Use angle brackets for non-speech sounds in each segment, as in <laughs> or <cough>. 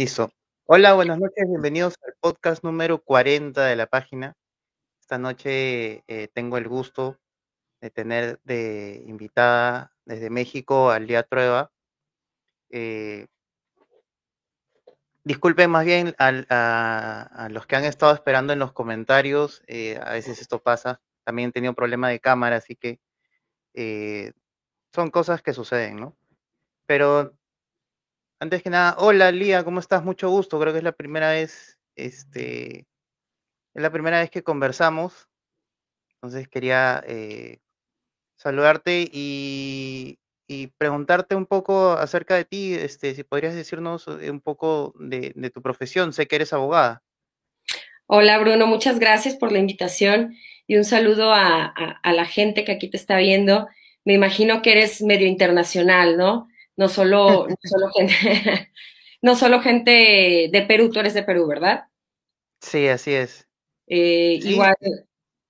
Listo. Hola, buenas noches, bienvenidos al podcast número 40 de la página. Esta noche eh, tengo el gusto de tener de invitada desde México al día Trueba. Eh, disculpen más bien a, los que han estado esperando en los comentarios, eh, a veces esto pasa. También he tenido problema de cámara, así que son cosas que suceden, ¿no? Pero antes que nada, hola Lía, ¿cómo estás? Mucho gusto. Creo que es la primera vez, este, es la primera vez que conversamos. Entonces quería eh, saludarte y, preguntarte un poco acerca de ti, este, si podrías decirnos eh, un poco de, tu profesión. Sé que eres abogada. Hola Bruno, muchas gracias por la invitación y un saludo a la gente que aquí te está viendo. Me imagino que eres medio internacional, ¿no? No solo, <laughs> no solo gente, <laughs> no solo gente de Perú, tú eres de Perú, ¿verdad? Sí, así es. Eh, igual,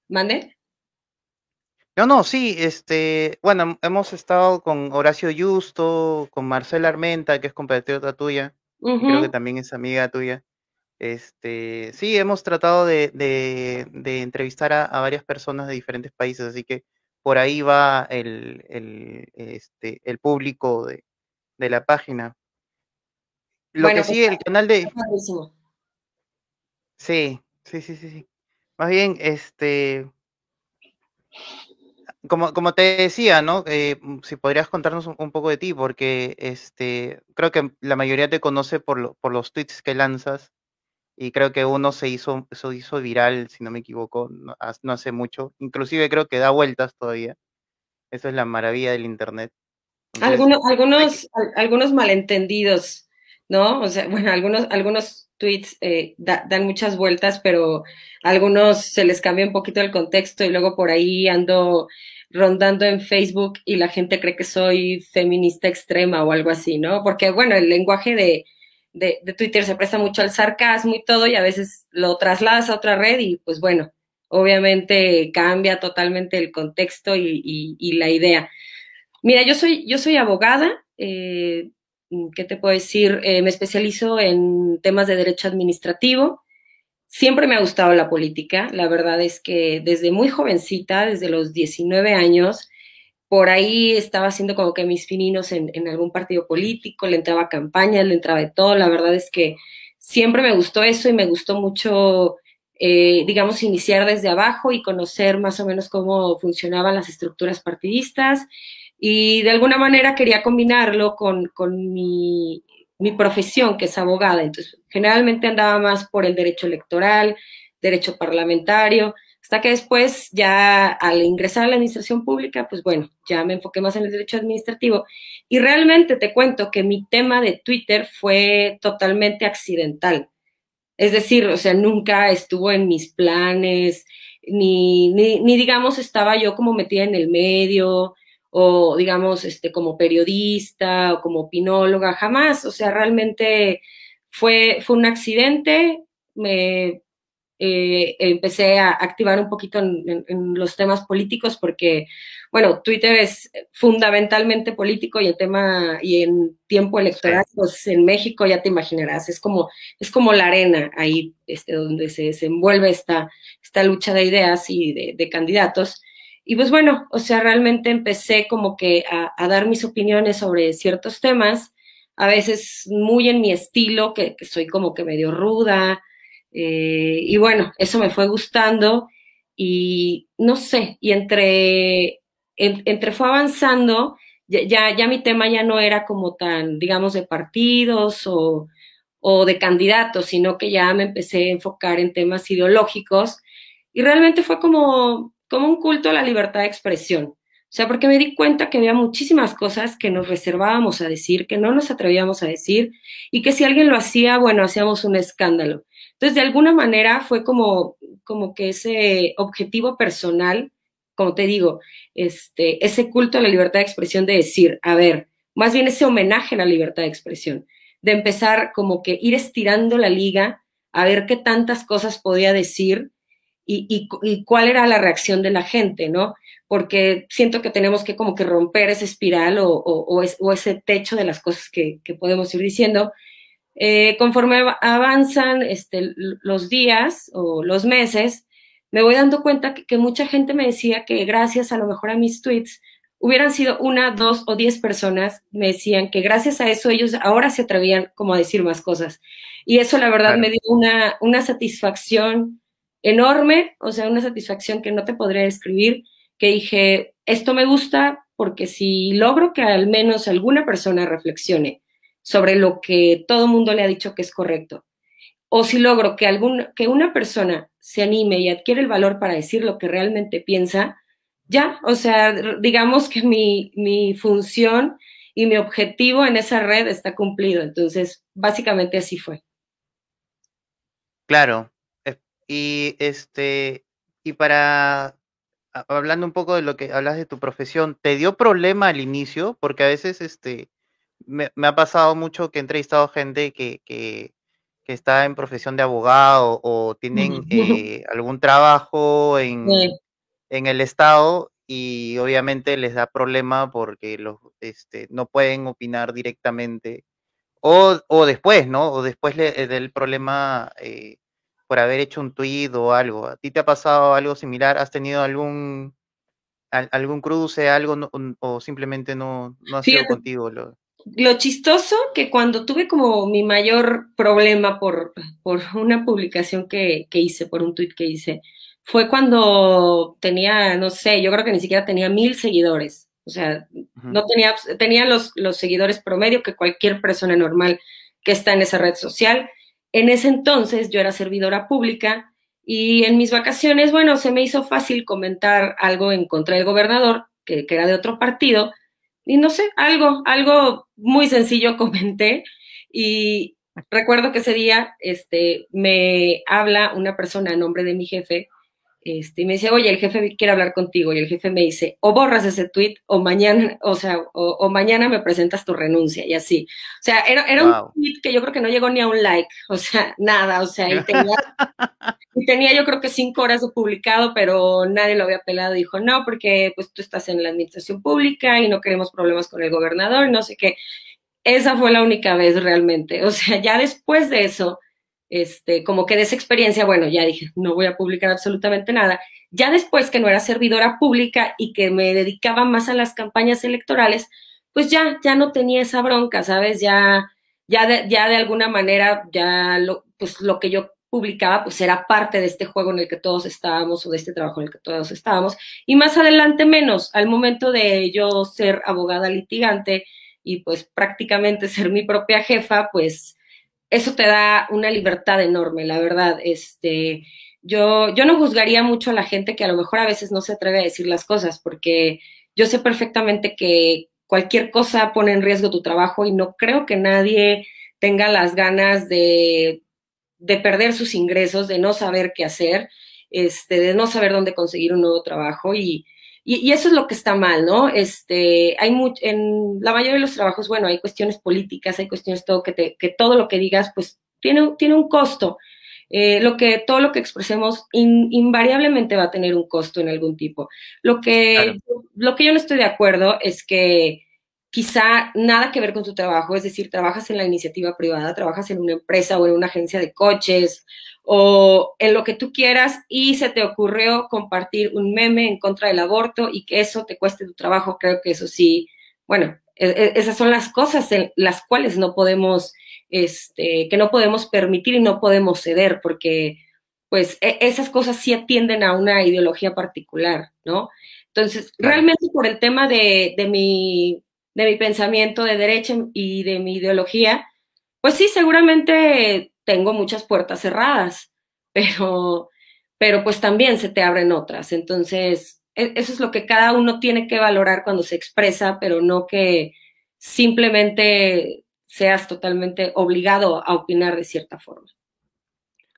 ¿mande? No, no, sí, este, bueno, hemos estado con Horacio Justo, con Marcela Armenta, que es compatriota tuya, creo que también es amiga tuya. Este, sí, hemos tratado de, de, entrevistar a, varias personas de diferentes países, así que por ahí va el, el, este, el público de, de la página. Lo que sí, el canal de... Sí, sí, sí, sí, sí. Más bien, este... Como, como te decía, ¿no? Eh, si podrías contarnos un, poco de ti, porque este, creo que la mayoría te conoce por, por los tweets que lanzas y creo que uno se hizo, se hizo viral, si no me equivoco, no, no, hace mucho. Inclusive creo que da vueltas todavía. Eso es la maravilla del Internet. Algunos, algunos, algunos malentendidos, ¿no? O sea, bueno, algunos, algunos tweets eh, dan muchas vueltas, pero algunos se les cambia un poquito el contexto y luego por ahí ando rondando en Facebook y la gente cree que soy feminista extrema o algo así, ¿no? Porque, bueno, el lenguaje de, de, Twitter se presta mucho al sarcasmo y todo y a veces lo trasladas a otra red y pues bueno, obviamente cambia totalmente el contexto y, y la idea. Mira, yo soy, yo soy abogada. Eh, ¿Qué te puedo decir? Eh, me especializo en temas de derecho administrativo. Siempre me ha gustado la política. La verdad es que desde muy jovencita, desde los 19 años, por ahí estaba haciendo como que mis fininos en, algún partido político, le entraba a campañas, le entraba de todo. La verdad es que siempre me gustó eso y me gustó mucho, eh, digamos, iniciar desde abajo y conocer más o menos cómo funcionaban las estructuras partidistas y de alguna manera quería combinarlo con, con mi, mi, profesión, que es abogada. Entonces, generalmente andaba más por el derecho electoral, derecho parlamentario, hasta que después, ya al ingresar a la administración pública, pues bueno, ya me enfoqué más en el derecho administrativo. Y realmente te cuento que mi tema de Twitter fue totalmente accidental. Es decir, o sea, nunca estuvo en mis planes, ni, ni, ni digamos estaba yo como metida en el medio, o digamos, este, como periodista o como opinóloga, jamás, o sea, realmente fue, fue un accidente, me eh, empecé a activar un poquito en, los temas políticos porque, bueno, Twitter es fundamentalmente político y el tema, y en tiempo electoral, pues en México ya te imaginarás, es como, es como la arena ahí, este, donde se desenvuelve esta, esta lucha de ideas y de, de candidatos. Y pues bueno, o sea, realmente empecé como que a, dar mis opiniones sobre ciertos temas, a veces muy en mi estilo, que, soy como que medio ruda, eh, y bueno, eso me fue gustando y no sé, y entre, entre fue avanzando, ya, ya, mi tema ya no era como tan, digamos, de partidos o, o de candidatos, sino que ya me empecé a enfocar en temas ideológicos y realmente fue como como un culto a la libertad de expresión. O sea, porque me di cuenta que había muchísimas cosas que nos reservábamos a decir, que no nos atrevíamos a decir, y que si alguien lo hacía, bueno, hacíamos un escándalo. Entonces, de alguna manera fue como, como que ese objetivo personal, como te digo, este, ese culto a la libertad de expresión de decir, a ver, más bien ese homenaje a la libertad de expresión, de empezar como que ir estirando la liga, a ver qué tantas cosas podía decir y, cuál era la reacción de la gente, ¿no? Porque siento que tenemos que como que romper ese espiral o, ese techo de las cosas que, podemos ir diciendo Eh, conforme avanzan este, los días o los meses, me voy dando cuenta que, mucha gente me decía que gracias a lo mejor a mis tweets hubieran sido una, dos o diez personas, me decían que gracias a eso ellos ahora se atrevían como a decir más cosas. Y eso la verdad me dio una, una satisfacción enorme, o sea, una satisfacción que no te podría describir, que dije, esto me gusta porque si logro que al menos alguna persona reflexione sobre lo que todo el mundo le ha dicho que es correcto, o si logro que, algún, que una persona se anime y adquiere el valor para decir lo que realmente piensa, ya, o sea, digamos que mi, mi función y mi objetivo en esa red está cumplido. Entonces, básicamente así fue. Claro. Y este, y para hablando un poco de lo que hablas de tu profesión, ¿te dio problema al inicio? Porque a veces este me, ha pasado mucho que he entrevistado gente que, que, está en profesión de abogado o tienen <laughs> eh, algún trabajo en, en el Estado y obviamente les da problema porque los, este, no pueden opinar directamente. O, o después, ¿no? O después le eh, del problema eh, por haber hecho un tuit o algo. ¿A ti te ha pasado algo similar? ¿Has tenido algún algún cruce, algo, o simplemente no, no ha sido contigo? Lo... lo... chistoso que cuando tuve como mi mayor problema por, por una publicación que, que hice, por un tuit que hice, fue cuando tenía, no sé, yo creo que ni siquiera tenía mil seguidores. O sea, no tenía, tenía los, los seguidores promedio que cualquier persona normal que está en esa red social. En ese entonces yo era servidora pública y en mis vacaciones, bueno, se me hizo fácil comentar algo en contra del gobernador, que, era de otro partido, y no sé, algo, algo muy sencillo <laughs> comenté. Y recuerdo que ese día este, me habla una persona a nombre de mi jefe este, y me dice, oye, el jefe quiere hablar contigo. Y el jefe me dice, o borras ese tweet, o mañana, <laughs> o sea, o, mañana me presentas tu renuncia, y así. O sea, era, era un tweet que yo creo que no llegó ni a un like, o sea, <laughs> nada, o sea, y tenía, <laughs> y tenía yo creo que cinco horas de publicado, pero nadie lo había pelado. Dijo, no, porque pues tú estás en la administración pública y no queremos problemas con el gobernador, no sé qué. Esa fue la única vez realmente. O sea, ya después de eso, este, como que de esa experiencia, bueno, ya dije, no voy a publicar absolutamente nada. Ya después que no era servidora pública y que me dedicaba más a las campañas electorales, pues ya, ya no tenía esa bronca, ¿sabes? Ya, ya de, ya de alguna manera, ya lo, pues lo que yo publicaba, pues era parte de este juego en el que todos estábamos o de este trabajo en el que todos estábamos. Y más adelante menos, al momento de yo ser abogada litigante y pues prácticamente ser mi propia jefa, pues eso te da una libertad enorme, la verdad. Este, yo, yo no juzgaría mucho a la gente que a lo mejor a veces no se atreve a decir las cosas, porque yo sé perfectamente que cualquier cosa pone en riesgo tu trabajo y no creo que nadie tenga las ganas de, de perder sus ingresos, de no saber qué hacer, este, de no saber dónde conseguir un nuevo trabajo y, y, eso es lo que está mal, ¿no? Este, hay en la mayoría de los trabajos, bueno, hay cuestiones políticas, hay cuestiones todo que, te, que todo lo que digas, pues tiene, tiene un costo. Eh, lo que, todo lo que expresemos invariablemente va a tener un costo en algún tipo. Lo que, lo que yo no estoy de acuerdo es que quizá nada que ver con tu trabajo, es decir, trabajas en la iniciativa privada, trabajas en una empresa o en una agencia de coches o en lo que tú quieras y se te ocurrió compartir un meme en contra del aborto y que eso te cueste tu trabajo, creo que eso sí, bueno, e, e, esas son las cosas en las cuales no podemos, este, que no podemos permitir y no podemos ceder, porque pues e, esas cosas sí atienden a una ideología particular, ¿no? Entonces, realmente por el tema de, de, mi, de mi pensamiento de derecha y de mi ideología, pues sí, seguramente tengo muchas puertas cerradas, pero, pero pues también se te abren otras. Entonces, e, eso es lo que cada uno tiene que valorar cuando se expresa, pero no que simplemente seas totalmente obligado a opinar de cierta forma.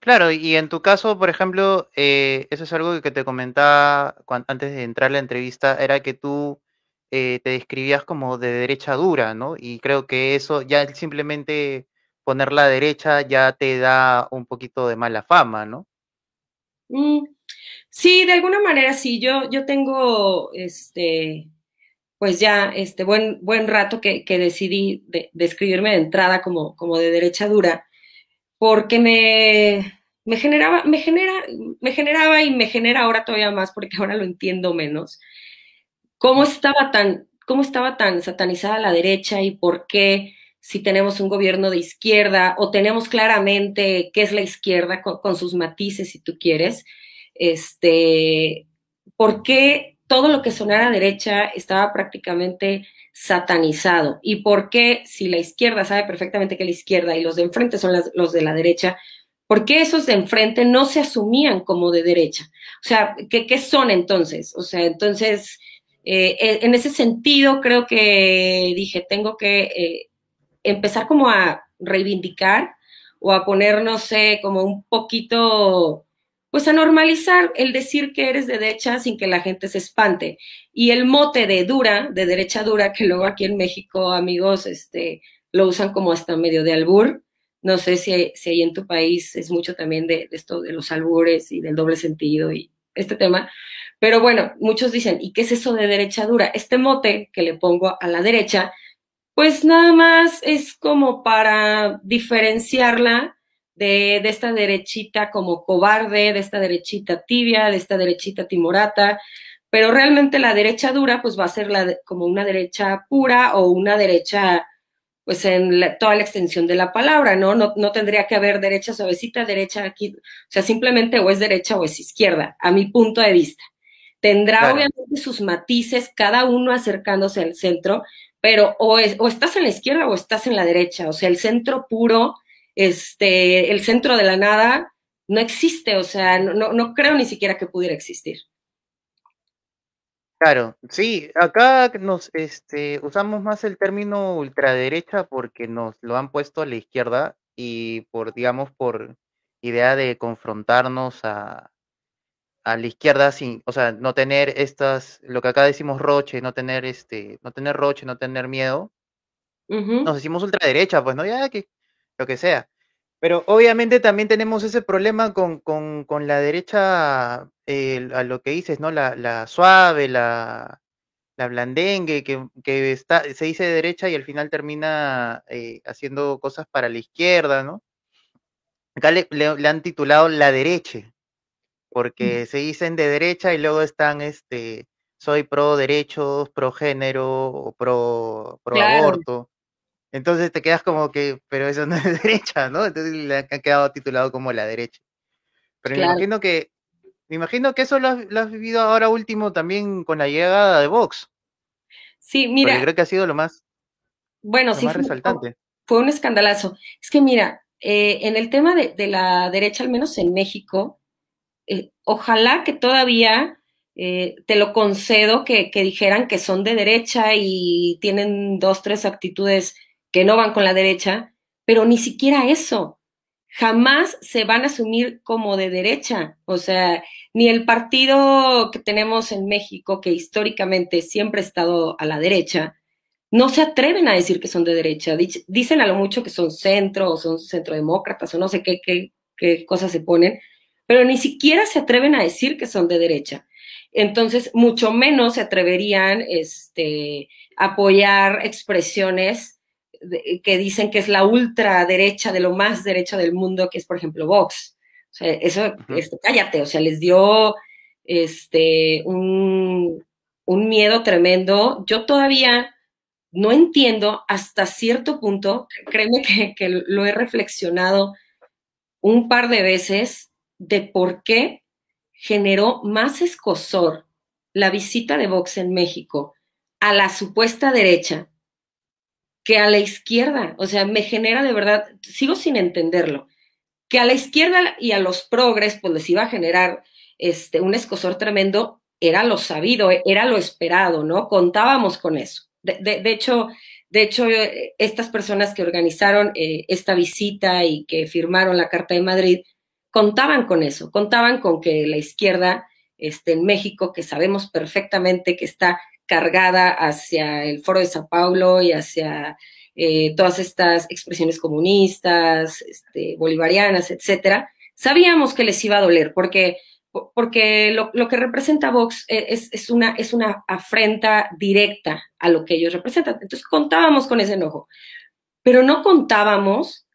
Claro, y en tu caso, por ejemplo, eh, eso es algo que te comentaba antes de entrar a la entrevista, era que tú eh, te describías como de derecha dura, ¿no? Y creo que eso ya simplemente poner la derecha ya te da un poquito de mala fama, ¿no? Mm, sí, de alguna manera sí. Yo, yo tengo, este, pues ya este buen, buen rato que, decidí describirme de, de, entrada como, como de derecha dura, porque me, me generaba, me genera, me generaba y me genera ahora todavía más, porque ahora lo entiendo menos, cómo estaba tan, cómo estaba tan satanizada la derecha y por qué si tenemos un gobierno de izquierda o tenemos claramente qué es la izquierda con, sus matices, si tú quieres, este, por qué todo lo que sonara derecha estaba prácticamente satanizado y por qué si la izquierda sabe perfectamente que la izquierda y los de enfrente son los de la derecha, ¿Por qué esos de enfrente no se asumían como de derecha? O sea, ¿qué, qué son entonces? O sea, entonces, eh, en ese sentido creo que dije, tengo que eh, empezar como a reivindicar o a poner, no sé, como un poquito, pues a normalizar el decir que eres de derecha sin que la gente se espante. Y el mote de dura, de derecha dura, que luego aquí en México, amigos, este, lo usan como hasta medio de albur, no sé si, si ahí en tu país es mucho también de, esto de los albures y del doble sentido y este tema. Pero bueno, muchos dicen, ¿y qué es eso de derecha dura? Este mote que le pongo a la derecha, pues nada más es como para diferenciarla de, de, esta derechita como cobarde, de esta derechita tibia, de esta derechita timorata, pero realmente la derecha dura pues va a ser la como una derecha pura o una derecha pues en toda la extensión de la palabra, ¿no? ¿no? No tendría que haber derecha suavecita, derecha aquí, o sea, simplemente o es derecha o es izquierda, a mi punto de vista. Tendrá obviamente sus matices, cada uno acercándose al centro, pero o, es, o estás en la izquierda o estás en la derecha, o sea, el centro puro, este, el centro de la nada, no existe, o sea, no, no creo ni siquiera que pudiera existir. Claro, sí, acá nos este, usamos más el término ultraderecha porque nos lo han puesto a la izquierda y por, digamos, por idea de confrontarnos a, a la izquierda sin, o sea, no tener estas, lo que acá decimos roche, no tener este, no tener roche, no tener miedo, nos decimos ultraderecha, pues no, ya que lo que sea. Pero obviamente también tenemos ese problema con, con, con la derecha, eh, a lo que dices, ¿no? La, la suave, la, la blandengue, que, que, está, se dice de derecha y al final termina eh, haciendo cosas para la izquierda, ¿no? Acá le, le, han titulado la derecha, porque se dicen de derecha y luego están, este, soy pro derechos, pro género, o pro, pro aborto. Entonces te quedas como que, pero eso no es <laughs> derecha, ¿no? Entonces le ha quedado titulado como la derecha. Pero me imagino que, me imagino que eso lo has, vivido ahora último también con la llegada de Vox. Sí, mira. Porque creo que ha sido lo más, bueno, sí, resaltante. Fue, un escandalazo. Es que mira, eh, en el tema de, la derecha, al menos en México, ojalá que todavía eh, te lo concedo que, que, dijeran que son de derecha y tienen dos, tres actitudes que no van con la derecha, pero ni siquiera eso. Jamás se van a asumir como de derecha. O sea, ni el partido que tenemos en México, que históricamente siempre ha estado a la derecha, no se atreven a decir que son de derecha. Dicen a lo mucho que son centro o son centrodemócratas o no sé qué, qué, qué cosas se ponen, pero ni siquiera se atreven a decir que son de derecha. Entonces, mucho menos se atreverían este, a apoyar expresiones que dicen que es la ultraderecha de lo más derecha del mundo, que es, por ejemplo, Vox. O sea, eso, este, cállate, o sea, les dio este, un, un miedo tremendo. Yo todavía no entiendo hasta cierto punto, créeme que, que, lo he reflexionado un par de veces, de por qué generó más escosor la visita de Vox en México a la supuesta derecha que a la izquierda. O sea, me genera de verdad, sigo sin entenderlo, que a la izquierda y a los progres, pues les iba a generar este, un escosor tremendo, era lo sabido, era lo esperado, ¿no? Contábamos con eso. De, hecho, de hecho, estas personas que organizaron eh, esta visita y que firmaron la Carta de Madrid, contaban con eso, contaban con que la izquierda este, en México, que sabemos perfectamente que está cargada hacia el Foro de Sao Paulo y hacia eh, todas estas expresiones comunistas, este, bolivarianas, etcétera, sabíamos que les iba a doler, porque porque lo, lo que representa Vox e, es, es, una, es una afrenta directa a lo que ellos representan. Entonces contábamos con ese enojo, pero no contábamos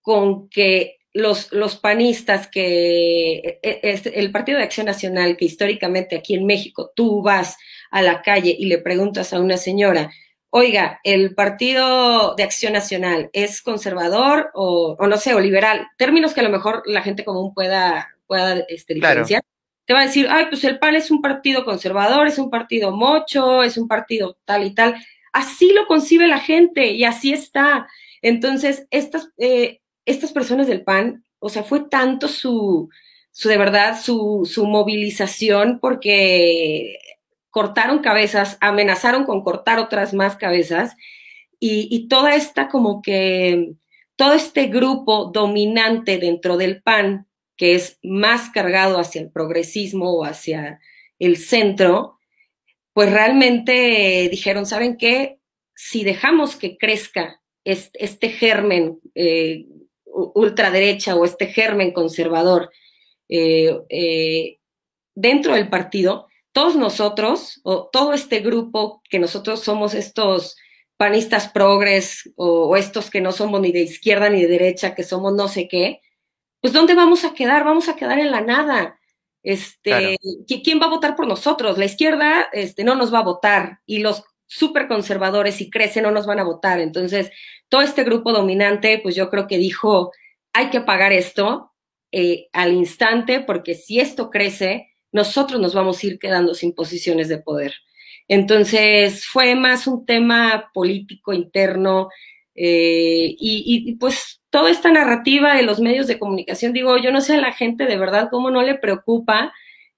con que los, los panistas que e, e, este, el Partido de Acción Nacional, que históricamente aquí en México tú vas a la calle y le preguntas a una señora, oiga, el Partido de Acción Nacional es conservador o, o no sé, o liberal, términos que a lo mejor la gente común pueda, pueda este, diferenciar. Te va a decir, ay, pues el PAN es un partido conservador, es un partido mocho, es un partido tal y tal. Así lo concibe la gente y así está. Entonces, estas, eh, estas personas del PAN, o sea, fue tanto su, su de verdad, su, su movilización porque cortaron cabezas, amenazaron con cortar otras más cabezas y, toda esta como que, todo este grupo dominante dentro del PAN, que es más cargado hacia el progresismo o hacia el centro, pues realmente dijeron, ¿saben qué? Si dejamos que crezca este, este germen eh, ultraderecha o este germen conservador eh, eh, dentro del partido, todos nosotros, o todo este grupo que nosotros somos estos panistas progres o, o, estos que no somos ni de izquierda ni de derecha, que somos no sé qué, pues ¿dónde vamos a quedar? Vamos a quedar en la nada. Este, claro. ¿quién va a votar por nosotros? La izquierda este, no nos va a votar y los súper conservadores, si crecen, no nos van a votar. Entonces, todo este grupo dominante, pues yo creo que dijo, hay que pagar esto eh, al instante, porque si esto crece, nosotros nos vamos a ir quedando sin posiciones de poder. Entonces, fue más un tema político interno eh, y, y, pues toda esta narrativa de los medios de comunicación, digo, yo no sé a la gente de verdad cómo no le preocupa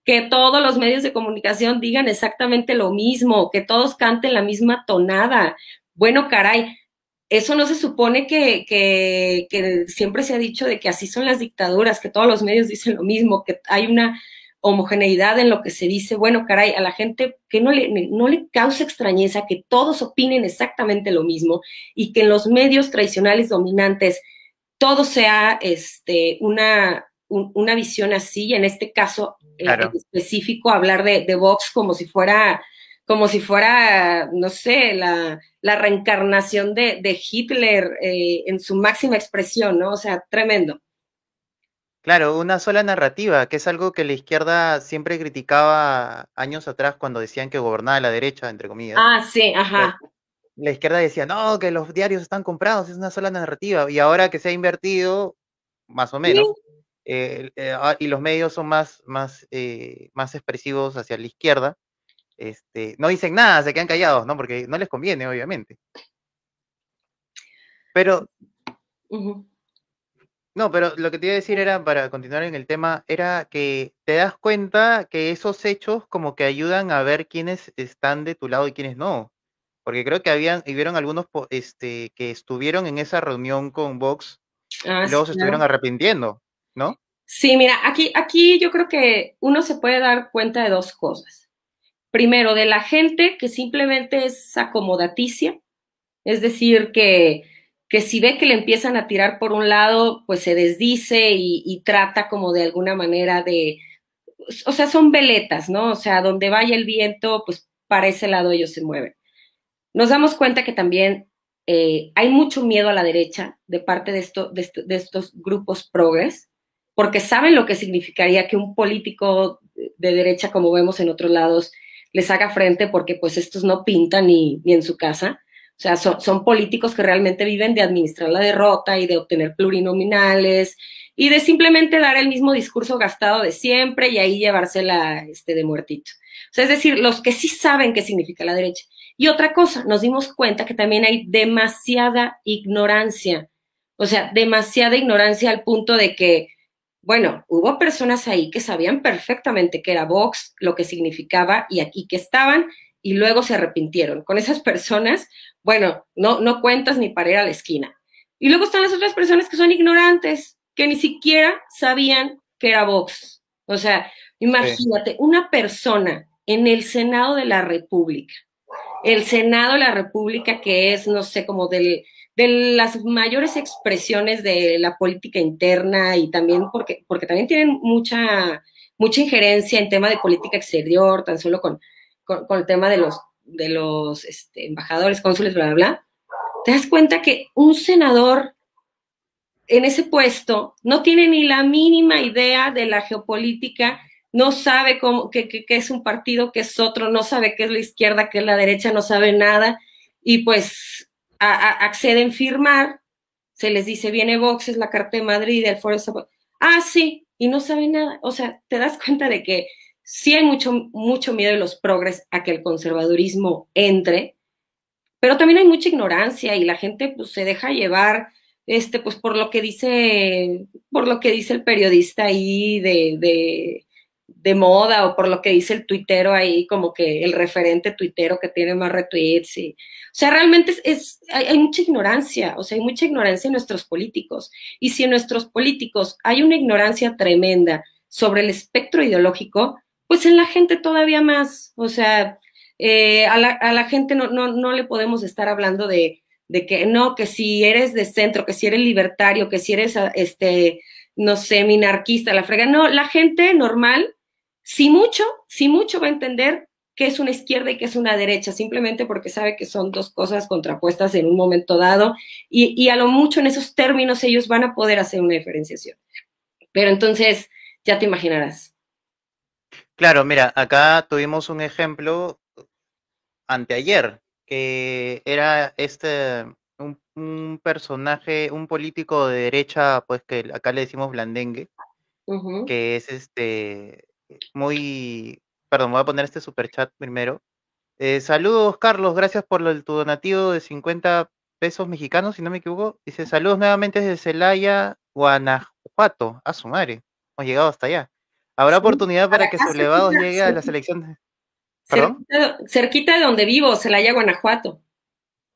que todos los medios de comunicación digan exactamente lo mismo, que todos canten la misma tonada. Bueno, caray, eso no se supone que, que, que, siempre se ha dicho de que así son las dictaduras, que todos los medios dicen lo mismo, que hay una homogeneidad en lo que se dice. Bueno, caray, a la gente que no le, no le causa extrañeza que todos opinen exactamente lo mismo y que en los medios tradicionales dominantes todo sea este, una, un, una visión así, y en este caso claro. en específico hablar de, de Vox como si fuera como si fuera, no sé, la, la reencarnación de, de Hitler eh, en su máxima expresión, ¿no? O sea, tremendo. Claro, una sola narrativa, que es algo que la izquierda siempre criticaba años atrás cuando decían que gobernaba la derecha, entre comillas. Ah, sí, ajá. La izquierda decía, no, que los diarios están comprados, es una sola narrativa. Y ahora que se ha invertido, más o menos, ¿Sí? eh, eh, y los medios son más, más, eh, más expresivos hacia la izquierda, este, no dicen nada, se quedan callados, ¿no? Porque no les conviene, obviamente. Pero. Uh -huh. No, pero lo que te iba a decir era, para continuar en el tema, era que te das cuenta que esos hechos como que ayudan a ver quiénes están de tu lado y quiénes no. Porque creo que habían, y vieron algunos este, que estuvieron en esa reunión con Vox, ah, y luego sí, se estuvieron claro. arrepintiendo, ¿no? Sí, mira, aquí, aquí yo creo que uno se puede dar cuenta de dos cosas primero, de la gente que simplemente es acomodaticia, es decir, que, que si ve que le empiezan a tirar por un lado, pues se desdice y, trata como de alguna manera de, o sea, son veletas, ¿no? O sea, donde vaya el viento, pues para ese lado ellos se mueven. Nos damos cuenta que también eh, hay mucho miedo a la derecha de parte de, de estos grupos progres, porque saben lo que significaría que un político de derecha, como vemos en otros lados, les haga frente porque pues estos no pintan ni, ni en su casa. O sea, son, son, políticos que realmente viven de administrar la derrota y de obtener plurinominales y de simplemente dar el mismo discurso gastado de siempre y ahí llevársela este, de muertito. O sea, es decir, los que sí saben qué significa la derecha. Y otra cosa, nos dimos cuenta que también hay demasiada ignorancia. O sea, demasiada ignorancia al punto de que bueno, hubo personas ahí que sabían perfectamente que era Vox, lo que significaba y aquí que estaban y luego se arrepintieron. Con esas personas, bueno, no, no cuentas ni para ir a la esquina. Y luego están las otras personas que son ignorantes, que ni siquiera sabían que era Vox. O sea, imagínate, sí. una persona en el Senado de la República, el Senado de la República que es, no sé, como del de las mayores expresiones de la política interna y también porque, porque también tienen mucha, mucha injerencia en tema de política exterior, tan solo con, con, el tema de los, de los este, embajadores, cónsules, bla, bla, bla, te das cuenta que un senador en ese puesto no tiene ni la mínima idea de la geopolítica, no sabe cómo, qué, es un partido, qué es otro, no sabe qué es la izquierda, qué es la derecha, no sabe nada, y pues acceden a firmar, se les dice, viene Vox, es la Carta de Madrid, el Foro ah, sí, y no sabe nada. O sea, te das cuenta de que sí hay mucho, mucho miedo de los progres a que el conservadurismo entre, pero también hay mucha ignorancia y la gente pues, se deja llevar este, pues por lo que dice, por lo que dice el periodista ahí de, de, de, moda o por lo que dice el tuitero ahí, como que el referente tuitero que tiene más retweets. Y, sea, realmente es, hay, hay, mucha ignorancia, o sea, hay mucha ignorancia en nuestros políticos. Y si en nuestros políticos hay una ignorancia tremenda sobre el espectro ideológico, pues en la gente todavía más. O sea, eh, a, la, a, la, gente no, no, no le podemos estar hablando de de que no, que si eres de centro, que si eres libertario, que si eres, este, no sé, minarquista, la frega. No, la gente normal, si mucho, si mucho va a entender qué es una izquierda y qué es una derecha, simplemente porque sabe que son dos cosas contrapuestas en un momento dado y, y a lo mucho en esos términos ellos van a poder hacer una diferenciación. Pero entonces, ya te imaginarás. Claro, mira, acá tuvimos un ejemplo anteayer, que era este un, personaje, un político de derecha, pues que acá le decimos blandengue, que es este muy, perdón, voy a poner este super chat primero. Eh, saludos, Carlos, gracias por tu donativo de 50 pesos mexicanos, si no me equivoco. Dice, saludos nuevamente desde Celaya, Guanajuato. A su madre, hemos llegado hasta allá. Habrá oportunidad para que Sublevados llegue a la selección. Cerquita, de donde vivo, Celaya, Guanajuato.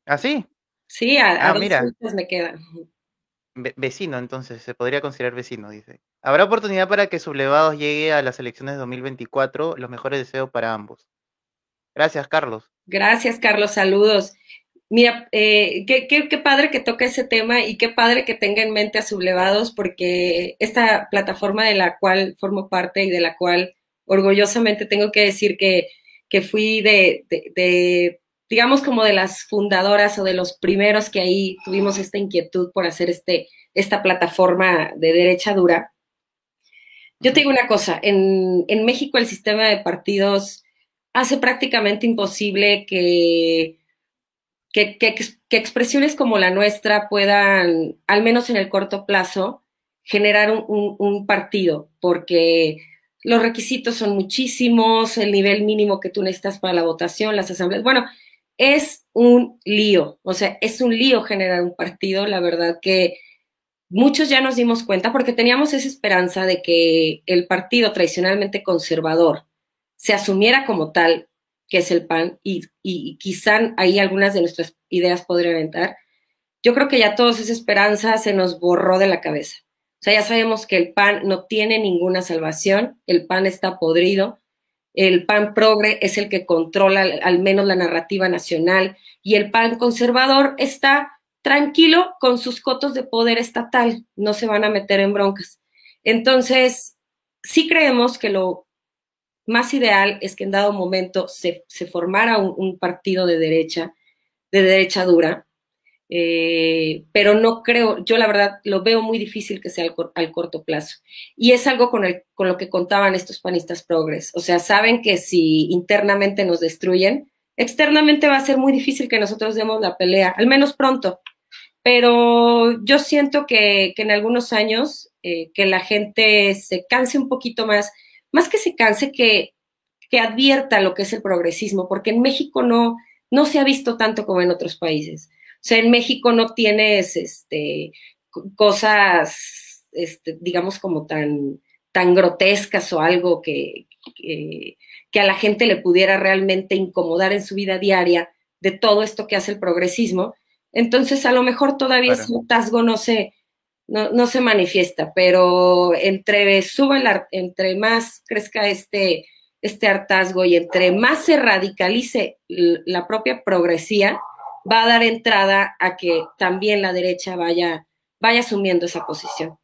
¿Ah, sí? Sí, a, ah, mira. me queda. vecino, entonces, se podría considerar vecino, dice. Habrá oportunidad para que Sublevados llegue a las elecciones de 2024. Los mejores deseos para ambos. Gracias, Carlos. Gracias, Carlos. Saludos. Mira, eh, qué, padre que toque ese tema y qué padre que tenga en mente a Sublevados, porque esta plataforma de la cual formo parte y de la cual orgullosamente tengo que decir que que fui de, de, digamos, como de las fundadoras o de los primeros que ahí tuvimos esta inquietud por hacer este, esta plataforma de derecha dura. Yo te digo una cosa, en, en México el sistema de partidos hace prácticamente imposible que, que, expresiones como la nuestra puedan, al menos en el corto plazo, generar un, un, un partido, porque los requisitos son muchísimos, el nivel mínimo que tú necesitas para la votación, las asambleas. Bueno, es un lío, o sea, es un lío generar un partido, la verdad que muchos ya nos dimos cuenta porque teníamos esa esperanza de que el partido tradicionalmente conservador se asumiera como tal, que es el PAN, y, quizá ahí algunas de nuestras ideas podrían entrar. Yo creo que ya toda esa esperanza se nos borró de la cabeza. O sea, ya sabemos que el PAN no tiene ninguna salvación, el PAN está podrido, el PAN progre es el que controla al menos la narrativa nacional y el PAN conservador está tranquilo con sus cotos de poder estatal, no se van a meter en broncas. Entonces, sí creemos que lo más ideal es que en dado momento se, formara un partido de derecha, de derecha dura, eh, pero no creo, yo la verdad lo veo muy difícil que sea al, corto plazo. Y es algo con, el, con lo que contaban estos panistas progres. O sea, saben que si internamente nos destruyen, externamente va a ser muy difícil que nosotros demos la pelea, al menos pronto. Pero yo siento que, que en algunos años eh, que la gente se canse un poquito más, más que se canse, que, que advierta lo que es el progresismo, porque en México no, no se ha visto tanto como en otros países. O sea, en México no tienes este, cosas, este, digamos, como tan, tan grotescas o algo que, que, a la gente le pudiera realmente incomodar en su vida diaria de todo esto que hace el progresismo. Entonces, a lo mejor todavía ese hartazgo no se, no, no, se manifiesta, pero entre suba entre más crezca este, este hartazgo y entre más se radicalice la propia progresía, va a dar entrada a que también la derecha vaya, vaya asumiendo esa posición.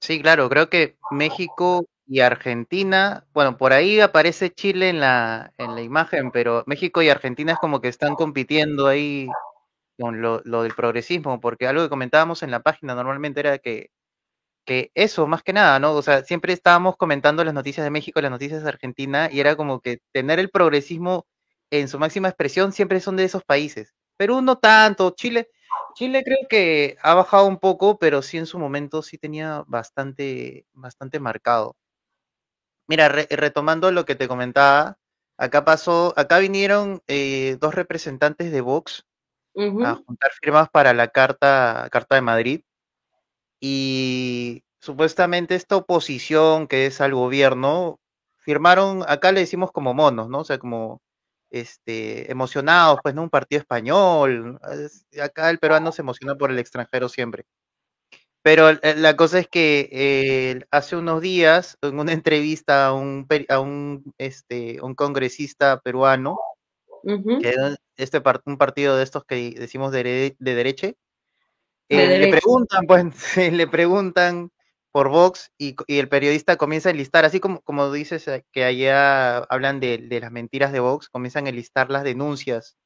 Sí, claro, creo que México y Argentina, bueno, por ahí aparece Chile en la, en la imagen, pero México y Argentina es como que están compitiendo ahí con lo, del progresismo, porque algo que comentábamos en la página normalmente era que que eso, más que nada, ¿no? O sea, siempre estábamos comentando las noticias de México, las noticias de Argentina, y era como que tener el progresismo en su máxima expresión siempre son de esos países. Perú no tanto, Chile, Chile creo que ha bajado un poco, pero sí en su momento sí tenía bastante, bastante marcado. Mira, retomando lo que te comentaba, acá pasó, acá vinieron eh, dos representantes de Vox a juntar firmas para la carta, carta de Madrid y supuestamente esta oposición que es al gobierno, firmaron, acá le decimos como monos, ¿no? O sea, como este, emocionados, pues, ¿no? Un partido español. acá el peruano se emociona por el extranjero siempre. Pero la cosa es que eh, hace unos días, en una entrevista a un, a un, este, un congresista peruano, que este un partido de estos que decimos de, de derecha, eh, le preguntan, pues, <laughs> le preguntan por Vox y, el periodista comienza a enlistar, así como, como dices eh, que allá hablan de, las mentiras de Vox, comienzan a enlistar las denuncias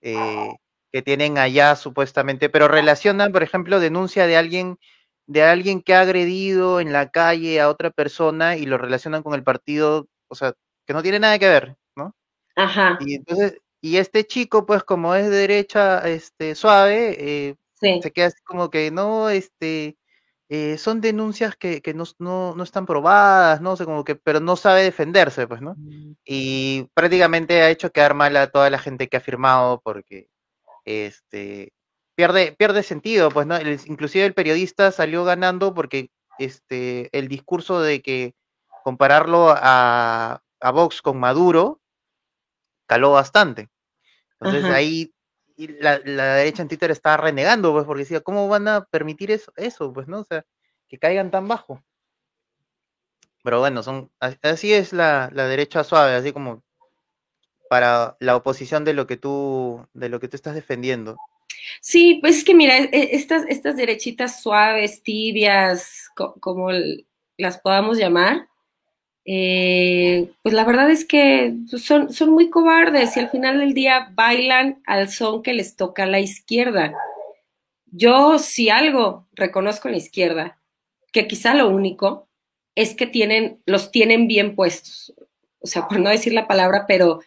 eh, que tienen allá supuestamente, pero relacionan, por ejemplo, denuncia de alguien de alguien que ha agredido en la calle a otra persona y lo relacionan con el partido, o sea, que no tiene nada que ver, ¿no? Ajá. Y entonces, y este chico, pues como es de derecha este, suave, eh, se queda así como que, no, este, eh, son denuncias que, que no, no, no, están probadas, ¿no? sé como que, pero no sabe defenderse, pues, ¿no? Mm. Y prácticamente ha hecho quedar mal a toda la gente que ha firmado porque, este, pierde, pierde sentido, pues, ¿no? inclusive el periodista salió ganando porque, este, el discurso de que compararlo a, a Vox con Maduro caló bastante. Entonces ahí y la, derecha en Twitter estaba renegando, pues, porque decía, ¿cómo van a permitir eso, eso, pues, no? O sea, que caigan tan bajo. Pero bueno, son, así es la, derecha suave, así como para la oposición de lo que tú, de lo que tú estás defendiendo. Sí, pues es que mira, e, estas, estas derechitas suaves, tibias, como las podamos llamar, eh, pues la verdad es que son, son muy cobardes y al final del día bailan al son que les toca a la izquierda. Yo si algo reconozco en la izquierda, que quizá lo único es que tienen, los tienen bien puestos. O sea, por no decir la palabra, pero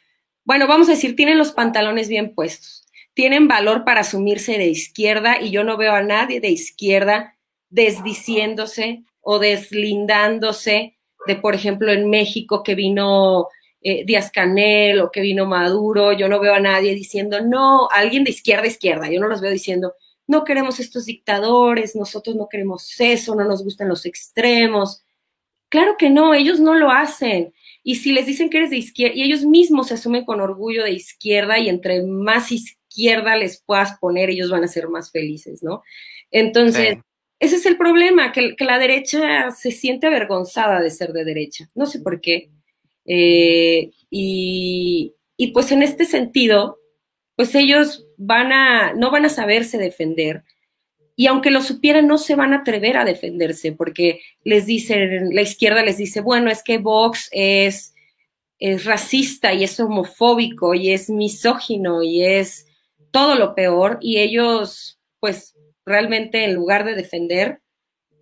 bueno, vamos a decir, tienen los pantalones bien puestos. Tienen valor para asumirse de izquierda y yo no veo a nadie de izquierda desdiciéndose o deslindándose de, por ejemplo, en México que vino eh, Díaz Canel o que vino Maduro, yo no veo a nadie diciendo, no, alguien de izquierda a izquierda, yo no los veo diciendo, no queremos estos dictadores, nosotros no queremos eso, no nos gustan los extremos. Claro que no, ellos no lo hacen. Y si les dicen que eres de izquierda, y ellos mismos se asumen con orgullo de izquierda, y entre más izquierda les puedas poner, ellos van a ser más felices, ¿no? Entonces, ese es el problema, que, la derecha se siente avergonzada de ser de derecha. No sé por qué. Eh, y, pues en este sentido, pues ellos van a, no van a saberse defender. Y aunque lo supieran, no se van a atrever a defenderse, porque les dicen, la izquierda les dice, bueno, es que Vox es, es racista y es homofóbico y es misógino y es todo lo peor. Y ellos, pues, realmente en lugar de defender,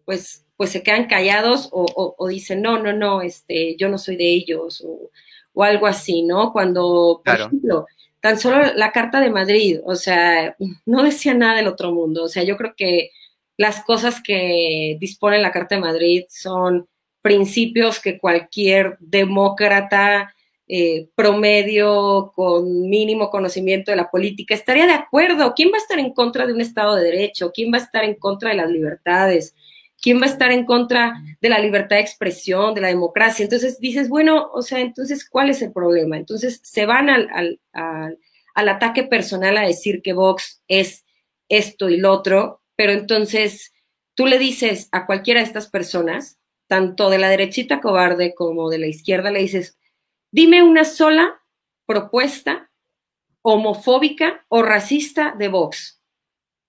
pues, pues se quedan callados o, dicen, no, no, no, este, yo no soy de ellos o, algo así, ¿no? Cuando, por ejemplo, tan solo la Carta de Madrid, o sea, no decía nada del otro mundo, o sea, yo creo que las cosas que dispone la Carta de Madrid son principios que cualquier demócrata eh, promedio con mínimo conocimiento de la política estaría de acuerdo. ¿Quién va a estar en contra de un Estado de Derecho? ¿Quién va a estar en contra de las libertades? ¿Quién va a estar en contra de la libertad de expresión, de la democracia? Entonces dices, bueno, o sea, entonces, ¿cuál es el problema? Entonces se van al, al, al ataque personal a decir que Vox es esto y lo otro, pero entonces tú le dices a cualquiera de estas personas, tanto de la derechita cobarde como de la izquierda, le dices, Dime una sola propuesta homofóbica o racista de Vox.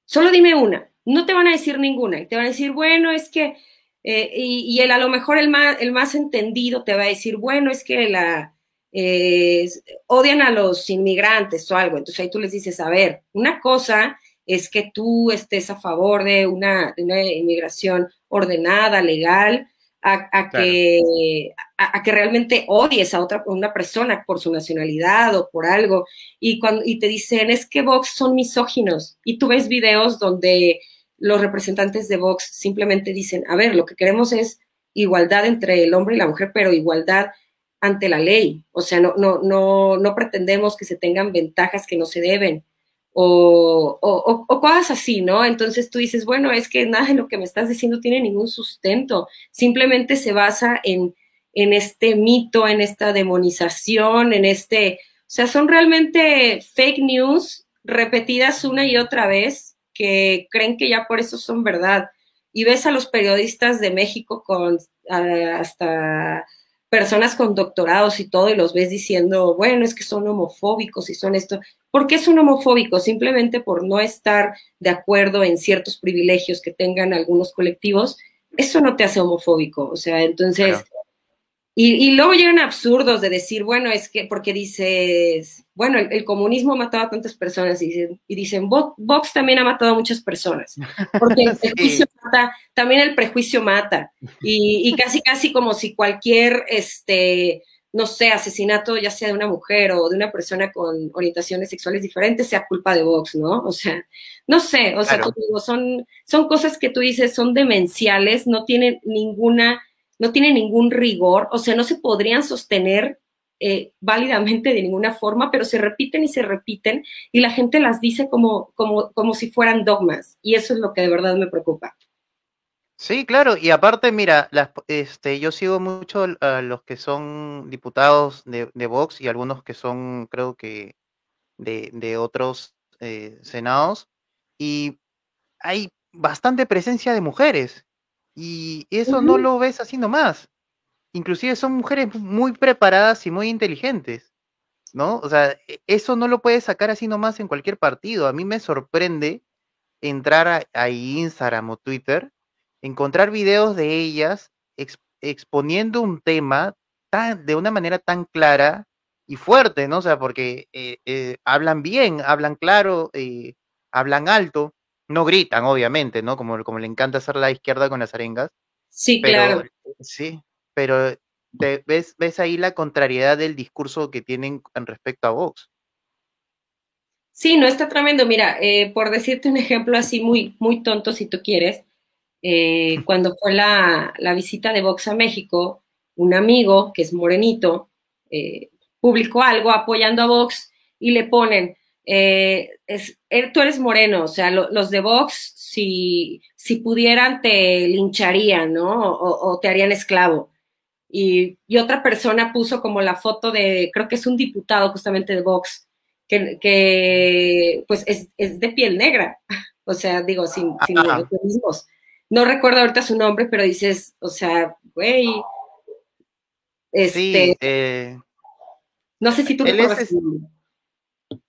Solo dime una. No te van a decir ninguna. Y te van a decir, bueno, es que Eh, y, él a lo mejor el más, el más entendido te va a decir, bueno, es que la, eh, odian a los inmigrantes o algo. Entonces ahí tú les dices, a ver, una cosa es que tú estés a favor de una, inmigración ordenada, legal, a, que, a, que realmente odies a otra una persona por su nacionalidad o por algo. Y, cuando, y te dicen, es que Vox son misóginos. Y tú ves videos donde los representantes de Vox simplemente dicen, a ver, lo que queremos es igualdad entre el hombre y la mujer, pero igualdad ante la ley. O sea, no, no, no, no pretendemos que se tengan ventajas que no se deben o, o, cosas así, ¿no? Entonces tú dices, bueno, es que nada de lo que me estás diciendo tiene ningún sustento, simplemente se basa en, en este mito, en esta demonización, en este, o sea, son realmente fake news repetidas una y otra vez que creen que ya por eso son verdad. Y ves a los periodistas de México con hasta personas con doctorados y todo, y los ves diciendo, bueno, es que son homofóbicos y son esto. ¿Por qué son homofóbicos? Simplemente por no estar de acuerdo en ciertos privilegios que tengan algunos colectivos. Eso no te hace homofóbico. O sea, entonces, y, luego llegan absurdos de decir, bueno, es que, porque dices, bueno, el, comunismo ha matado a tantas personas y dicen, y dicen, Vox también ha matado a muchas personas, porque el <laughs> prejuicio mata, también el prejuicio mata, y, casi, casi como si cualquier, este, no sé, asesinato ya sea de una mujer o de una persona con orientaciones sexuales diferentes sea culpa de Vox, ¿no? O sea, no sé, o sea, son, son cosas que tú dices, son demenciales, no tienen ninguna no tiene ningún rigor, o sea, no se podrían sostener eh, válidamente de ninguna forma, pero se repiten y se repiten y la gente las dice como, como, como si fueran dogmas y eso es lo que de verdad me preocupa. Sí, claro, y aparte, mira, este, yo sigo mucho a los que son diputados de, Vox y algunos que son, creo que, de, otros eh, senados, y hay bastante presencia de mujeres. Y eso no lo ves así nomás. Inclusive son mujeres muy preparadas y muy inteligentes, ¿no? O sea, e, eso no lo puedes sacar así nomás en cualquier partido. A mí me sorprende entrar a, Instagram o Twitter, encontrar videos de ellas exponiendo un tema tan, de una manera tan clara y fuerte, ¿no? O sea, porque eh, eh, hablan bien, hablan claro, eh, hablan alto, no gritan, obviamente, ¿no? Como, como le encanta hacer la izquierda con las arengas. Sí, claro. Sí, pero ves, ves ahí la contrariedad del discurso que tienen en respecto a Vox. Sí, no está tremendo. Mira, eh, por decirte un ejemplo así muy, muy tonto, si tú quieres, eh, cuando fue la, visita de Vox a México, un amigo que es morenito eh, publicó algo apoyando a Vox y le ponen, eh, es, er, tú eres moreno, o sea, los de Vox, si, si pudieran, te lincharían, ¿no? O, te harían esclavo. Y, otra persona puso como la foto de, creo que es un diputado justamente de Vox, que, pues es, de piel negra, <laughs> o sea, digo, sin, sin mismos. No recuerdo ahorita su nombre, pero dices, o sea, güey. Este, eh, no sé si tú recuerdas. su nombre.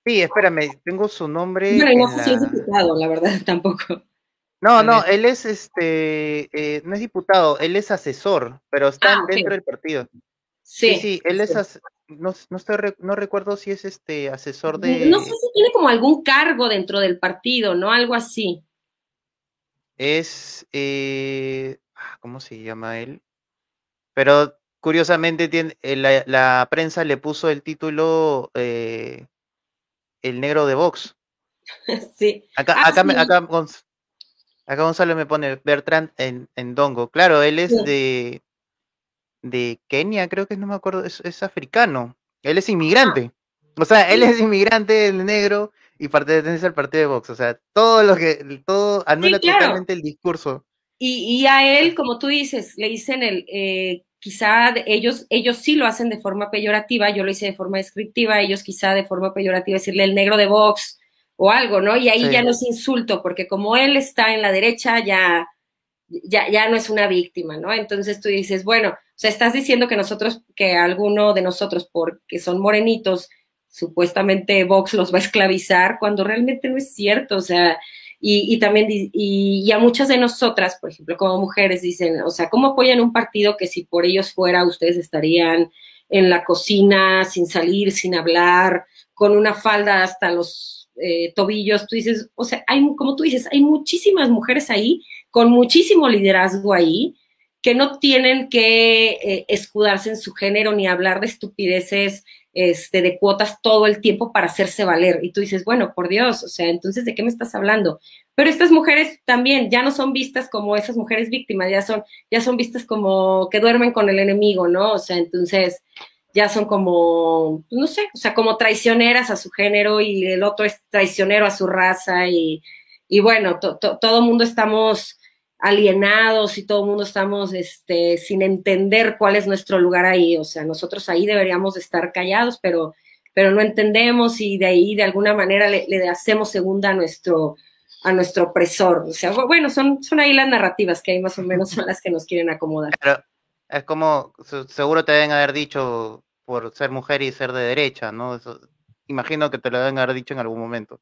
Sí, espérame, tengo su nombre. no sé si es diputado, la verdad, <laughs> tampoco. No, no, él es este, eh, no es diputado, él es asesor, pero está ah, dentro del partido. Sí, sí, él es, no, no, estoy, no recuerdo si es este asesor de. No sé si tiene como algún cargo dentro del partido, ¿no? Algo así. Es, eh, ah, ¿cómo se llama él? Pero curiosamente tiene, eh, la, la prensa le puso el título eh, el negro de Vox. <laughs> sí. Acá, ah, acá, acá, acá, Gonzalo me pone Bertrand en, en Dongo. Claro, él es de, de Kenia, creo que no me acuerdo, es, africano. Él es inmigrante. O sea, él es inmigrante, el negro, y pertenece al partido de Vox. O sea, todo lo que, todo anula totalmente el discurso. Y, y, a él, como tú dices, le dicen el, eh, quizá ellos, ellos sí lo hacen de forma peyorativa, yo lo hice de forma descriptiva, ellos quizá de forma peyorativa decirle el negro de Vox o algo, ¿no? Y ahí ya no es insulto, porque como él está en la derecha, ya, ya, ya no es una víctima, ¿no? Entonces tú dices, bueno, o sea, estás diciendo que nosotros, que alguno de nosotros, porque son morenitos, supuestamente Vox los va a esclavizar, cuando realmente no es cierto, o sea, y, también, y, a muchas de nosotras, por ejemplo, como mujeres, dicen, o sea, ¿cómo apoyan un partido que si por ellos fuera, ustedes estarían en la cocina, sin salir, sin hablar, con una falda hasta los eh, tobillos? Tú dices, o sea, hay, como tú dices, hay muchísimas mujeres ahí, con muchísimo liderazgo ahí, que no tienen que eh, escudarse en su género ni hablar de estupideces este, de cuotas todo el tiempo para hacerse valer. Y tú dices, bueno, por Dios, o sea, entonces, ¿de qué me estás hablando? Pero estas mujeres también ya no son vistas como esas mujeres víctimas, ya son, ya son vistas como que duermen con el enemigo, ¿no? O sea, entonces ya son como, no sé, o sea, como traicioneras a su género y el otro es traicionero a su raza y, y bueno, todo el mundo estamos alienados y todo el mundo estamos este, sin entender cuál es nuestro lugar ahí. O sea, nosotros ahí deberíamos estar callados, pero, pero no entendemos y de ahí de alguna manera le, hacemos segunda a nuestro, a nuestro opresor. O sea, bueno, son, son ahí las narrativas que hay más o menos son las que nos quieren acomodar. Pero es como, seguro te deben haber dicho por ser mujer y ser de derecha, ¿no? imagino que te lo deben haber dicho en algún momento.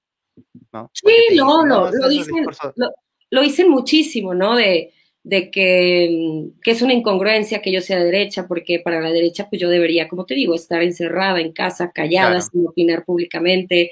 ¿no? Sí, no, no, lo dicen, lo dicen muchísimo, ¿no? De, de que, que, es una incongruencia que yo sea de derecha, porque para la derecha, pues yo debería, como te digo, estar encerrada en casa, callada, sin opinar públicamente,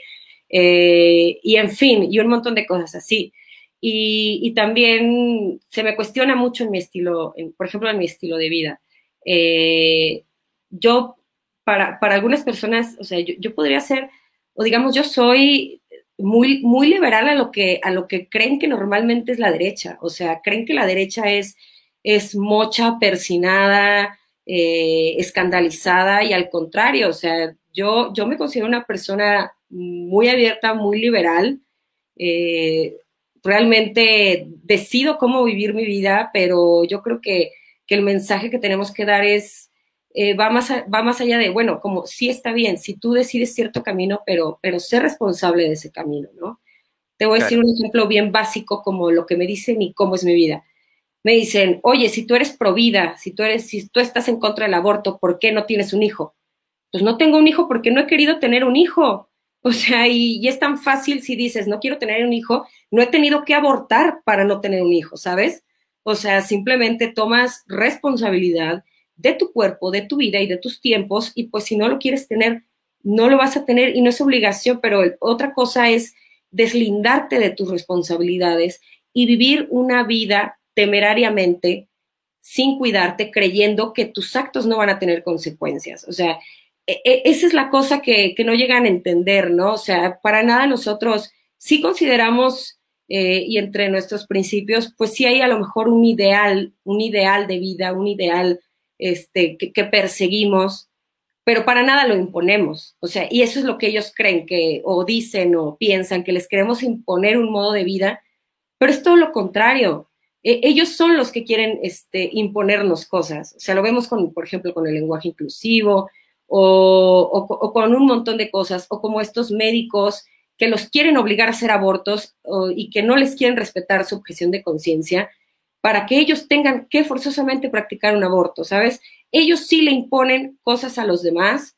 eh, y en fin, y un montón de cosas así. Y, y, también se me cuestiona mucho en mi estilo, por ejemplo, en mi estilo de vida. Eh, yo, para, para, algunas personas, o sea, yo, yo podría ser, o digamos, yo soy muy, muy liberal a lo, que, a lo que creen que normalmente es la derecha. O sea, creen que la derecha es, es mocha, persinada, eh, escandalizada y al contrario, o sea, yo, yo me considero una persona muy abierta, muy liberal. Eh, realmente decido cómo vivir mi vida, pero yo creo que, que el mensaje que tenemos que dar es eh, va, más va más allá de, bueno, como sí está bien, si tú decides cierto camino, pero, pero sé responsable de ese camino, ¿no? Te voy a decir un ejemplo bien básico como lo que me dicen y cómo es mi vida. Me dicen, oye, si tú eres pro vida, si tú, eres, si tú estás en contra del aborto, ¿por qué no tienes un hijo? Pues no tengo un hijo porque no he querido tener un hijo. <laughs> O sea, y, y, es tan fácil si dices, no quiero tener un hijo, no he tenido que abortar para no tener un hijo, ¿sabes? O sea, simplemente tomas responsabilidad de tu cuerpo, de tu vida y de tus tiempos, y pues si no lo quieres tener, no lo vas a tener y no es obligación, pero otra cosa es deslindarte de tus responsabilidades y vivir una vida temerariamente sin cuidarte, creyendo que tus actos no van a tener consecuencias. O sea, e, e, esa es la cosa que, no llegan a entender, ¿no? O sea, para nada nosotros sí consideramos eh, y entre nuestros principios, pues sí hay a lo mejor un ideal, un ideal de vida, un ideal este, que, perseguimos, pero para nada lo imponemos. O sea, y eso es lo que ellos creen que, o dicen, o piensan, que les queremos imponer un modo de vida, pero es todo lo contrario. E, ellos son los que quieren este, imponernos cosas. O sea, lo vemos con, por ejemplo, con el lenguaje inclusivo, o, con un montón de cosas, o como estos médicos que los quieren obligar a hacer abortos y que no les quieren respetar su objeción de conciencia, para que ellos tengan que forzosamente practicar un aborto, ¿sabes? Ellos sí le imponen cosas a los demás,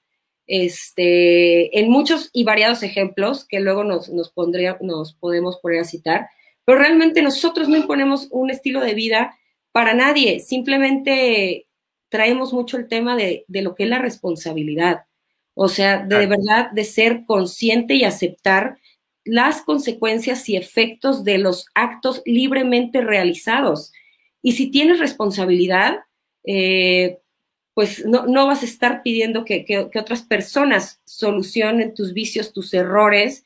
este, en muchos y variados ejemplos que luego nos, nos, pondría, nos podemos poner a citar, pero realmente nosotros no imponemos un estilo de vida para nadie, simplemente traemos mucho el tema de, de lo que es la responsabilidad, o sea, de, de verdad de ser consciente y aceptar las consecuencias y efectos de los actos libremente realizados. Y si tienes responsabilidad, eh, pues no, vas a estar pidiendo que, otras personas solucionen tus vicios, tus errores.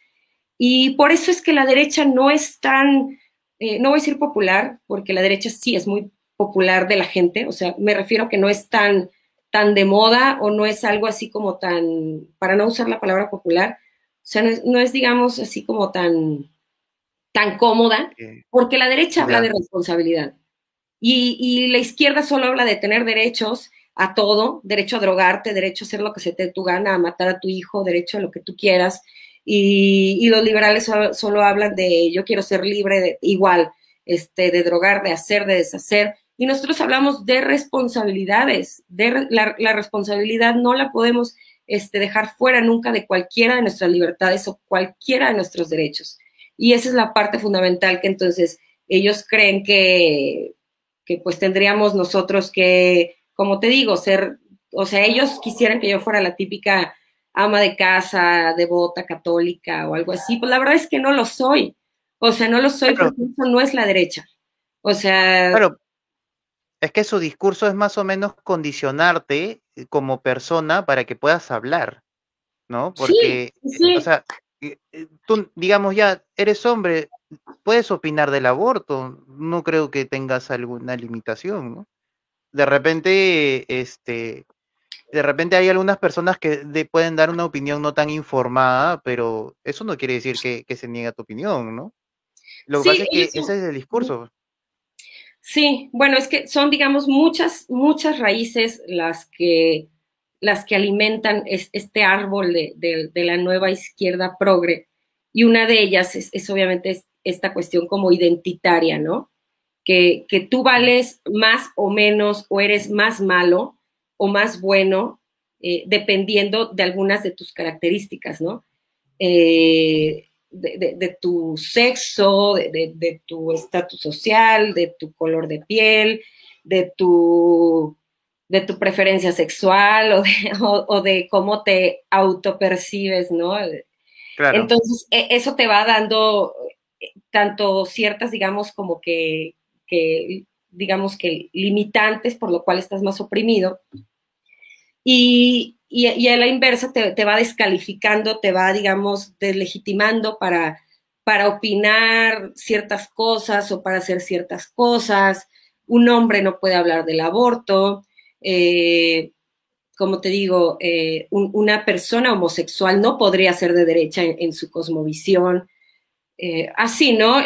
Y por eso es que la derecha no es tan, eh, no voy a decir popular, porque la derecha sí es muy popular de la gente, o sea, me refiero a que no es tan, tan de moda o no es algo así como tan, para no usar la palabra popular, o sea, no es, digamos, así como tan, tan cómoda, porque la derecha habla de responsabilidad y, la izquierda solo habla de tener derechos a todo, derecho a drogarte, derecho a hacer lo que se te dé tu gana, a matar a tu hijo, derecho a lo que tú quieras. Y, los liberales solo, hablan de yo quiero ser libre, de, igual, este, de drogar, de hacer, de deshacer. Y nosotros hablamos de responsabilidades, de la, la responsabilidad no la podemos este, dejar fuera nunca de cualquiera de nuestras libertades o cualquiera de nuestros derechos. Y esa es la parte fundamental que entonces ellos creen que, que pues tendríamos nosotros que, como te digo, ser, o sea, ellos quisieran que yo fuera la típica ama de casa, devota, católica o algo así, pues la verdad es que no lo soy. O sea, no lo soy porque eso no es la derecha. O sea... Claro, es que su discurso es más o menos condicionarte como persona para que puedas hablar, ¿no? Porque, o sea, eh, tú, digamos ya, eres hombre, puedes opinar del aborto, no creo que tengas alguna limitación, ¿no? De repente, este, de repente hay algunas personas que pueden dar una opinión no tan informada, pero eso no quiere decir que, se niega tu opinión, ¿no? Lo que pasa es que ese es el discurso. Sí, bueno, es que son, digamos, muchas, muchas raíces las que, las que alimentan este árbol de, la nueva izquierda progre. Y una de ellas es, obviamente esta cuestión como identitaria, ¿no? Que, que tú vales más o menos o eres más malo o más bueno, eh, dependiendo de algunas de tus características, ¿no? Eh, de, tu sexo, de, tu estatus social, de tu color de piel, de tu, de tu preferencia sexual o de, <laughs> cómo te autopercibes, ¿no? Entonces, e, eso te va dando eh, tanto ciertas, digamos, como que, digamos que limitantes, por lo cual estás más oprimido, y, y, a la inversa te, va descalificando, te va, digamos, deslegitimando para, para opinar ciertas cosas o para hacer ciertas cosas. Un hombre no puede hablar del aborto. Eh, como te digo, eh, una persona homosexual no podría ser de derecha en, su cosmovisión. Eh, así, ¿no?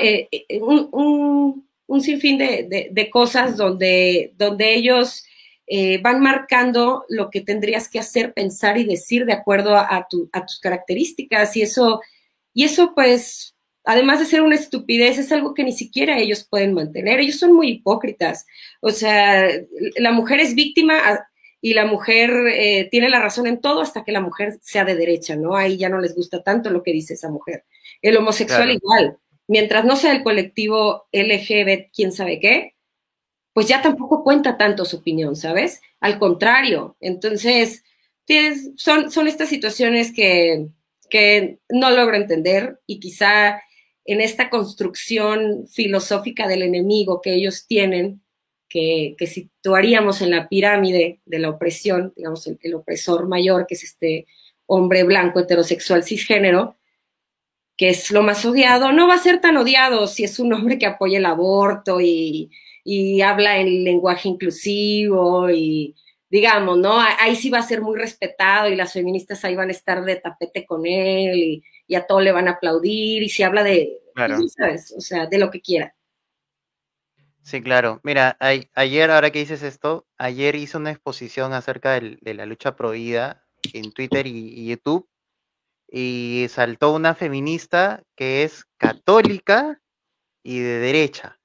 Un, un, sinfín de, de, cosas donde, donde ellos eh, van marcando lo que tendrías que hacer, pensar y decir de acuerdo a, tus características. Y eso, y eso, pues, además de ser una estupidez, es algo que ni siquiera ellos pueden mantener. Ellos son muy hipócritas. O sea, la mujer es víctima ah, y la mujer eh, tiene la razón en todo hasta que la mujer sea de derecha, ¿no? Ahí ya no les gusta tanto lo que dice esa mujer. El homosexual igual. Mientras no sea el colectivo LGBT, quién sabe qué, pues ya tampoco cuenta tanto su opinión, ¿sabes? Al contrario, entonces, son, son estas situaciones que, no logro entender y quizá en esta construcción filosófica del enemigo que ellos tienen, que, situaríamos en la pirámide de la opresión, digamos, el, el, opresor mayor, que es este hombre blanco heterosexual cisgénero, que es lo más odiado, no va a ser tan odiado si es un hombre que apoya el aborto y, y habla en lenguaje inclusivo y digamos, ¿no? Ahí sí va a ser muy respetado y las feministas ahí van a estar de tapete con él y, a todo le van a aplaudir y si habla de, ¿sabes? O sea, de lo que quiera. Sí, claro. Mira, ayer, ahora que dices esto, ayer hice una exposición acerca de, la lucha prohibida en Twitter y, YouTube y saltó una feminista que es católica y de derecha.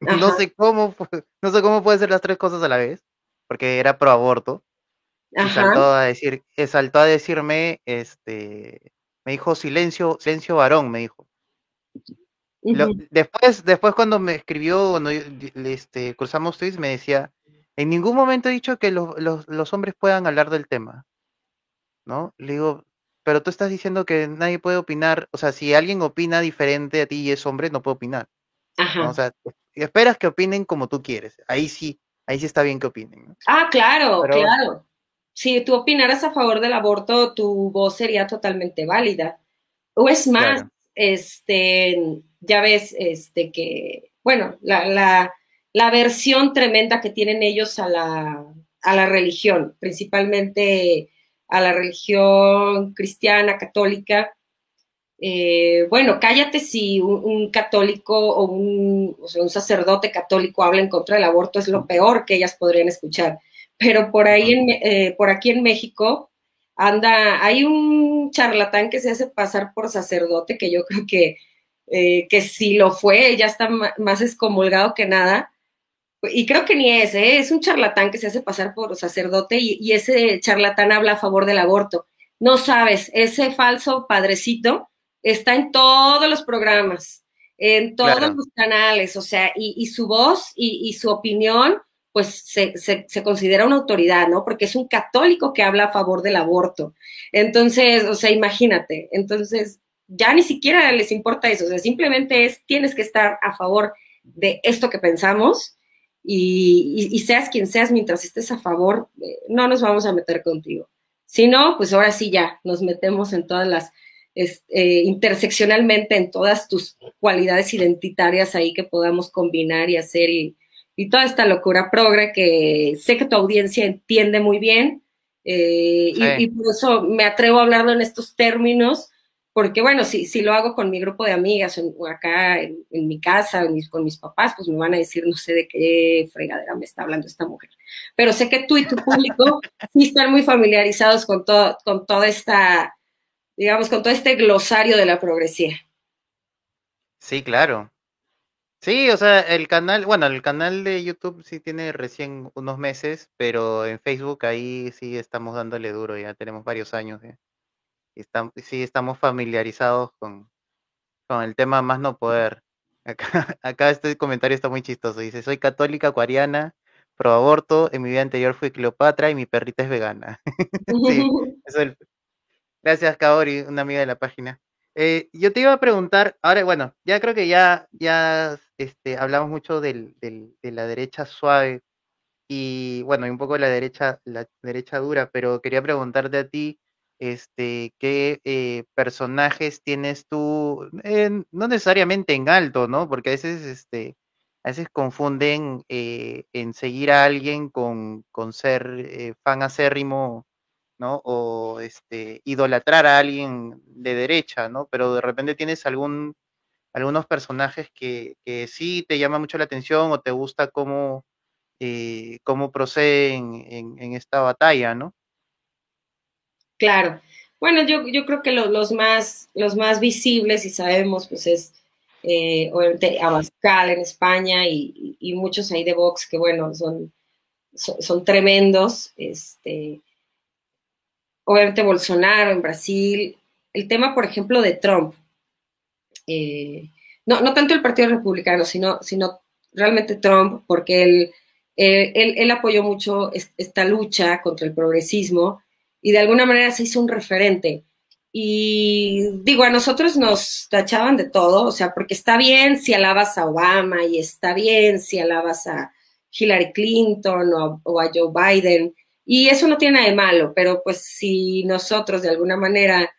No sé cómo, no sé cómo puede ser las tres cosas a la vez, porque era pro aborto. Y saltó a decir, eh, saltó a decirme, este, me dijo silencio, silencio varón, me dijo. después, después cuando me escribió, cuando este, cruzamos tweets, me decía, en ningún momento he dicho que los, los, hombres puedan hablar del tema. ¿No? Le digo, pero tú estás diciendo que nadie puede opinar, o sea, si alguien opina diferente a ti y es hombre, no puede opinar. O sea, esperas que opinen como tú quieres. Ahí sí, ahí sí está bien que opinen. Ah, claro, claro. Si tú opinaras a favor del aborto, tu voz sería totalmente válida. O es más, este, ya ves, este, que, bueno, la, la, versión tremenda que tienen ellos a la, a la religión, principalmente a la religión cristiana, católica, eh, bueno, cállate si un, católico o un, un, sacerdote católico habla en contra del aborto, es lo peor que ellas podrían escuchar. Pero por ahí, en, eh, por aquí en México, anda, hay un charlatán que se hace pasar por sacerdote, que yo creo que, eh, que si lo fue, ya está más excomulgado que nada. Y creo que ni es, es un charlatán que se hace pasar por sacerdote y, y ese charlatán habla a favor del aborto. No sabes, ese falso padrecito está en todos los programas, en todos los canales, o sea, y, su voz y, su opinión, pues se, se, considera una autoridad, ¿no? Porque es un católico que habla a favor del aborto. Entonces, o sea, imagínate, entonces ya ni siquiera les importa eso, o sea, simplemente es, tienes que estar a favor de esto que pensamos y, seas quien seas mientras estés a favor, eh, no nos vamos a meter contigo. Si no, pues ahora sí ya nos metemos en todas las, eh, interseccionalmente en todas tus cualidades identitarias ahí que podamos combinar y hacer y, toda esta locura progre que sé que tu audiencia entiende muy bien eh, y, y, por eso me atrevo a hablarlo en estos términos porque bueno, si, si lo hago con mi grupo de amigas o acá en, mi casa con mis papás, pues me van a decir, no sé de qué fregadera me está hablando esta mujer. Pero sé que tú y tu público sí están muy familiarizados con, todo, con toda esta, digamos, con todo este glosario de la progresía. Sí, claro. Sí, o sea, el canal, bueno, el canal de YouTube sí tiene recién unos meses, pero en Facebook ahí sí estamos dándole duro, ya tenemos varios años. ¿eh? sí estamos familiarizados con, con el tema más no poder. Acá, <laughs> acá este comentario está muy chistoso. Dice, soy católica acuariana, pro aborto, en mi vida anterior fui Cleopatra y mi perrita es vegana. <laughs> <laughs> Gracias, Kaori, una amiga de la página. Eh, yo te iba a preguntar, ahora, bueno, ya creo que ya, ya este, hablamos mucho del, del, de la derecha suave y, bueno, y un poco la derecha, la derecha dura, pero quería preguntarte a ti, este, qué eh, personajes tienes tú, no necesariamente en alto, ¿no? Porque a veces, este, a veces confunden eh, en seguir a alguien con, con ser fan acérrimo, ¿no? O este, idolatrar a alguien de derecha, ¿no? Pero de repente tienes algún, algunos personajes que, que sí te llama mucho la atención o te gusta cómo, cómo proceden en, esta batalla, ¿no? Claro. Bueno, yo, yo creo que los, más, los más visibles, y sabemos, pues es eh, obviamente Abascal en España y, muchos ahí de Vox que, bueno, son, son, tremendos. Este, obviamente Bolsonaro en Brasil. El tema, por ejemplo, de Trump. Eh, no, no tanto el Partido Republicano, sino, sino realmente Trump, porque él, él, él apoyó mucho esta lucha contra el progresismo y de alguna manera se hizo un referente. Y digo, a nosotros nos tachaban de todo, o sea, porque está bien si alabas a Obama y está bien si alabas a Hillary Clinton o, a Joe Biden, y eso no tiene nada de malo, pero pues si nosotros de alguna manera,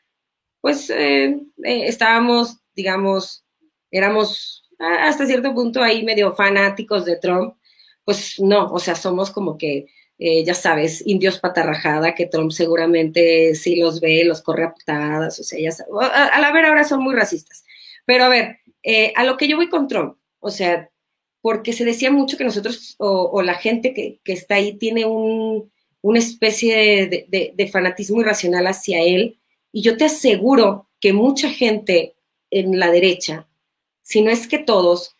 pues eh, eh, estábamos, digamos, éramos hasta cierto punto ahí medio fanáticos de Trump, pues no, o sea, somos como que eh, ya sabes, indios patarrajada, que Trump seguramente sí los ve, los corre a putadas, o sea, ya sabes, a, la ver ahora son muy racistas. Pero a ver, eh, a lo que yo voy con Trump, o sea, porque se decía mucho que nosotros, o, la gente que, está ahí, tiene un, una especie de, de fanatismo irracional hacia él, y yo te aseguro que mucha gente en la derecha, si no es que todos,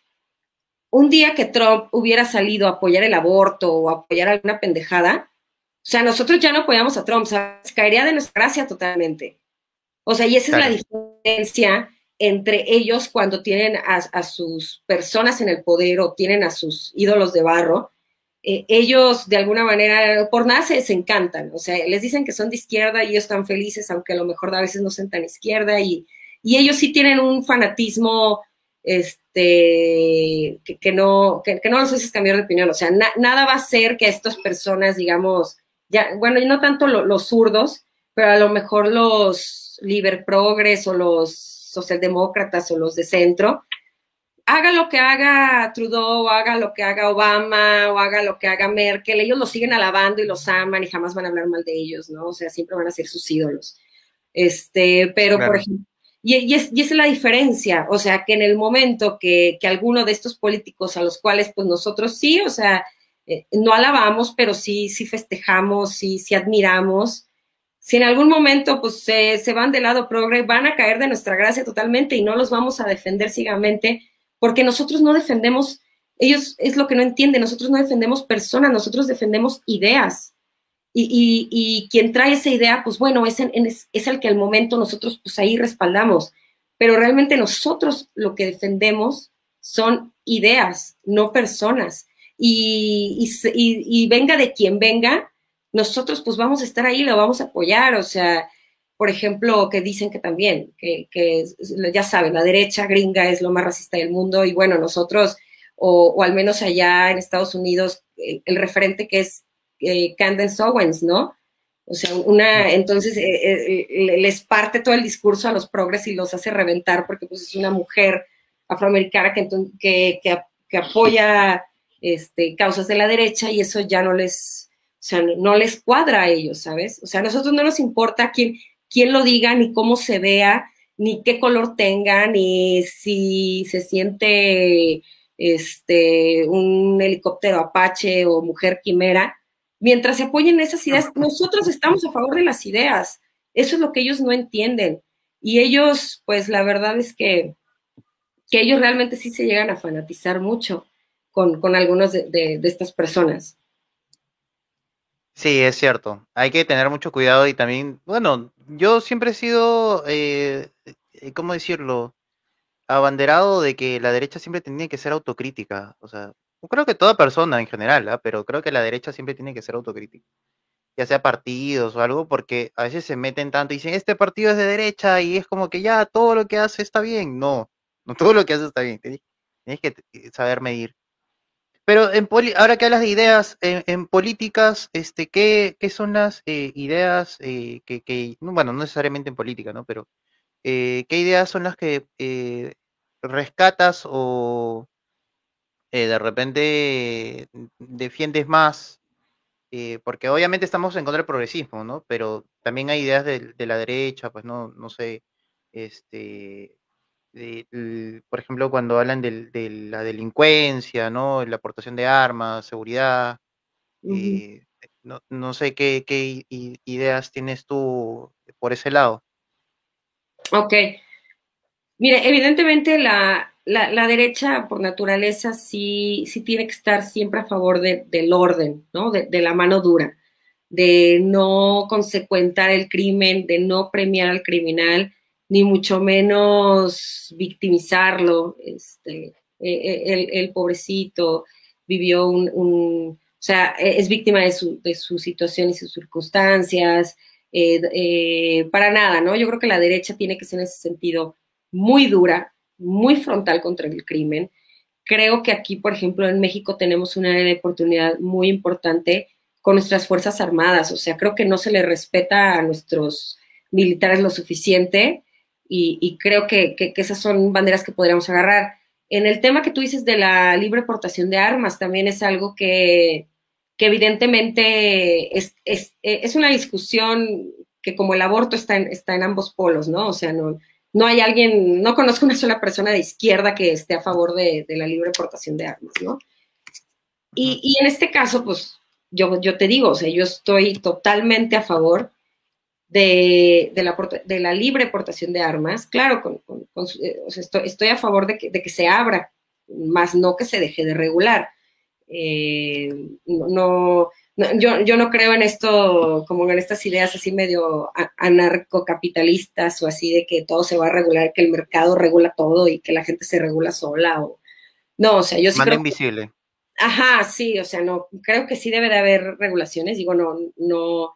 un día que Trump hubiera salido a apoyar el aborto o apoyar alguna pendejada, o sea, nosotros ya no apoyamos a Trump, o sea, caería de nuestra gracia totalmente. O sea, y esa es la diferencia entre ellos cuando tienen a, sus personas en el poder o tienen a sus ídolos de barro. Eh, ellos de alguna manera, por nada se desencantan, o sea, les dicen que son de izquierda y ellos están felices, aunque a lo mejor a veces no sean tan izquierda, y, y ellos sí tienen un fanatismo este, que, no, que, no los haces cambiar de opinión. O sea, nada va a ser que estas personas, digamos, ya, bueno, y no tanto los zurdos, pero a lo mejor los liber progres o los socialdemócratas o los de centro, haga lo que haga Trudeau, haga lo que haga Obama o haga lo que haga Merkel, ellos los siguen alabando y los aman y jamás van a hablar mal de ellos, ¿no? O sea, siempre van a ser sus ídolos. Este, pero por ejemplo, y, es, esa es la diferencia, o sea, que en el momento que, que alguno de estos políticos a los cuales pues nosotros sí, o sea, eh, no alabamos, pero sí, sí festejamos, sí, sí admiramos, si en algún momento pues se, se van del lado progre, van a caer de nuestra gracia totalmente y no los vamos a defender ciegamente, porque nosotros no defendemos, ellos es lo que no entienden, nosotros no defendemos personas, nosotros defendemos ideas. Y, y, quien trae esa idea, pues bueno, es, es, el que al momento nosotros pues ahí respaldamos. pero realmente nosotros lo que defendemos son ideas, no personas. Y, y, venga de quien venga, nosotros pues vamos a estar ahí, lo vamos a apoyar, o sea, por ejemplo, que dicen que también, que, que ya saben, la derecha gringa es lo más racista del mundo y bueno, nosotros, o, o al menos allá en Estados Unidos, eh, el referente que es eh, Candace Owens, ¿no? O sea, una, entonces eh, eh, les parte todo el discurso a los progres y los hace reventar porque pues es una mujer afroamericana que, que, apoya este, causas de la derecha y eso ya no les, o sea, no les cuadra a ellos, ¿sabes? O sea, a nosotros no nos importa quién, quién lo diga, ni cómo se vea, ni qué color tenga, ni si se siente este, un helicóptero Apache o mujer quimera mientras se apoyen esas ideas, nosotros estamos a favor de las ideas. Eso es lo que ellos no entienden. Y ellos, pues la verdad es que, que ellos realmente sí se llegan a fanatizar mucho con, con algunos de, de, estas personas. Sí, es cierto. Hay que tener mucho cuidado y también, bueno, yo siempre he sido, eh, ¿cómo decirlo? Abanderado de que la derecha siempre tenía que ser autocrítica. O sea, creo que toda persona en general, ¿ah? pero creo que la derecha siempre tiene que ser autocrítica, ya sea partidos o algo, porque a veces se meten tanto y dicen, este partido es de derecha y es como que ya todo lo que hace está bien. No, no <laughs> todo lo que hace está bien, tienes, que eh, saber medir. Pero en ahora que hablas de ideas, en, políticas, este, ¿qué, qué son las eh, ideas eh, que, bueno, no necesariamente en política, ¿no? Pero, ¿qué ideas son las que rescatas o, eh, de repente defiendes más, eh, porque obviamente estamos en contra del progresismo, ¿no? Pero también hay ideas de, la derecha, pues no, no sé, este, por ejemplo, cuando hablan de, la delincuencia, ¿no? La aportación de armas, seguridad, eh, no, sé qué, qué ideas tienes tú por ese lado. Ok. Mire, evidentemente la, la, derecha por naturaleza sí, sí tiene que estar siempre a favor del orden, ¿no? De, la mano dura, de no consecuentar el crimen, de no premiar al criminal, ni mucho menos victimizarlo. Este, e, e, el, pobrecito vivió un, o sea, e, es víctima de su, de su situación y sus circunstancias. Eh, eh, para nada, ¿no? Yo creo que la derecha tiene que ser en ese sentido muy dura, muy frontal contra el crimen. Creo que aquí, por ejemplo, en México tenemos una oportunidad muy importante con nuestras Fuerzas Armadas. O sea, creo que no se le respeta a nuestros militares lo suficiente y, creo que, esas son banderas que podríamos agarrar. En el tema que tú dices de la libre portación de armas, también es algo que, evidentemente es, es, una discusión que como el aborto está en, está en ambos polos, ¿no? O sea, no, no hay alguien, no conozco una sola persona de izquierda que esté a favor de, la libre portación de armas, ¿no? Y, en este caso, pues yo, yo te digo, o sea, yo estoy totalmente a favor de, la, de la libre portación de armas, claro, con, eh, estoy, a favor de que, de que, se abra, más no que se deje de regular. Eh, no, yo, yo no creo en esto, como en estas ideas así medio anarcocapitalistas o así de que todo se va a regular, que el mercado regula todo y que la gente se regula sola. O... No, o sea, yo sí. Creo invisible. Ajá, sí, o sea, no, creo que sí debe de haber regulaciones. Digo, no, no,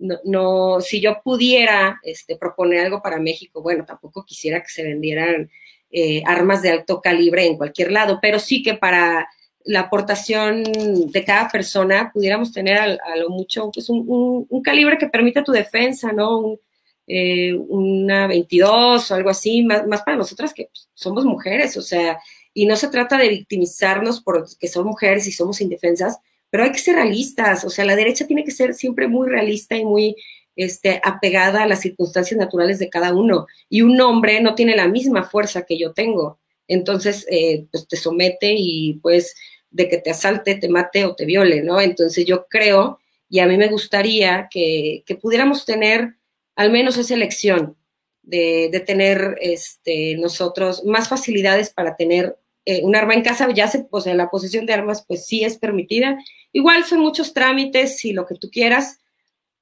no, no, si yo pudiera este, proponer algo para México, bueno, tampoco quisiera que se vendieran eh, armas de alto calibre en cualquier lado, pero sí que para la aportación de cada persona, pudiéramos tener a, lo mucho pues un, calibre que permita tu defensa, ¿no? Eh, una 22 o algo así, más, más para nosotras que somos mujeres, o sea, y no se trata de victimizarnos porque somos mujeres y somos indefensas, pero hay que ser realistas, o sea, la derecha tiene que ser siempre muy realista y muy este, apegada a las circunstancias naturales de cada uno, y un hombre no tiene la misma fuerza que yo tengo, entonces, eh, pues te somete y pues de que te asalte, te mate o te viole, ¿no? Entonces yo creo, y a mí me gustaría que, pudiéramos tener al menos esa elección de, tener este, nosotros más facilidades para tener eh, un arma en casa, ya se, o sea, la posesión de armas pues sí es permitida. Igual son muchos trámites y lo que tú quieras,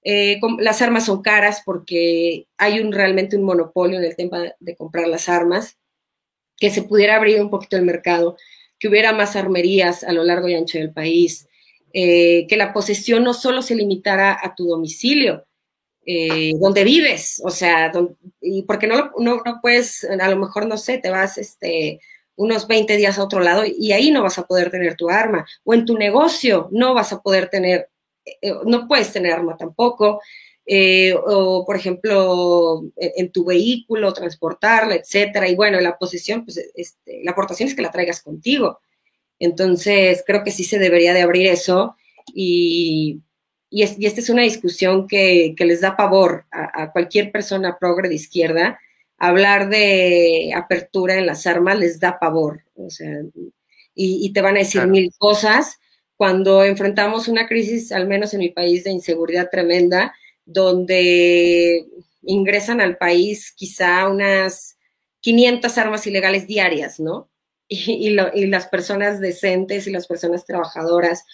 Eh, las armas son caras porque hay un, realmente un monopolio en el tema de comprar las armas, que se pudiera abrir un poquito el mercado, que hubiera más armerías a lo largo y ancho del país, eh, que la posesión no solo se limitara a tu domicilio, eh, donde vives, o sea, y porque no, no, no, puedes, a lo mejor, no sé, te vas este, unos 20 días a otro lado y ahí no vas a poder tener tu arma, o en tu negocio no vas a poder tener, eh, no puedes tener arma tampoco, o por ejemplo, en, tu vehículo, transportarla, etcétera, y bueno, la posesión, pues este, la aportación es que la traigas contigo. Entonces, creo que sí se debería de abrir eso y, y, esta es una discusión que, les da pavor a, cualquier persona progre de izquierda. Hablar de apertura en las armas les da pavor, o sea, y, te van a decir mil cosas. Cuando enfrentamos una crisis, al menos en mi país, de inseguridad tremenda, donde ingresan al país quizá unas 500 armas ilegales diarias, ¿no? <laughs> y, las personas decentes y las personas trabajadoras,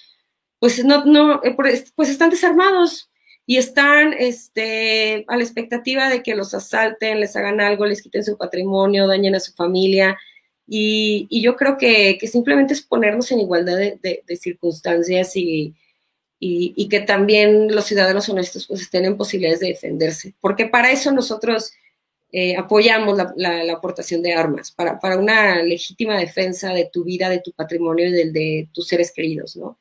pues no, no, eh, pues están desarmados y están este, a la expectativa de que los asalten, les hagan algo, les quiten su patrimonio, dañen a su familia. Y, yo creo que, simplemente es ponernos en igualdad de, circunstancias y, y, que también los ciudadanos honestos pues estén en posibilidades de defenderse. Porque para eso nosotros eh, apoyamos la, aportación de armas para, una legítima defensa de tu vida, de tu patrimonio y del de tus seres queridos, ¿no?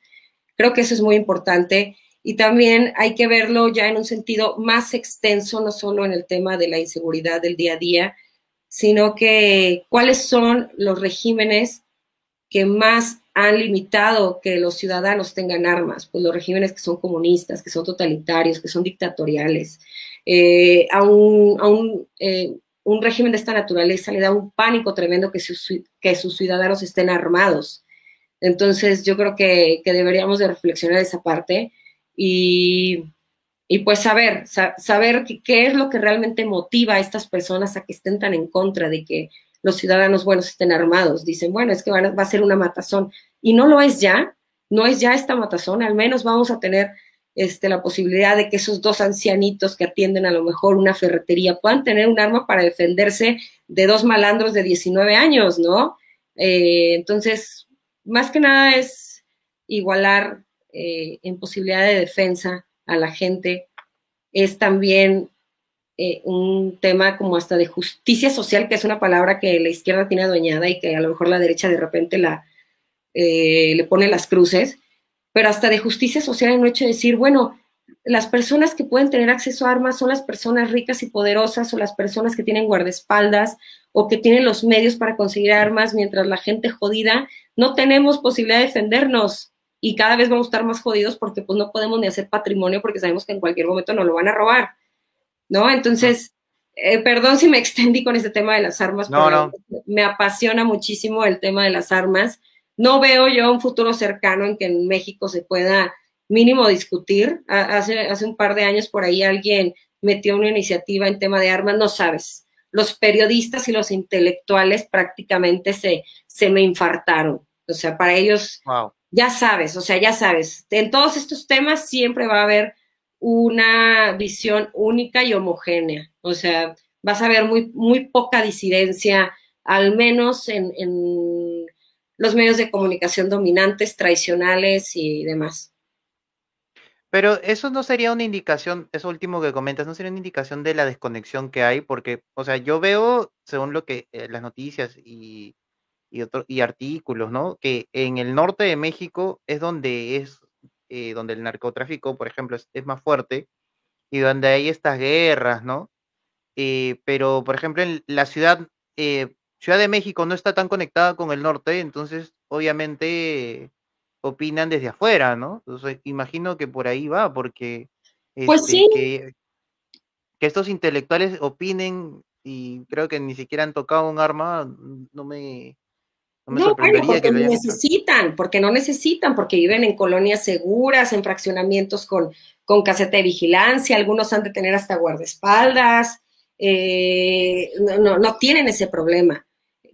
Creo que eso es muy importante y también hay que verlo ya en un sentido más extenso, no solo en el tema de la inseguridad del día a día, sino que cuáles son los regímenes que más han limitado que los ciudadanos tengan armas, pues los regímenes que son comunistas, que son totalitarios, que son dictatoriales, eh, a, un, eh, un, régimen de esta naturaleza le da un pánico tremendo que, que sus ciudadanos estén armados. Entonces yo creo que, deberíamos de reflexionar esa parte y, pues saber, saber qué es lo que realmente motiva a estas personas a que estén tan en contra de que los ciudadanos buenos estén armados. Dicen, bueno, es que va a ser una matazón. Y no lo es ya, no es ya esta matazón, al menos vamos a tener este, la posibilidad de que esos dos ancianitos que atienden a lo mejor una ferretería puedan tener un arma para defenderse de dos malandros de 19 años, ¿no? Eh, entonces, más que nada es igualar eh, en posibilidad de defensa a la gente. Es también eh, un tema como hasta de justicia social, que es una palabra que la izquierda tiene adueñada y que a lo mejor la derecha de repente la, le pone las cruces pero hasta de justicia social en el hecho de decir, bueno, las personas que pueden tener acceso a armas son las personas ricas y poderosas o las personas que tienen guardaespaldas o que tienen los medios para conseguir armas, mientras la gente jodida no tenemos posibilidad de defendernos y cada vez vamos a estar más jodidos porque pues no podemos ni hacer patrimonio porque sabemos que en cualquier momento nos lo van a robar, ¿no? Entonces, eh, perdón si me extendí con este tema de las armas, pero me apasiona muchísimo el tema de las armas no veo yo un futuro cercano en que en México se pueda mínimo discutir. Hace, hace un par de años por ahí alguien metió una iniciativa en tema de armas, no sabes. Los periodistas y los intelectuales prácticamente se, se me infartaron. O sea, para ellos, ya sabes, o sea, ya sabes, en todos estos temas siempre va a haber una visión única y homogénea. O sea, vas a ver muy, muy poca disidencia, al menos en, en los medios de comunicación dominantes, tradicionales y demás. Pero eso no sería una indicación, eso último que comentas, no sería una indicación de la desconexión que hay, porque, o sea, yo veo, según lo que eh, las noticias y, y, y artículos, ¿no? Que en el norte de México es donde es, eh, donde el narcotráfico, por ejemplo, es, más fuerte y donde hay estas guerras, ¿no? Eh, pero, por ejemplo, en la ciudad, Ciudad de México no está tan conectada con el norte, entonces obviamente opinan desde afuera, ¿no? Entonces imagino que por ahí va, porque pues este, sí. que, estos intelectuales opinen y creo que ni siquiera han tocado un arma, no me, no, no porque necesitan, porque no necesitan, porque viven en colonias seguras, en fraccionamientos con, con caseta de vigilancia, algunos han de tener hasta guardaespaldas, eh, no, no, no tienen ese problema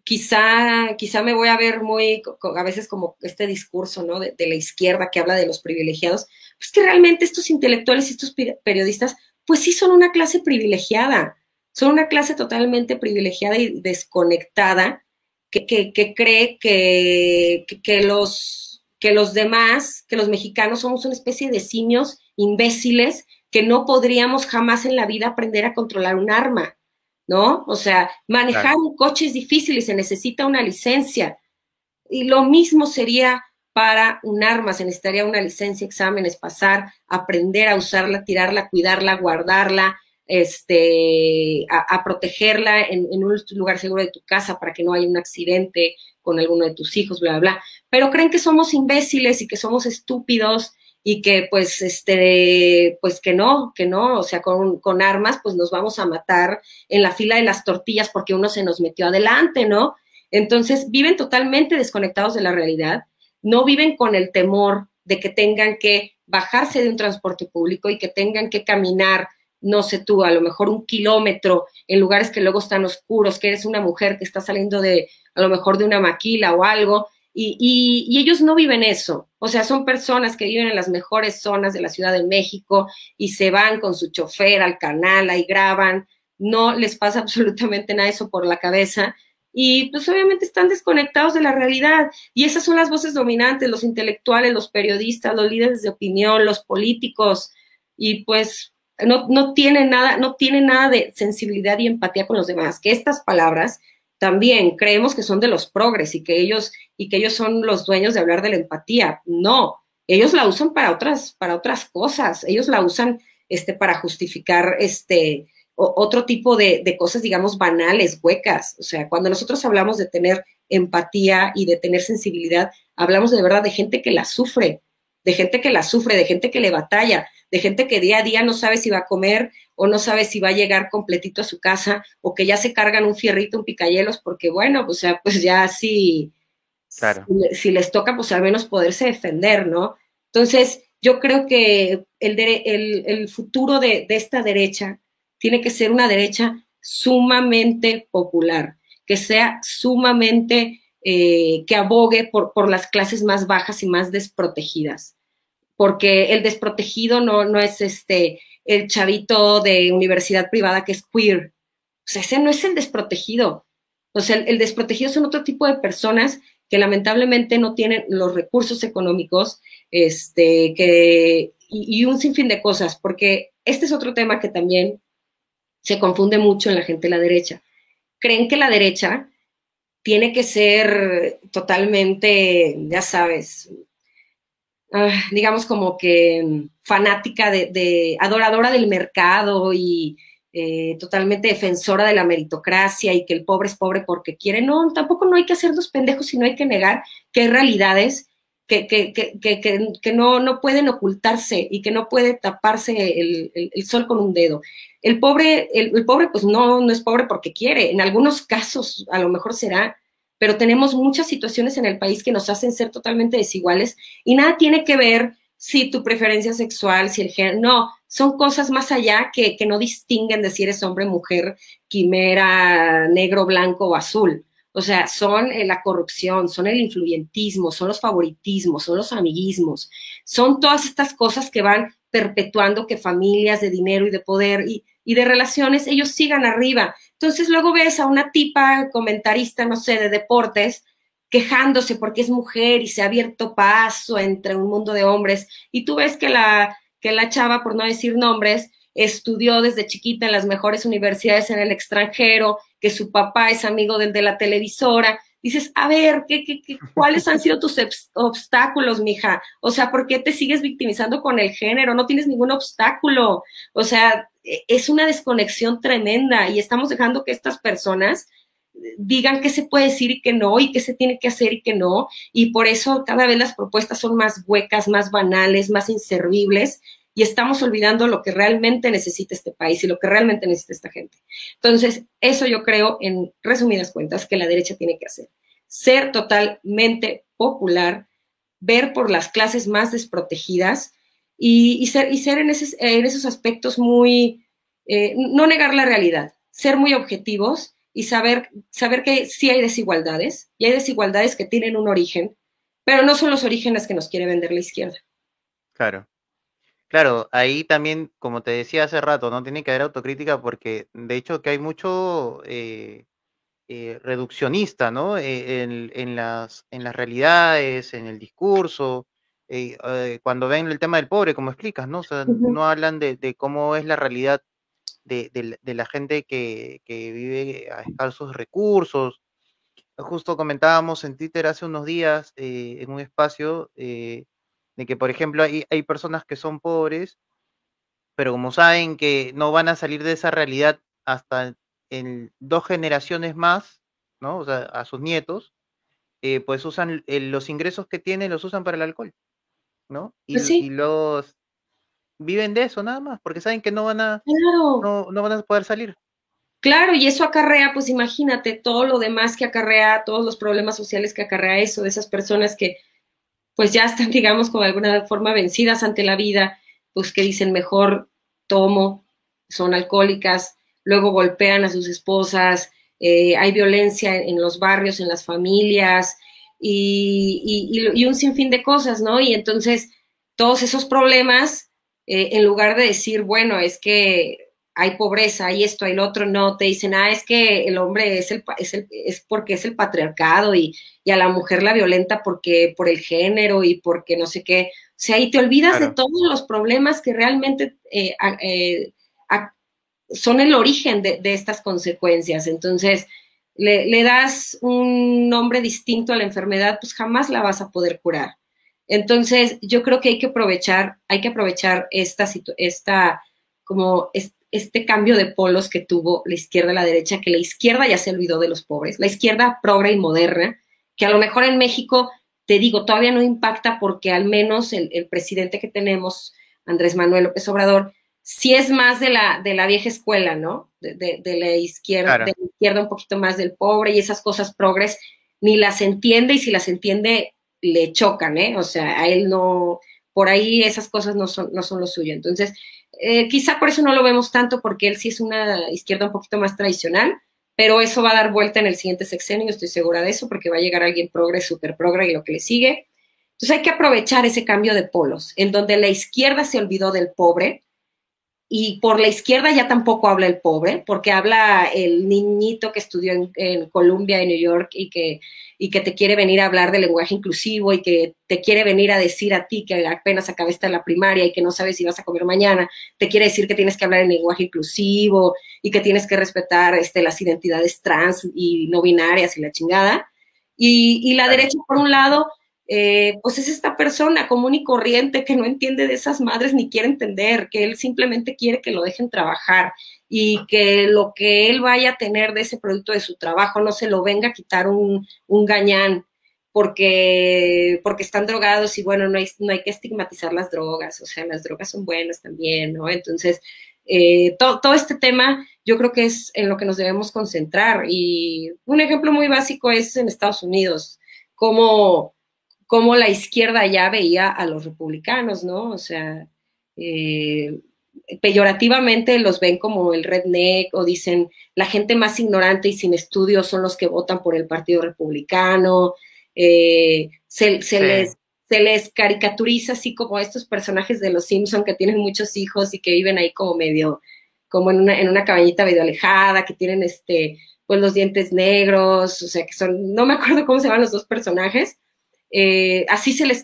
quizá, quizá me voy a ver muy, a veces como este discurso, ¿no? De, la izquierda que habla de los privilegiados, pues que realmente estos intelectuales y estos periodistas, pues sí son una clase privilegiada, son una clase totalmente privilegiada y desconectada que, cree que, que, los, que los demás, que los mexicanos somos una especie de simios imbéciles que no podríamos jamás en la vida aprender a controlar un arma. ¿no? O sea, manejar un coche es difícil y se necesita una licencia. Y lo mismo sería para un arma, se necesitaría una licencia, exámenes, pasar, aprender a usarla, tirarla, cuidarla, guardarla, este, a, protegerla en, un lugar seguro de tu casa para que no haya un accidente con alguno de tus hijos, bla, bla, bla. Pero creen que somos imbéciles y que somos estúpidos y que pues este pues que no, que no, o sea, con, con, armas pues nos vamos a matar en la fila de las tortillas porque uno se nos metió adelante, ¿no? Entonces viven totalmente desconectados de la realidad, no viven con el temor de que tengan que bajarse de un transporte público y que tengan que caminar, no sé tú, a lo mejor un kilómetro en lugares que luego están oscuros, que eres una mujer que está saliendo de a lo mejor de una maquila o algo y, ellos no viven eso. O sea, son personas que viven en las mejores zonas de la Ciudad de México y se van con su chofer al canal, ahí graban. No les pasa <laughs> absolutamente nada eso por la cabeza. Y pues obviamente están desconectados de la realidad. Y esas son las voces dominantes, los intelectuales, los periodistas, los líderes de opinión, los políticos. Y pues no, no tienen nada, no tienen nada de sensibilidad y empatía con los demás. Que estas palabras también creemos que son de los progres y que ellos y que ellos son los dueños de hablar de la empatía. No, ellos la usan para otras para otras cosas. Ellos la usan este para justificar este otro tipo de, de cosas, digamos, banales, huecas. O sea, cuando nosotros hablamos de tener empatía y de tener sensibilidad, hablamos de verdad de gente que la sufre, de gente que la sufre, de gente que le batalla, de gente que día a día no sabe si va a comer o no sabe si va a llegar completito a su casa o que ya se cargan un fierrito, un picayelos, porque bueno, o sea, pues ya si, si, les toca, pues al menos poderse defender, ¿no? Entonces, yo creo que el, el, futuro de, esta derecha tiene que ser una derecha sumamente popular, que sea sumamente, eh, que abogue por, por las clases más bajas y más desprotegidas porque el desprotegido no, no es este, el chavito de universidad privada que es queer. O sea, ese no es el desprotegido. O sea, el, desprotegido son otro tipo de personas que lamentablemente no tienen los recursos económicos, este, que, y, y, un sinfín de cosas, porque este es otro tema que también se confunde mucho en la gente de la derecha. Creen que la derecha tiene que ser totalmente, ya sabes, Ah, digamos, como que mm, fanática de, adoradora del mercado y eh, totalmente defensora de la meritocracia y que el pobre es pobre porque quiere. No, tampoco no hay que hacer dos pendejos, sino hay que negar que hay realidades que, que, que, que no, no, pueden ocultarse y que no puede taparse el, el, sol con un dedo. El pobre, el, el, pobre, pues no, no es pobre porque quiere. En algunos casos a lo mejor será, pero tenemos muchas situaciones en el país que nos hacen ser totalmente desiguales y nada tiene que ver si tu preferencia sexual, si el género, no, son cosas más allá que, que no distinguen de si eres hombre, mujer, quimera, negro, blanco o azul. O sea, son eh, la corrupción, son el influyentismo, son los favoritismos, son los amiguismos, son todas estas cosas que van perpetuando que familias de dinero y de poder y, y de relaciones, ellos sigan arriba. Entonces luego ves a una tipa comentarista, no sé, de deportes, quejándose porque es mujer y se ha abierto paso entre un mundo de hombres. Y tú ves que la, que la chava, por no decir nombres, estudió desde chiquita en las mejores universidades en el extranjero, que su papá es amigo del de la televisora. Dices, a ver, ¿qué, qué, qué, cuáles han sido tus obstáculos, mija? O sea, ¿por qué te sigues victimizando con el género? No tienes ningún obstáculo. O sea, es una desconexión tremenda y estamos dejando que estas personas digan qué se puede decir y qué no, y qué se tiene que hacer y qué no, y por eso cada vez las propuestas son más huecas, más banales, más inservibles, y estamos olvidando lo que realmente necesita este país y lo que realmente necesita esta gente. Entonces, eso yo creo, en resumidas cuentas, que la derecha tiene que hacer. Ser totalmente popular, ver por las clases más desprotegidas, y, ser, y ser en, esos aspectos muy, eh, no negar la realidad, ser muy objetivos y saber, saber que sí hay desigualdades, y hay desigualdades que tienen un origen, pero no son los orígenes que nos quiere vender la izquierda. Claro. Claro, ahí también, como te decía hace rato, no tiene que haber autocrítica porque de hecho que hay mucho eh, eh, reduccionista, ¿no? En, las, en las realidades, en el discurso, cuando ven el tema del pobre, como explicas, ¿no? O sea, no hablan de, cómo es la realidad de, la gente que, que, vive a escasos recursos. Justo comentábamos en Twitter hace unos días, en un espacio, de que, por ejemplo, hay, hay personas que son pobres, pero como saben que no van a salir de esa realidad hasta en dos generaciones más, ¿no? O sea, a sus nietos, eh, pues usan los ingresos que tienen, los usan para el alcohol, ¿no? Y, pues y, los viven de eso nada más, porque saben que no van a, no, no van a poder salir. Claro, y eso acarrea, pues imagínate todo lo demás que acarrea, todos los problemas sociales que acarrea eso, de esas personas que pues ya están, <laughs> digamos, como de alguna forma vencidas ante la vida, pues que dicen mejor tomo, son alcohólicas, luego golpean a sus esposas, eh, hay violencia en los barrios, en las familias y, y, un sinfín de cosas, ¿no? Y entonces todos esos problemas, eh, en lugar de decir, bueno, es que hay pobreza, hay esto, hay lo otro, no, te dicen, ah, es que el hombre es, el, es, el, es porque es el patriarcado y, y, a la mujer la violenta porque por el género y porque no sé qué. O sea, y te olvidas de todos los problemas que realmente eh, eh, son el origen de, de, estas consecuencias. Entonces, le, das un nombre distinto a la enfermedad, pues jamás la vas a poder curar. Entonces, yo creo que hay que aprovechar, hay que aprovechar esta, esta como este cambio de polos que tuvo la izquierda y la derecha, que la izquierda ya se olvidó de los pobres, la izquierda progre y moderna, que a lo mejor en México, te digo, todavía no impacta porque al menos el, presidente que tenemos, Andrés Manuel López Obrador, sí es más de la, de la vieja escuela, ¿no? De, la izquierda, de la izquierda un poquito más del pobre y esas cosas progres, ni las entiende y si las entiende le chocan, ¿eh? O sea, a él no, por ahí esas cosas no son, no son lo suyo. Entonces, eh, quizá por eso no lo vemos tanto, porque él sí es una izquierda un poquito más tradicional, pero eso va a dar vuelta en el siguiente sexenio, estoy segura de eso, porque va a llegar alguien progre, super progre y lo que le sigue. Entonces hay que aprovechar ese cambio de polos, en donde la izquierda se olvidó del pobre, y por la izquierda ya tampoco habla el pobre, porque habla el niñito que estudió en, en Columbia, en New York, y que, y que te quiere venir a hablar de lenguaje inclusivo y que te quiere venir a decir a ti que apenas acabaste la primaria y que no sabes si vas a comer mañana, te quiere decir que tienes que hablar en lenguaje inclusivo y que tienes que respetar este, las identidades trans y no binarias y la chingada. Y, y la derecha, por un lado, eh, pues es esta persona común y corriente que no entiende de esas madres ni quiere entender, que él simplemente quiere que lo dejen trabajar y que lo que él vaya a tener de ese producto de su trabajo no se lo venga a quitar un, un gañán porque, porque están drogados y bueno, no hay, no hay que estigmatizar las drogas, o sea, las drogas son buenas también, ¿no? Entonces, eh, todo este tema yo creo que es en lo que nos debemos concentrar y un ejemplo muy básico es en Estados Unidos, cómo cómo la izquierda ya veía a los republicanos, ¿no? O sea, eh, peyorativamente los ven como el redneck o dicen la gente más ignorante y sin estudios son los que votan por el Partido Republicano. Eh, se, les, se les caricaturiza así como estos personajes de los Simpson que tienen muchos hijos y que viven ahí como medio, como en una, en una cabañita medio alejada, que tienen este, pues los dientes negros, o sea, que son, no me acuerdo cómo se llaman los dos personajes, eh, así se les,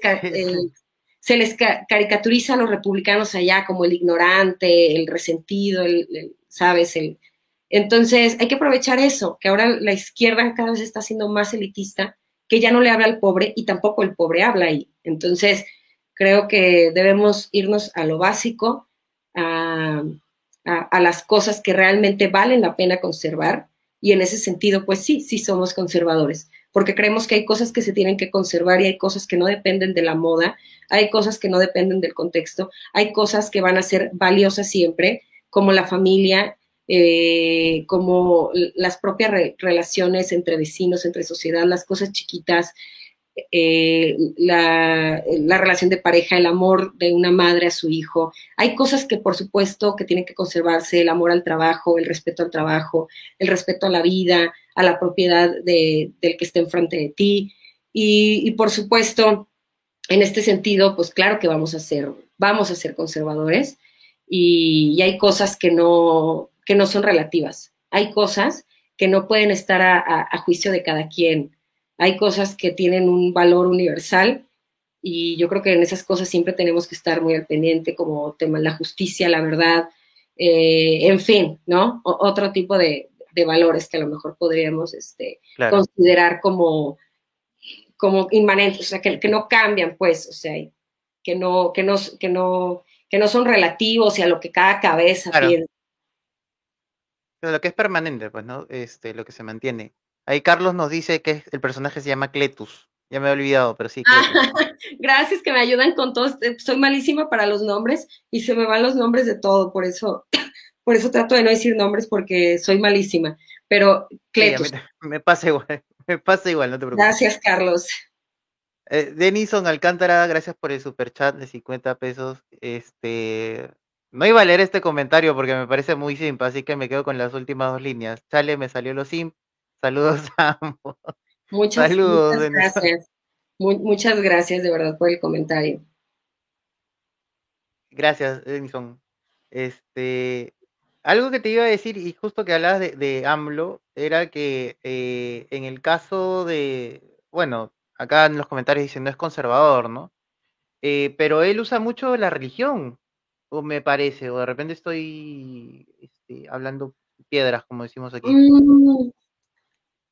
se les caricaturiza a los republicanos allá como el ignorante, el resentido, el, ¿sabes? El, entonces hay que aprovechar eso, que ahora la izquierda cada vez está siendo más elitista, que ya no le habla al pobre y tampoco el pobre habla ahí. Entonces creo que debemos irnos a lo básico, a, a las cosas que realmente valen la pena conservar y en ese sentido, pues sí, sí somos conservadores porque creemos que hay cosas que se tienen que conservar y hay cosas que no dependen de la moda, hay cosas que no dependen del contexto, hay cosas que van a ser valiosas siempre, como la familia, eh, como las propias relaciones entre vecinos, entre sociedad, las cosas chiquitas. Eh, la, la, relación de pareja, el amor de una madre a su hijo. Hay cosas que por supuesto que tienen que conservarse, el amor al trabajo, el respeto al trabajo, el respeto a la vida, a la propiedad de, del que esté enfrente de ti. Y, por supuesto, en este sentido, pues claro que vamos a ser, vamos a ser conservadores y, hay cosas que no, que no son relativas. Hay cosas que no pueden estar a juicio de cada quien hay cosas que tienen un valor universal y yo creo que en esas cosas siempre tenemos que estar muy al pendiente, como tema la justicia, la verdad, eh, en fin, ¿no? otro tipo de, valores que a lo mejor podríamos este, considerar como, como inmanentes, o sea, que, no cambian, pues, o sea, que no, que no, que no, que no son relativos y a lo que cada cabeza piensa. Pero lo que es permanente, pues, ¿no? Este, lo que se mantiene. Ahí Carlos nos dice que el personaje se llama Cletus. Ya me he olvidado, pero sí. <laughs> gracias que me ayudan con todos. Eh, soy malísima para los nombres y se me van los nombres de todo, por eso, <coughs> por eso trato de no decir nombres porque soy malísima. Pero Cletus. <laughs> me pasa igual, <laughs> me pasa igual, no te preocupes. Gracias, Carlos. Eh, Denison Alcántara, gracias por el super chat de 50 pesos. Este, no iba a leer este comentario porque me parece muy simple, así que me quedo con las últimas dos líneas. Chale, me salió lo simp, Saludos <laughs> a ambos. Muchas, Saludos, gracias. muchas gracias de verdad por el comentario. Gracias, Edison. Este, algo que te iba a decir, y justo que hablabas de, AMLO, era que eh, en el caso de, bueno, acá en los comentarios dicen no es conservador, ¿no? Eh, pero él usa mucho la religión, o me parece, o de repente estoy este, hablando piedras, como decimos aquí. Mm,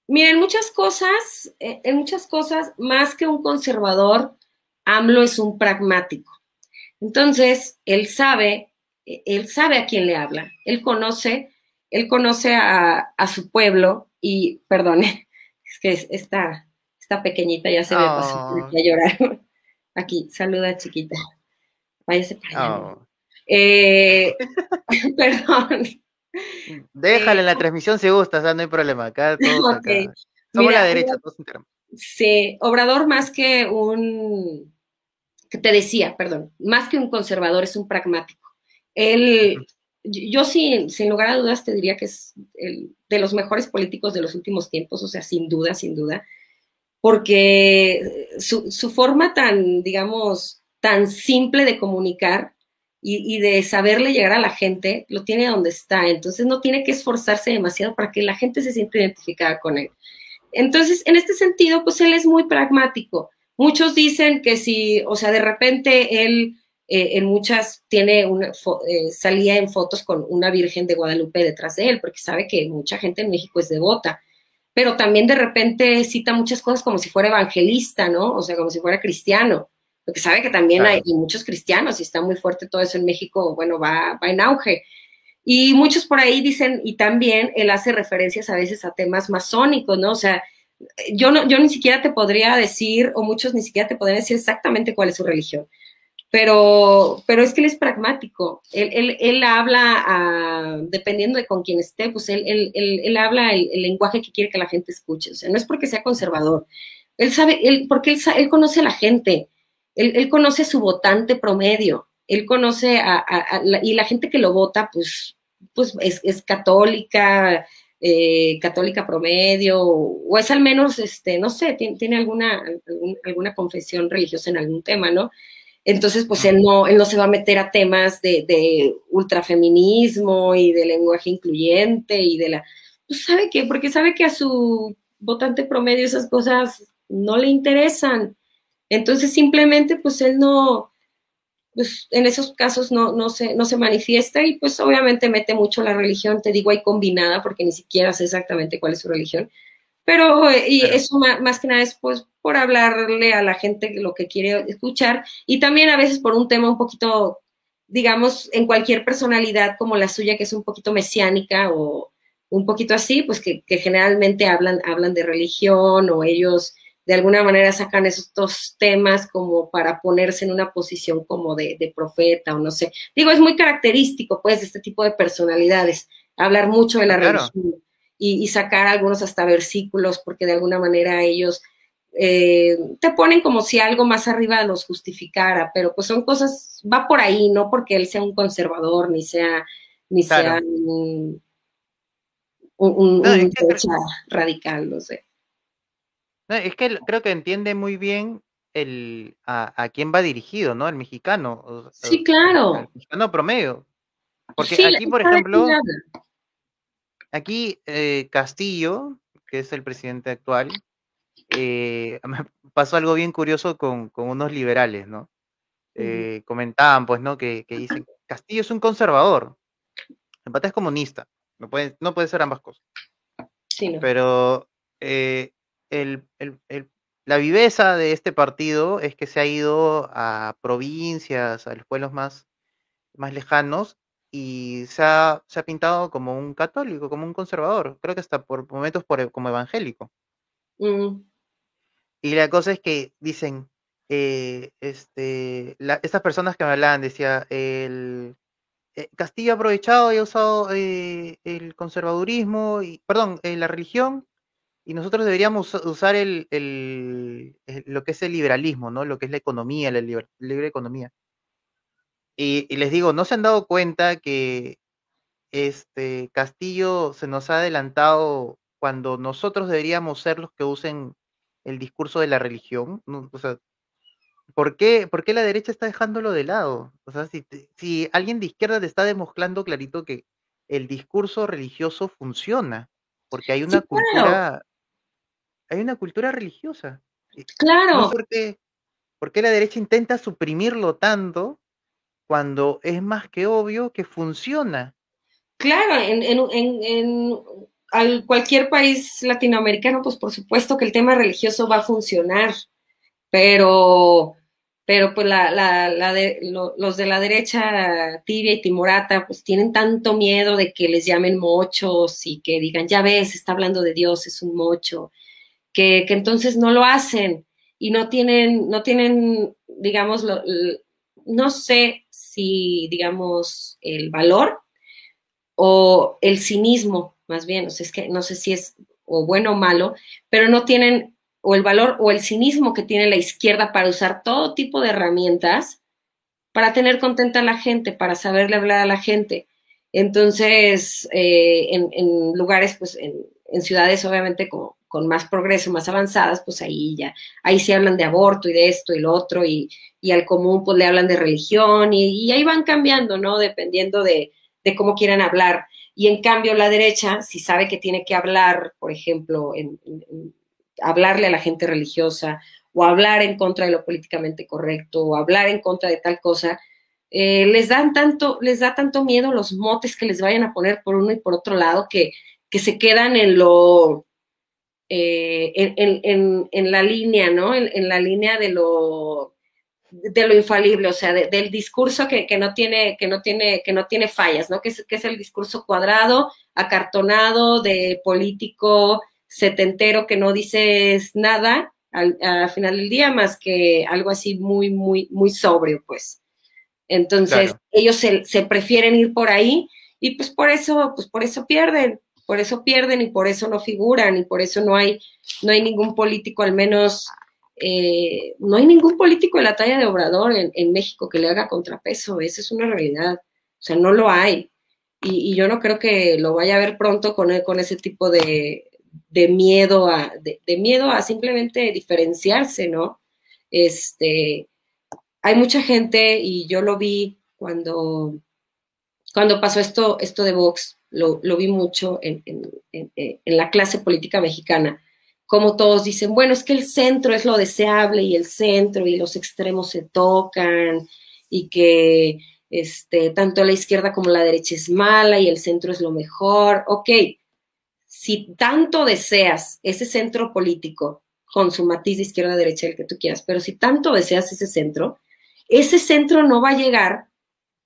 Miren, muchas cosas, eh, en muchas cosas, más que un conservador, AMLO es un pragmático. Entonces, él sabe, eh, él sabe a quién le habla, él conoce, él conoce a, su pueblo y, perdone, <laughs> es que esta, esta pequeñita ya se me pasó a llorar. <laughs> Aquí, saluda chiquita. Váyase para allá. Eh, <laughs> perdón. Déjale en la transmisión si gusta, no hay problema. Acá <laughs> todos Somos la derecha, todos Sí, Obrador más que un, que te decía, perdón, más que un conservador, es un pragmático. Él, yo sin, sin lugar a dudas te diría que es el, de los mejores políticos de los últimos tiempos, o sea, sin duda, sin duda, porque su, su forma tan, digamos, tan simple de comunicar y, de saberle llegar a la gente, lo tiene donde está. Entonces no tiene que esforzarse demasiado para que la gente se sienta identificada con él. Entonces, en este sentido, pues él es muy pragmático. Muchos dicen que si, o sea, de repente él eh, en muchas tiene una, eh, salía en fotos con una Virgen de Guadalupe detrás de él, porque sabe que mucha gente en México es devota, pero también de repente cita muchas cosas como si fuera evangelista, ¿no? O sea, como si fuera cristiano porque sabe que también hay, muchos cristianos y está muy fuerte todo eso en México, bueno, va, va en auge. Y muchos por ahí dicen, y también él hace referencias a veces a temas masónicos, ¿no? O sea, yo, no, yo ni siquiera te podría decir, o muchos ni siquiera te podrían decir exactamente cuál es su religión, pero, pero es que él es pragmático, él, él, él habla, a, dependiendo de con quién esté, pues él, él, él habla el, el, lenguaje que quiere que la gente escuche, o sea, no es porque sea conservador, él sabe, él, porque él, él conoce a la gente, él, conoce su votante promedio, él conoce a, y la gente que lo vota, pues, pues es, católica, eh, católica promedio, o es al menos, este, no sé, tiene, alguna, alguna confesión religiosa en algún tema, ¿no? Entonces, pues él no, él no se va a meter a temas de, de ultrafeminismo y de lenguaje incluyente y de la... Pues sabe qué, porque sabe que a su votante promedio esas cosas no le interesan. Entonces simplemente pues él no, pues en esos casos no, no, se, no se manifiesta y pues obviamente mete mucho la religión, te digo ahí combinada porque ni siquiera sé exactamente cuál es su religión, pero y eso más, que nada es pues por hablarle a la gente lo que quiere escuchar. Y también a veces por un tema un poquito, digamos, en cualquier personalidad como la suya que es un poquito mesiánica o un poquito así, pues que, que generalmente hablan, hablan de religión o ellos de alguna manera sacan esos dos temas como para ponerse en una posición como de, profeta o no sé. Digo, es muy característico pues de este tipo de personalidades, hablar mucho de la religión y, sacar algunos hasta versículos porque de alguna manera ellos eh, te ponen como si algo más arriba los justificara, pero pues son cosas, va por ahí, no porque él sea un conservador, ni sea, ni sea un, radical, no sé. Es que creo que entiende muy bien el a, quién va dirigido, ¿no? El mexicano. Sí, claro. El mexicano promedio. Porque aquí, por ejemplo, aquí eh, Castillo, que es el presidente actual, eh, <laughs> pasó algo bien curioso con, unos liberales, ¿no? Eh, comentaban, pues, ¿no? Que, dicen, Castillo es un conservador, el pata es comunista, no puede, no puede ser ambas cosas. Sí, Pero el, la viveza de este partido es que se ha ido a provincias, a los pueblos más, más lejanos, y se ha, se ha, pintado como un católico, como un conservador, creo que hasta por momentos por, como evangélico. Mm. Y la cosa es que dicen, eh, este, estas personas que me hablaban, decía, el eh, Castillo ha aprovechado y ha usado eh, el conservadurismo, y, perdón, la religión y nosotros deberíamos usar el, lo que es el liberalismo, ¿no? Lo que es la economía, la libre, economía. Y, les digo, ¿no se han dado cuenta que este Castillo se nos ha adelantado cuando nosotros deberíamos ser los que usen el discurso de la religión? O sea, ¿por qué, ¿por qué la derecha está dejándolo de lado? O sea, si, si alguien de izquierda te está demostrando clarito que el discurso religioso funciona, porque hay una cultura hay una cultura religiosa. Claro. por, qué, la derecha intenta suprimirlo tanto cuando es más que obvio que funciona? Claro, en, en, cualquier país latinoamericano, pues por supuesto que el tema religioso va a funcionar, pero, pero pues la, la, de, los de la derecha tibia y timorata, pues tienen tanto miedo de que les llamen mochos y que digan, ya ves, está hablando de Dios, es un mocho que, entonces no lo hacen y no tienen, no tienen, digamos, no sé si, digamos, el valor o el cinismo, más bien, o sea, es que no sé si es o bueno o malo, pero no tienen o el valor o el cinismo que tiene la izquierda para usar todo tipo de herramientas para tener contenta a la gente, para saberle hablar a la gente. Entonces, eh, en, lugares, pues, en, en ciudades obviamente como con más progreso, más avanzadas, pues ahí ya, ahí sí hablan de aborto y de esto y lo otro, y, al común pues le hablan de religión, y, ahí van cambiando, ¿no? Dependiendo de, cómo quieran hablar. Y en cambio la derecha, si sabe que tiene que hablar, por ejemplo, hablarle a la gente religiosa, o hablar en contra de lo políticamente correcto, o hablar en contra de tal cosa, eh, les dan tanto, les da tanto miedo los motes que les vayan a poner por uno y por otro lado que, que se quedan en lo eh, en, la línea, ¿no? En, la línea de lo, de lo infalible, o sea, del discurso que, no tiene, que, no tiene, que no tiene fallas, ¿no? Que es, que es el discurso cuadrado, acartonado, de político setentero que no dices nada al, final del día más que algo así muy, muy, muy sobrio, pues. Entonces, ellos se, se, prefieren ir por ahí y pues por eso, pues por eso pierden por eso pierden y por eso no figuran y por eso no hay, no hay ningún político, al menos, eh, no hay ningún político de la talla de Obrador en, México que le haga contrapeso, esa es una realidad, o sea, no lo hay. Y, yo no creo que lo vaya a ver pronto con, con ese tipo de, miedo a, de, miedo a simplemente diferenciarse, ¿no? Este, hay mucha gente, y yo lo vi cuando, cuando pasó esto, esto de Vox, lo, vi mucho en, la clase política mexicana, como todos dicen, bueno, es que el centro es lo deseable y el centro y los extremos se tocan y que este, tanto la izquierda como la derecha es mala y el centro es lo mejor. Ok, si tanto deseas ese centro político, con su matiz de izquierda-derecha, el que tú quieras, pero si tanto deseas ese centro, ese centro no va a llegar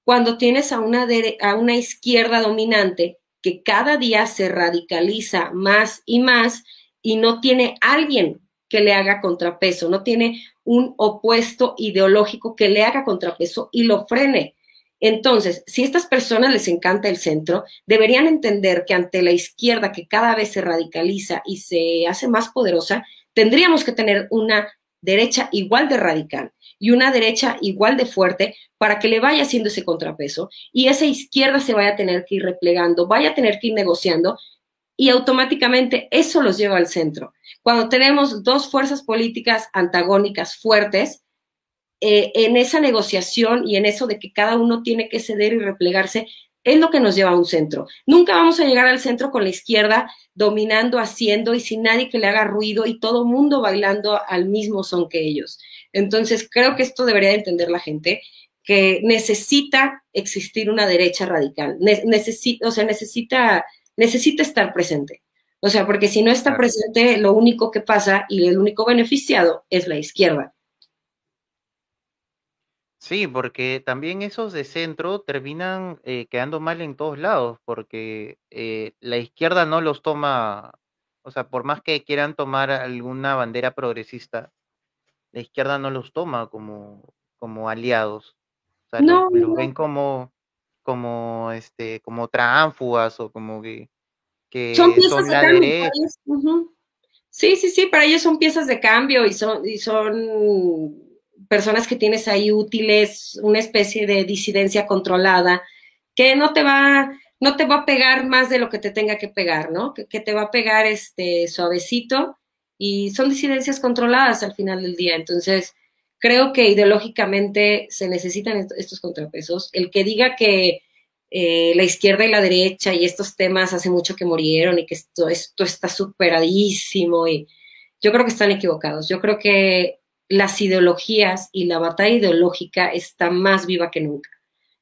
cuando tienes a una, a una izquierda dominante que cada día se radicaliza más y más y no tiene alguien que le haga contrapeso, no tiene un opuesto ideológico que le haga contrapeso y lo frene. Entonces, si a estas personas les encanta el centro, deberían entender que ante la izquierda que cada vez se radicaliza y se hace más poderosa, tendríamos que tener una derecha igual de radical y una derecha igual de fuerte para que le vaya haciendo ese contrapeso y esa izquierda se vaya a tener que ir replegando, vaya a tener que ir negociando y automáticamente eso los lleva al centro. Cuando tenemos dos fuerzas políticas antagónicas fuertes, eh, en esa negociación y en eso de que cada uno tiene que ceder y replegarse, es lo que nos lleva a un centro. Nunca vamos a llegar al centro con la izquierda dominando, haciendo y sin nadie que le haga ruido y todo mundo bailando al mismo son que ellos. Entonces, creo que esto debería entender la gente, que necesita existir una derecha radical, necesita, o sea, necesita, necesita estar presente. O sea, porque si no está presente, lo único que pasa y el único beneficiado es la izquierda. Sí, porque también esos de centro terminan eh, quedando mal en todos lados, porque eh, la izquierda no los toma, o sea, por más que quieran tomar alguna bandera progresista, la izquierda no los toma como, como aliados. O sea, no, los, ven como, como, este, como tránfugas o como que, que son, la derecha. Sí, sí, sí, para ellos son piezas de cambio y son, y son personas que tienes ahí útiles, una especie de disidencia controlada, que no te va, no te va a pegar más de lo que te tenga que pegar, ¿no? Que, te va a pegar este suavecito y son disidencias controladas al final del día. Entonces, creo que ideológicamente se necesitan estos contrapesos. El que diga que eh, la izquierda y la derecha y estos temas hace mucho que murieron y que esto, esto está superadísimo y yo creo que están equivocados. Yo creo que las ideologías y la batalla ideológica está más viva que nunca.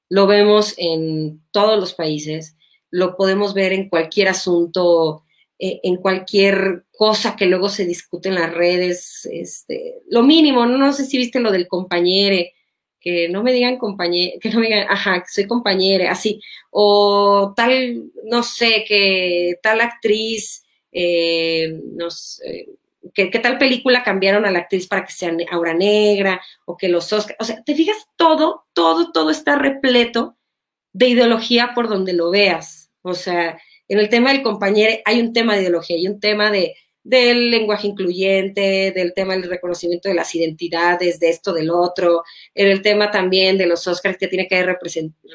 Lo vemos en todos los países, lo podemos ver en cualquier asunto, eh, en cualquier cosa que luego se discute en las redes, este, lo mínimo, no, sé si viste lo del compañere, que no me digan compañero, que no me digan, ajá, que soy compañere, así, o tal, no sé, que tal actriz, eh, no sé, ¿Qué, tal película cambiaron a la actriz para que sea Aura Negra o que los Oscars, o sea, te fijas, todo, todo, todo está repleto de ideología por donde lo veas. O sea, en el tema del compañero hay un tema de ideología, hay un tema de del lenguaje incluyente, del tema del reconocimiento de las identidades, de esto, del otro, en el tema también de los Oscars que tiene que haber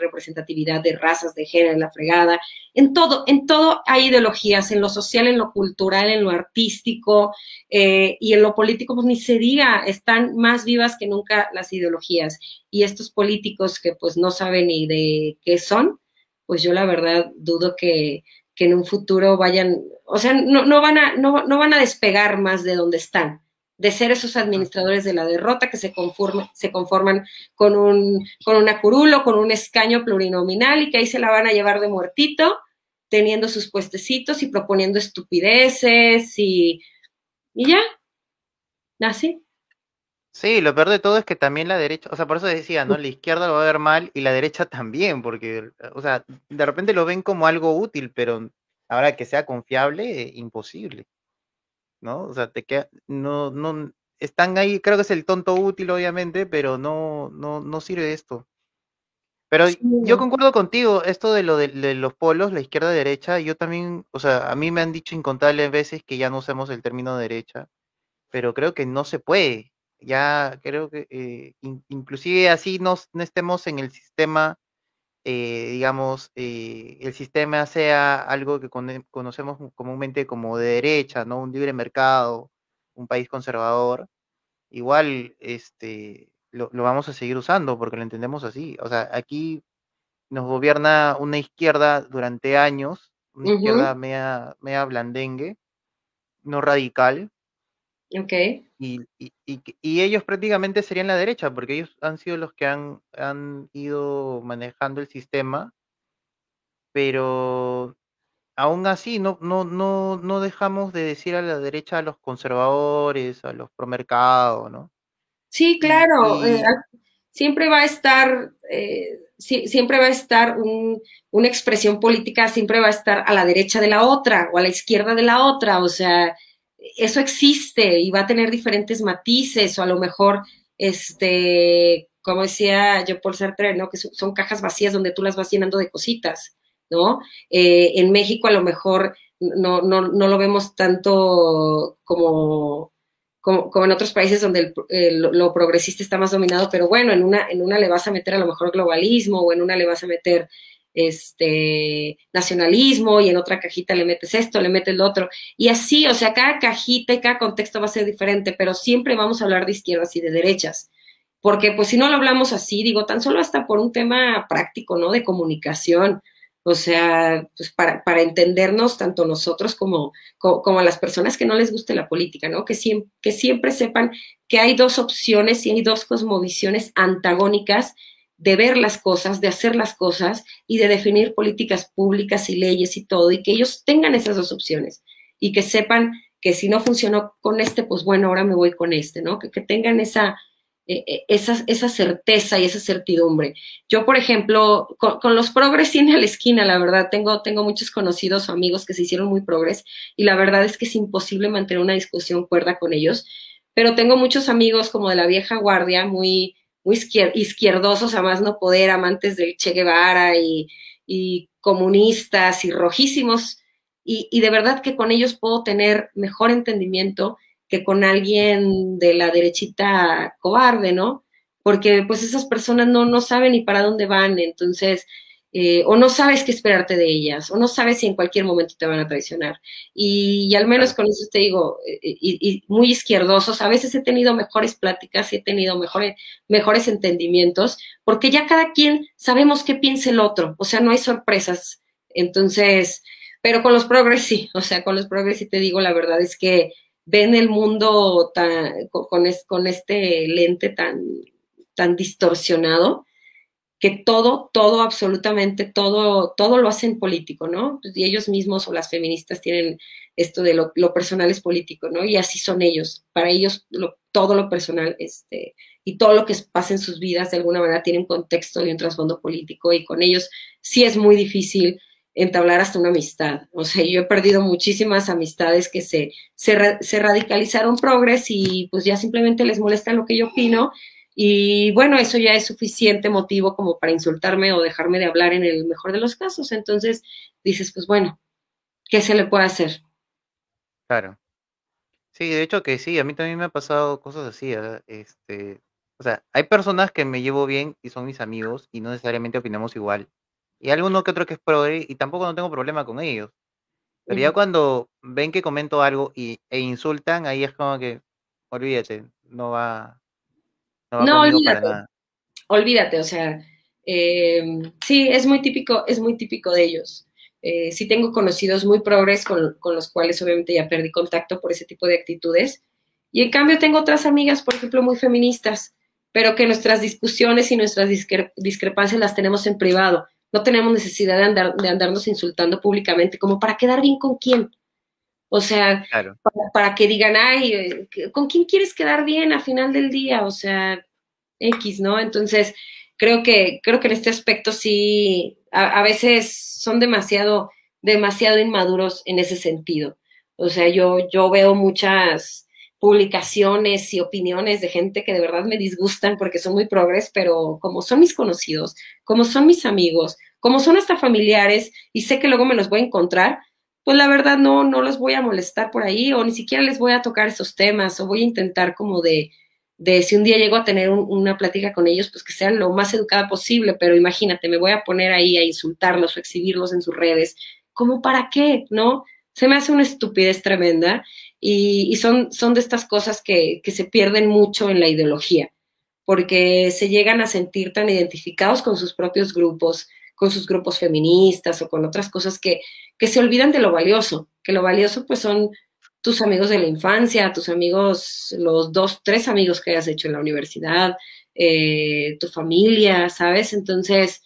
representatividad de razas, de género, en la fregada. En todo, en todo hay ideologías, en lo social, en lo cultural, en lo artístico eh, y en lo político, pues ni se diga, están más vivas que nunca las ideologías. Y estos políticos que pues no saben ni de qué son, pues yo la verdad dudo que que en un futuro vayan, o sea, no, no, van, a, no, no van a despegar más de donde están, de ser esos administradores de la derrota que se, conforme, se conforman con un, con una curulo, con un escaño plurinominal y que ahí se la van a llevar de muertito, teniendo sus puestecitos y proponiendo estupideces y, y ya, así. Sí, lo peor de todo es que también la derecha, o sea, por eso decía, ¿no? La izquierda lo va a ver mal y la derecha <laughs> también, porque, o sea, de repente lo ven como algo útil, pero ahora que sea confiable, imposible, ¿no? O sea, te queda, no, no, están ahí, creo que es el tonto útil, obviamente, pero no, no, no sirve esto. Pero yo concuerdo contigo, esto de lo de, de los polos, la izquierda-derecha, yo también, o sea, a mí me han dicho incontables veces que ya no usemos el término derecha, pero creo que no se puede ya creo que eh, inclusive así no, estemos en el sistema, eh, digamos, eh, el sistema sea algo que conocemos comúnmente como de derecha, ¿no? Un libre mercado, un país conservador, igual este, lo, vamos a seguir usando porque lo entendemos así. O sea, aquí nos gobierna una izquierda durante años, una izquierda media, media blandengue, no radical, Ok. Y, y, y, ellos prácticamente serían la derecha, porque ellos han sido los que han, han ido manejando el sistema, pero aún así no, no, no, no dejamos de decir a la derecha a los conservadores, a los promercados, ¿no? Sí, claro. Eh, siempre va a estar, eh, siempre va a estar una expresión política, siempre va a estar a la derecha de la otra o a la izquierda de la otra. O sea, eso existe y va a tener diferentes matices o a lo mejor, este, como decía yo por Sartre, ¿no? Que son cajas vacías donde tú las vas llenando de cositas, ¿no? Eh, en México a lo mejor no, no, no lo vemos tanto como, como, en otros países donde lo, progresista está más dominado, pero bueno, en una, en una le vas a meter a lo mejor globalismo o en una le vas a meter este nacionalismo y en otra cajita le metes esto, le metes lo otro. Y así, o sea, cada cajita y cada contexto va a ser diferente, pero siempre vamos a hablar de izquierdas y de derechas. Porque pues si no lo hablamos así, digo, tan solo hasta por un tema práctico, ¿no? De comunicación. O sea, pues para, para entendernos tanto nosotros como, como, las personas que no les guste la política, ¿no? Que siempre, que siempre sepan que hay dos opciones y hay dos cosmovisiones antagónicas de ver las cosas, de hacer las cosas y de definir políticas públicas y leyes y todo, y que ellos tengan esas dos opciones y que sepan que si no funcionó con este, pues bueno, ahora me voy con este, ¿no? Que, que tengan esa, eh, eh, esa, esa, certeza y esa certidumbre. Yo, por ejemplo, con, los progres tiene a la esquina, la verdad, tengo, tengo muchos conocidos o amigos que se hicieron muy progres y la verdad es que es imposible mantener una discusión cuerda con ellos, pero tengo muchos amigos como de la vieja guardia, muy muy izquierdosos a más no poder, amantes del Che Guevara y, comunistas y rojísimos, y, de verdad que con ellos puedo tener mejor entendimiento que con alguien de la derechita cobarde, ¿no? Porque pues esas personas no, no saben ni para dónde van, entonces eh, o no sabes qué esperarte de ellas, o no sabes si en cualquier momento te van a traicionar. Y, al menos con eso te digo, eh, y, muy izquierdosos, a veces he tenido mejores pláticas y he tenido mejores, mejores entendimientos, porque ya cada quien sabemos qué piensa el otro, o sea, no hay sorpresas. Entonces, pero con los progres sí, o sea, con los progres sí te digo, la verdad es que ven el mundo tan, con, con este lente tan, tan distorsionado que todo, todo, absolutamente todo, todo lo hacen político, ¿no? Pues, y ellos mismos o las feministas tienen esto de lo, personal es político, ¿no? Y así son ellos. Para ellos todo lo personal este, y todo lo que pasa en sus vidas de alguna manera tiene un contexto y un trasfondo político y con ellos sí es muy difícil entablar hasta una amistad. O sea, yo he perdido muchísimas amistades que se, se, se radicalizaron progres y pues ya simplemente les molesta lo que yo opino y bueno, eso ya es suficiente motivo como para insultarme o dejarme de hablar en el mejor de los casos. Entonces dices, pues bueno, ¿qué se le puede hacer? Claro. Sí, de hecho que sí, a mí también me ha pasado cosas así. Este, o sea, hay personas que me llevo bien y son mis amigos y no necesariamente opinamos igual. Y alguno que otro que es progre y tampoco no tengo problema con ellos. Pero ya cuando ven que comento algo y, e insultan, ahí es como que, olvídate, no va, no, olvídate. Olvídate, o sea, eh, sí, es muy típico, es muy típico de ellos. Eh, sí tengo conocidos muy progres con, los cuales obviamente ya perdí contacto por ese tipo de actitudes. Y en cambio tengo otras amigas, por ejemplo, muy feministas, pero que nuestras discusiones y nuestras discrepancias las tenemos en privado. No tenemos necesidad de, andar, de andarnos insultando públicamente, como para quedar bien con quién. O sea, para, que digan, ay, ¿con quién quieres quedar bien a final del día? O sea, X, ¿no? Entonces, creo que, creo que en este aspecto sí, a, veces son demasiado, demasiado inmaduros en ese sentido. O sea, yo, yo veo muchas publicaciones y opiniones de gente que de verdad me disgustan porque son muy progres, pero como son mis conocidos, como son mis amigos, como son hasta familiares y sé que luego me los voy a encontrar, pues la verdad no, no los voy a molestar por ahí o ni siquiera les voy a tocar esos temas o voy a intentar como de, de si un día llego a tener una plática con ellos, pues que sea lo más educada posible, pero imagínate, me voy a poner ahí a insultarlos o exhibirlos en sus redes, ¿cómo para qué? ¿No? Se me hace una estupidez tremenda y, y son, son de estas cosas que, que se pierden mucho en la ideología, porque se llegan a sentir tan identificados con sus propios grupos, con sus grupos feministas o con otras cosas que, que se olvidan de lo valioso, que lo valioso pues son tus amigos de la infancia, tus amigos, los dos, tres amigos que hayas hecho en la universidad, eh, tu familia, ¿sabes? Entonces,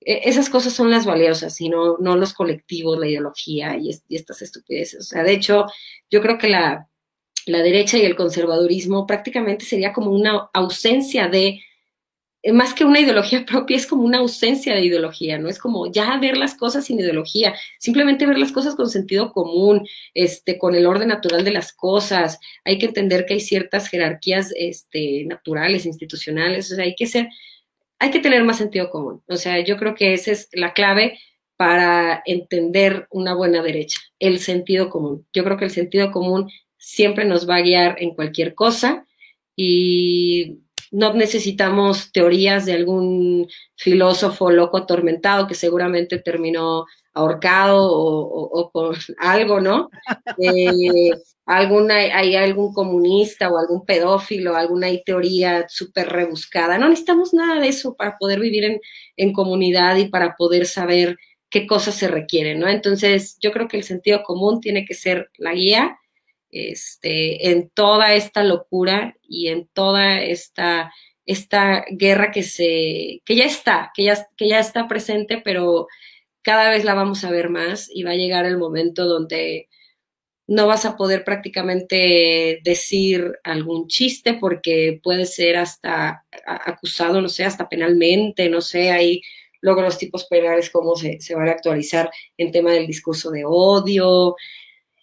e, esas cosas son las valiosas y no, no los colectivos, la ideología y, y, estas estupideces. O sea, de hecho, yo creo que la, la derecha y el conservadurismo prácticamente sería como una ausencia de más que una ideología <laughs> propia, es como una ausencia de ideología, ¿no? Es como ya ver las cosas sin ideología, simplemente ver las cosas con sentido común, este, con el orden natural de las cosas. Hay que entender que hay ciertas jerarquías este, naturales, institucionales, o sea, hay que ser, hay que tener más sentido común. O sea, yo creo que esa es la clave para entender una buena derecha, el sentido común. Yo creo que el sentido común siempre nos va a guiar en cualquier cosa y no necesitamos teorías de algún filósofo loco atormentado que seguramente terminó ahorcado o, por <laughs> algo, ¿no? Eh, alguna, hay algún comunista o algún pedófilo, alguna teoría súper rebuscada. No necesitamos nada de eso para poder vivir en, en comunidad y para poder saber qué cosas se requieren, ¿no? Entonces, yo creo que el sentido común tiene que ser la guía este, en toda esta locura y en toda esta, esta guerra que se, que ya está, que ya, que ya está presente, pero cada vez la vamos a ver más y va a llegar el momento donde no vas a poder prácticamente decir algún chiste porque puede ser hasta acusado, no sé, hasta penalmente, no sé, hay luego los tipos penales cómo se, se van a actualizar en tema del discurso de odio,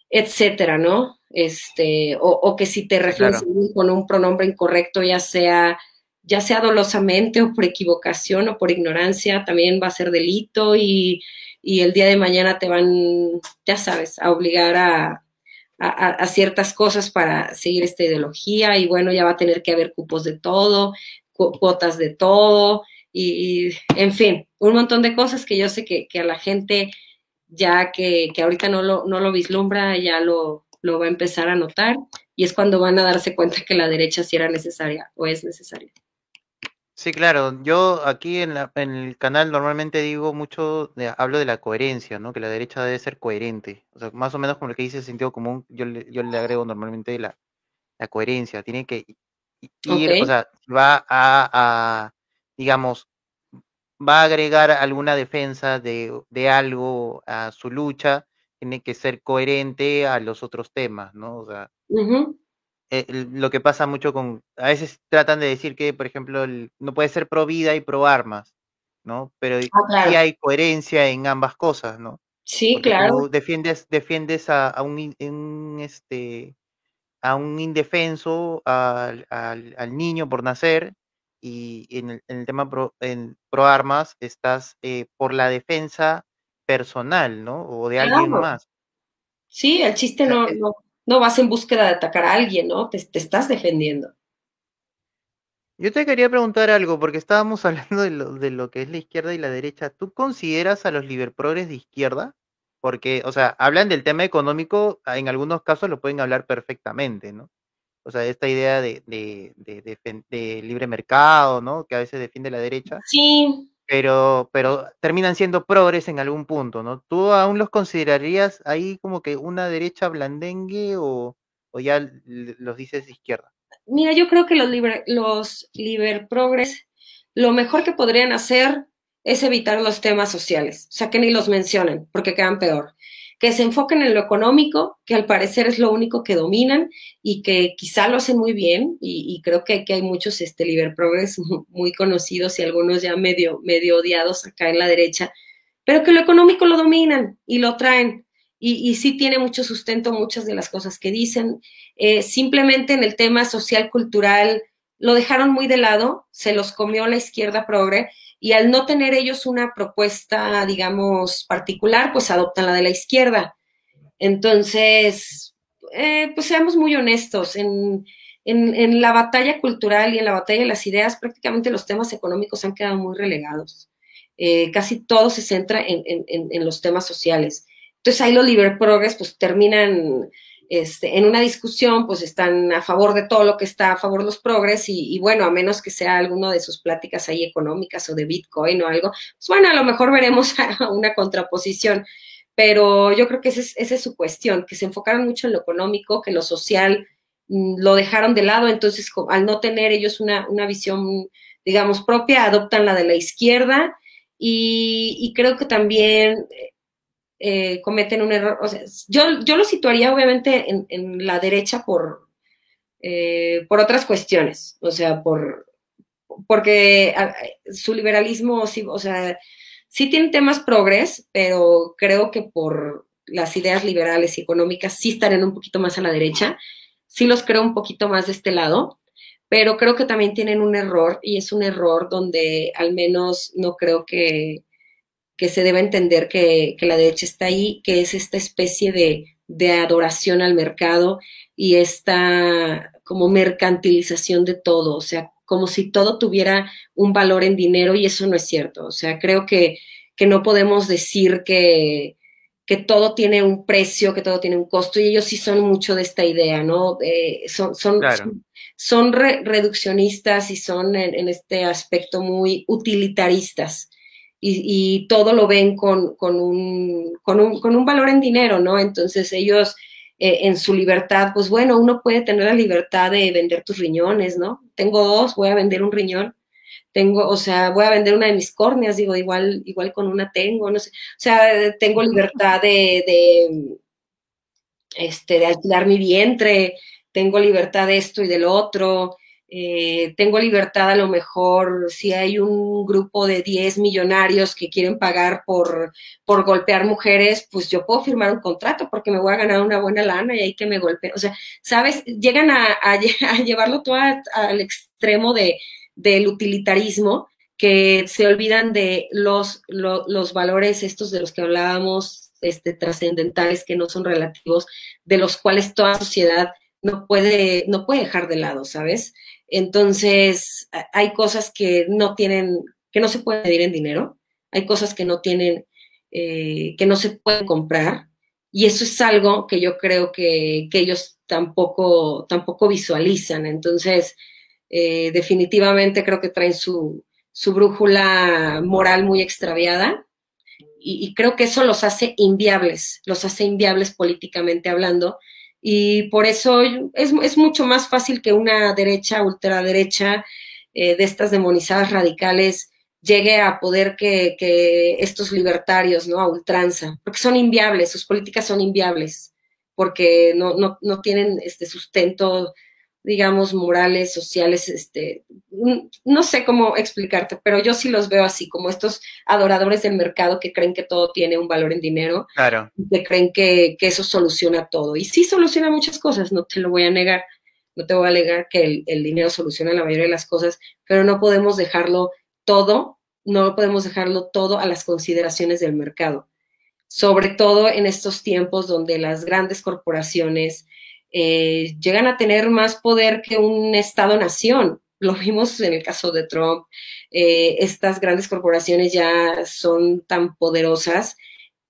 etcétera, ¿no? Este, o, que si te refieres con un pronombre incorrecto, ya sea, ya sea dolosamente o por equivocación o por ignorancia, también va a ser delito y, el día de mañana te van, ya sabes, a obligar a, a, ciertas cosas para seguir esta ideología y bueno, ya va a tener que haber cupos de todo, cuotas de todo y, en fin, un montón de cosas que yo sé que, que a la gente ya que, que ahorita no lo, no lo vislumbra, ya lo, lo va a empezar a notar y es cuando van a darse cuenta que la derecha sí era necesaria o es necesaria. Sí, claro. Yo aquí en, la, en el canal normalmente digo mucho, de, hablo de la coherencia, ¿no? Que la derecha debe ser coherente. O sea, más o menos como lo que dice el sentido común, yo le, yo le agrego normalmente la, la coherencia. Tiene que ir, o sea, va a, a, digamos, va a agregar alguna defensa de, de, algo a su lucha, tiene que ser coherente a los otros temas, ¿no? O sea, eh, lo que pasa mucho con, a veces tratan de decir que, por ejemplo, no puede ser pro vida y pro armas, ¿no? Pero ah, sí hay coherencia en ambas cosas, ¿no? Sí, claro. defiendes, defiendes a, un, este, a un indefenso, al, al niño por nacer, y en el, tema pro, en, pro armas estás eh, por la defensa personal, ¿no? O de alguien más. Sí, el chiste no, eh no, no, vas en búsqueda de atacar a alguien, ¿no? Te, estás defendiendo. Yo te quería preguntar algo, porque estábamos <laughs> hablando de lo, de lo que es la izquierda y la derecha. ¿Tú consideras a los liberprogres de izquierda? Porque, o sea, hablan del tema económico, en algunos casos lo pueden hablar perfectamente, ¿no? O sea, esta idea de, de, de, libre mercado, ¿no? Que a veces defiende la derecha. Sí. Pero, pero terminan siendo progres en algún punto, ¿no? ¿Tú aún los considerarías ahí como que una derecha blandengue o, o ya los dices izquierda? Mira, yo creo que los liber, los liber progres, lo mejor que podrían hacer es evitar los temas sociales, o sea, que ni los mencionen, porque quedan peor que se enfoquen en lo económico, que al parecer es lo único que dominan y que quizá lo hacen muy bien, y, creo que, hay muchos este, Progress <laughs> muy conocidos y algunos ya medio, medio odiados acá en la derecha, pero que lo económico lo dominan y lo traen. Y, y sí tiene mucho sustento muchas de las cosas que dicen. Eh, simplemente en el tema social, cultural, lo dejaron muy de lado, se los comió la izquierda progre y al no tener ellos una propuesta, digamos, particular, pues adoptan la de la izquierda. Entonces, eh, pues seamos muy honestos, en, en, la batalla cultural y en la batalla de las ideas, prácticamente los temas económicos han quedado muy relegados. Eh, casi todo se centra en, en, los temas sociales. Entonces ahí los liber progres pues terminan este, en una discusión, pues están a favor de todo lo que está a favor de los progres y, bueno, a menos que sea alguno de sus pláticas ahí económicas o de Bitcoin o algo, pues bueno, a lo mejor veremos <laughs> una contraposición, pero yo creo que esa es, su cuestión, que se enfocaron mucho en lo económico, que lo social mm, lo dejaron de lado, entonces al no tener ellos una, una visión, digamos, propia, adoptan la de la izquierda y, y creo que también eh, cometen un error. O sea, yo, yo lo situaría obviamente en, la derecha por, eh, por otras cuestiones, o sea, por porque su liberalismo, sí, o sea, sí tiene temas progres, pero creo que por las ideas liberales y económicas sí estarían un poquito más a la derecha, sí los creo un poquito más de este lado, pero creo que también tienen un error y es un error donde al menos no creo que que se debe entender que, la derecha está ahí, que es esta especie de de adoración al mercado y esta como mercantilización de todo, o sea, como si todo tuviera un valor en dinero y eso no es cierto. O sea, creo que, que no podemos decir que, que todo tiene un precio, que todo tiene un costo, y ellos sí son mucho de esta idea, ¿no? son son, son, reduccionistas y son en, este aspecto muy utilitaristas. Y, y todo lo ven con, con, un, con, un, con un valor en dinero, ¿no? Entonces ellos eh, en su libertad, pues bueno, uno puede tener la libertad de vender tus riñones, ¿no? Tengo dos, voy a vender un riñón. Tengo, o sea, voy a vender una de mis córneas, digo, igual, igual con una tengo, no sé. O sea, tengo libertad de, de este, de alquilar mi vientre, tengo libertad de esto y del otro, eh, tengo libertad a lo mejor si hay un grupo de 10 millonarios que quieren pagar por, por golpear mujeres, pues yo puedo firmar un contrato porque me voy a ganar una buena lana y hay que me golpeen. O sea, ¿sabes? Llegan a, <laughs> llevarlo todo al extremo de, del utilitarismo que se olvidan de los, los valores estos de los que hablábamos, este, trascendentales que no son relativos, de los cuales toda sociedad no puede, no puede dejar de lado, ¿sabes? Entonces, hay cosas que no tienen, que no se pueden medir en dinero, hay cosas que no tienen, eh, que no se pueden comprar, y eso es algo que yo creo que, ellos tampoco, tampoco visualizan. Entonces, eh, definitivamente creo que traen su, su brújula moral muy extraviada y, creo que eso los hace inviables, los hace inviables políticamente hablando y por eso es, es mucho más fácil que una derecha, ultraderecha, eh, de estas demonizadas radicales, llegue a poder que, que, estos libertarios, ¿no? A ultranza, porque son inviables, sus políticas son inviables, porque no, no, no tienen este sustento digamos, morales, sociales, este, no sé cómo explicarte, pero yo sí los veo así, como estos adoradores del mercado que creen que todo tiene un valor en dinero, claro. que creen que, que eso soluciona todo. Y sí soluciona muchas cosas, no te lo voy a negar, no te voy a negar que el, el dinero soluciona la mayoría de las cosas, pero no podemos dejarlo todo, no podemos dejarlo todo a las consideraciones del mercado, sobre todo en estos tiempos donde las grandes corporaciones, eh, llegan a tener más poder que un Estado-nación. Lo vimos en el caso de Trump. Eh, estas grandes corporaciones ya son tan poderosas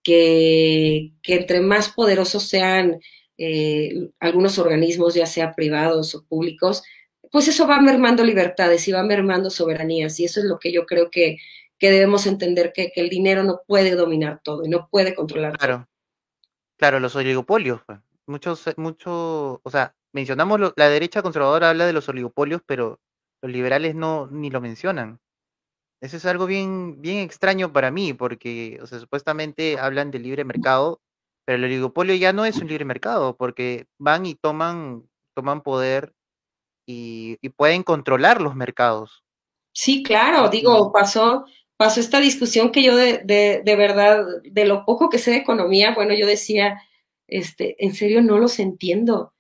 que, que entre más poderosos sean eh, algunos organismos, ya sea privados o públicos, pues eso va mermando libertades y va mermando soberanías. Y eso es lo que yo creo que, que debemos entender, que, el dinero no puede dominar todo y no puede controlar claro. todo. Claro, los oligopolios. Muchos, mucho, o sea, mencionamos lo, la derecha conservadora habla de los oligopolios, pero los liberales no ni lo mencionan. Eso es algo bien, bien extraño para mí, porque, o sea, supuestamente hablan de libre mercado, pero el oligopolio ya no es un libre mercado, porque van y toman, toman poder y, y pueden controlar los mercados. Sí, claro, digo, pasó, pasó esta discusión que yo de, de, de verdad, de lo poco que sé de economía, bueno, yo decía, este, en serio no los entiendo.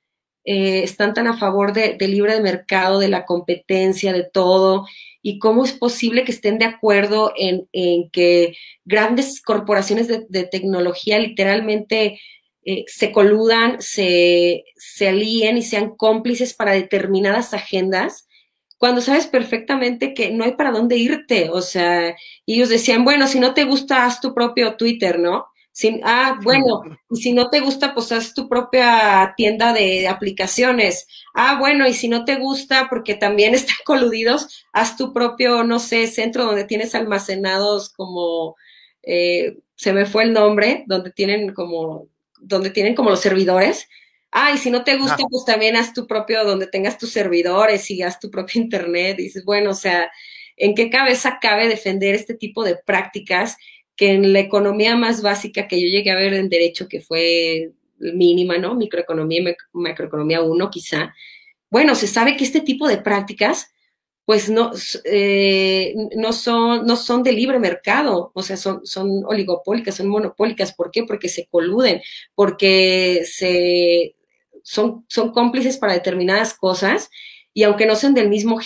Eh, están tan a favor de, libre mercado, de la competencia, de todo, y cómo es posible que estén de acuerdo en, en que grandes corporaciones de, de tecnología literalmente eh, se coludan, se, se alíen y sean cómplices para determinadas agendas, cuando sabes perfectamente que no hay para dónde irte. O sea, ellos decían, bueno, si no te gusta, haz tu propio Twitter, ¿no? Ah, bueno, y si no te gusta, pues haz tu propia tienda de aplicaciones. Ah, bueno, y si no te gusta, porque también <laughs> están coludidos, haz tu propio, no sé, centro donde tienes almacenados como, eh, se me fue el nombre, donde tienen como, donde tienen como los servidores. Ah, y si no te gusta, ah. pues también haz tu propio, donde tengas tus servidores y haz tu propio <laughs> internet. Y dices, bueno, o sea, ¿en qué cabeza cabe defender este tipo de prácticas? Que en la economía más básica que yo llegué a ver en derecho, que fue mínima, ¿no? Microeconomía y macroeconomía 1 quizá. Bueno, se sabe que este tipo de prácticas, pues no, eh, no, son, no son de libre mercado, o sea, son, son oligopólicas, son monopólicas. ¿Por qué? Porque se coluden, porque se, son, son cómplices para determinadas cosas y aunque no sean del mismo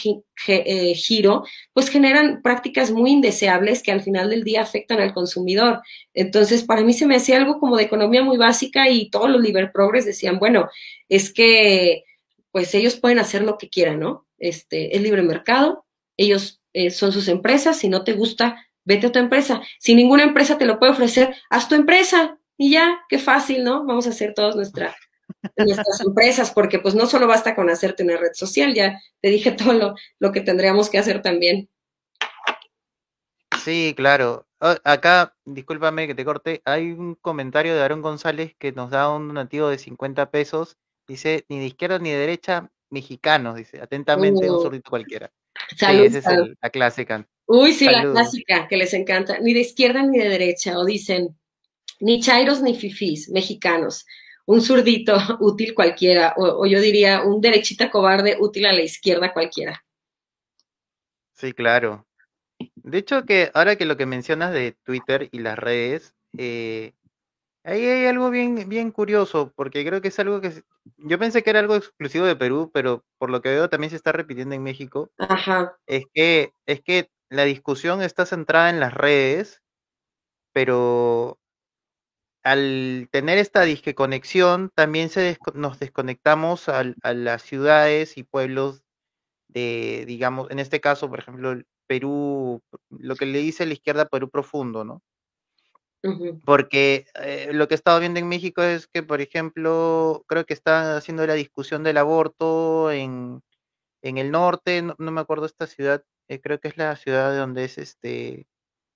eh, giro, pues generan prácticas muy indeseables que al final del día afectan al consumidor. Entonces, para mí se me hacía algo como de economía muy básica y todos los liber progres decían, bueno, es que pues ellos pueden hacer lo que quieran, ¿no? Este, es libre mercado, ellos eh, son sus empresas, si no te gusta, vete a tu empresa. Si ninguna empresa te lo puede ofrecer, haz tu empresa y ya, qué fácil, ¿no? Vamos a hacer todos nuestra, nuestras empresas, porque pues no solo basta con hacerte una red social, ya te dije <laughs> todo lo, lo que tendríamos que hacer también. Sí, claro. Acá, discúlpame que te corte, hay un comentario de Aaron González que nos da un donativo de 50 pesos. Dice, ni de izquierda ni de derecha, mexicanos, dice, atentamente, un uh. sordito cualquiera. Salud, esa es la clásica. Uy, sí, la clásica, que les encanta. Ni de izquierda ni de derecha, o dicen, ni chairos ni fifís, mexicanos un zurdito <laughs> útil cualquiera, o, yo diría un derechita cobarde útil a la izquierda cualquiera. Sí, claro. De hecho, que ahora que lo que mencionas de Twitter y las redes, eh, ahí hay algo bien, bien curioso, porque creo que es algo que yo pensé que era algo exclusivo de Perú, pero por lo que veo también se está repitiendo en México. Ajá. Es que, es que la discusión está centrada en las redes, pero al tener esta disque conexión, también se nos desconectamos a, las ciudades y pueblos de, digamos, en este caso, por ejemplo, Perú, lo que le dice la izquierda Perú profundo, ¿no? Porque eh, lo que he estado viendo en México es que, por ejemplo, creo que están haciendo la discusión del aborto en, el norte, no, me acuerdo esta ciudad, eh, creo que es la ciudad de donde es este,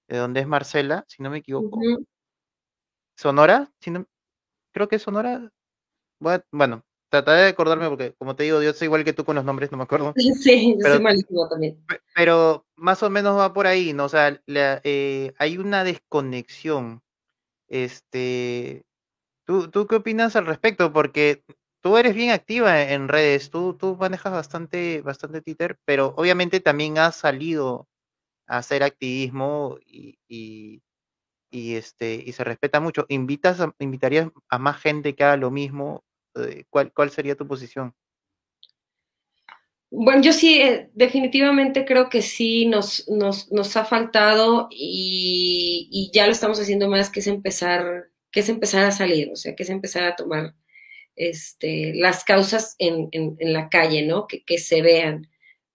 de donde es Marcela, si no me equivoco. Sonora, creo que es Sonora. Bueno, trataré de acordarme porque, como te digo, yo soy igual que tú con los nombres, no me acuerdo. <laughs> Sí, yo soy malísimo también. Pero más o menos va por ahí, ¿no? O sea, eh, hay una desconexión. Este, ¿tú, ¿Tú qué opinas al respecto? Porque tú eres bien activa en redes, tú, tú manejas bastante, bastante Twitter, pero obviamente también has salido a hacer activismo y, y este y se respeta mucho. ¿Invitas invitarías a más gente que haga lo mismo? Eh, ¿Cuál, cuál sería tu posición? Bueno, yo sí, eh, definitivamente creo que sí nos, nos, nos ha faltado y, ya lo estamos haciendo más, que es empezar, que es empezar a salir, o sea, que es empezar a tomar este, las causas en, en, la calle, ¿no? Que, que, se vean,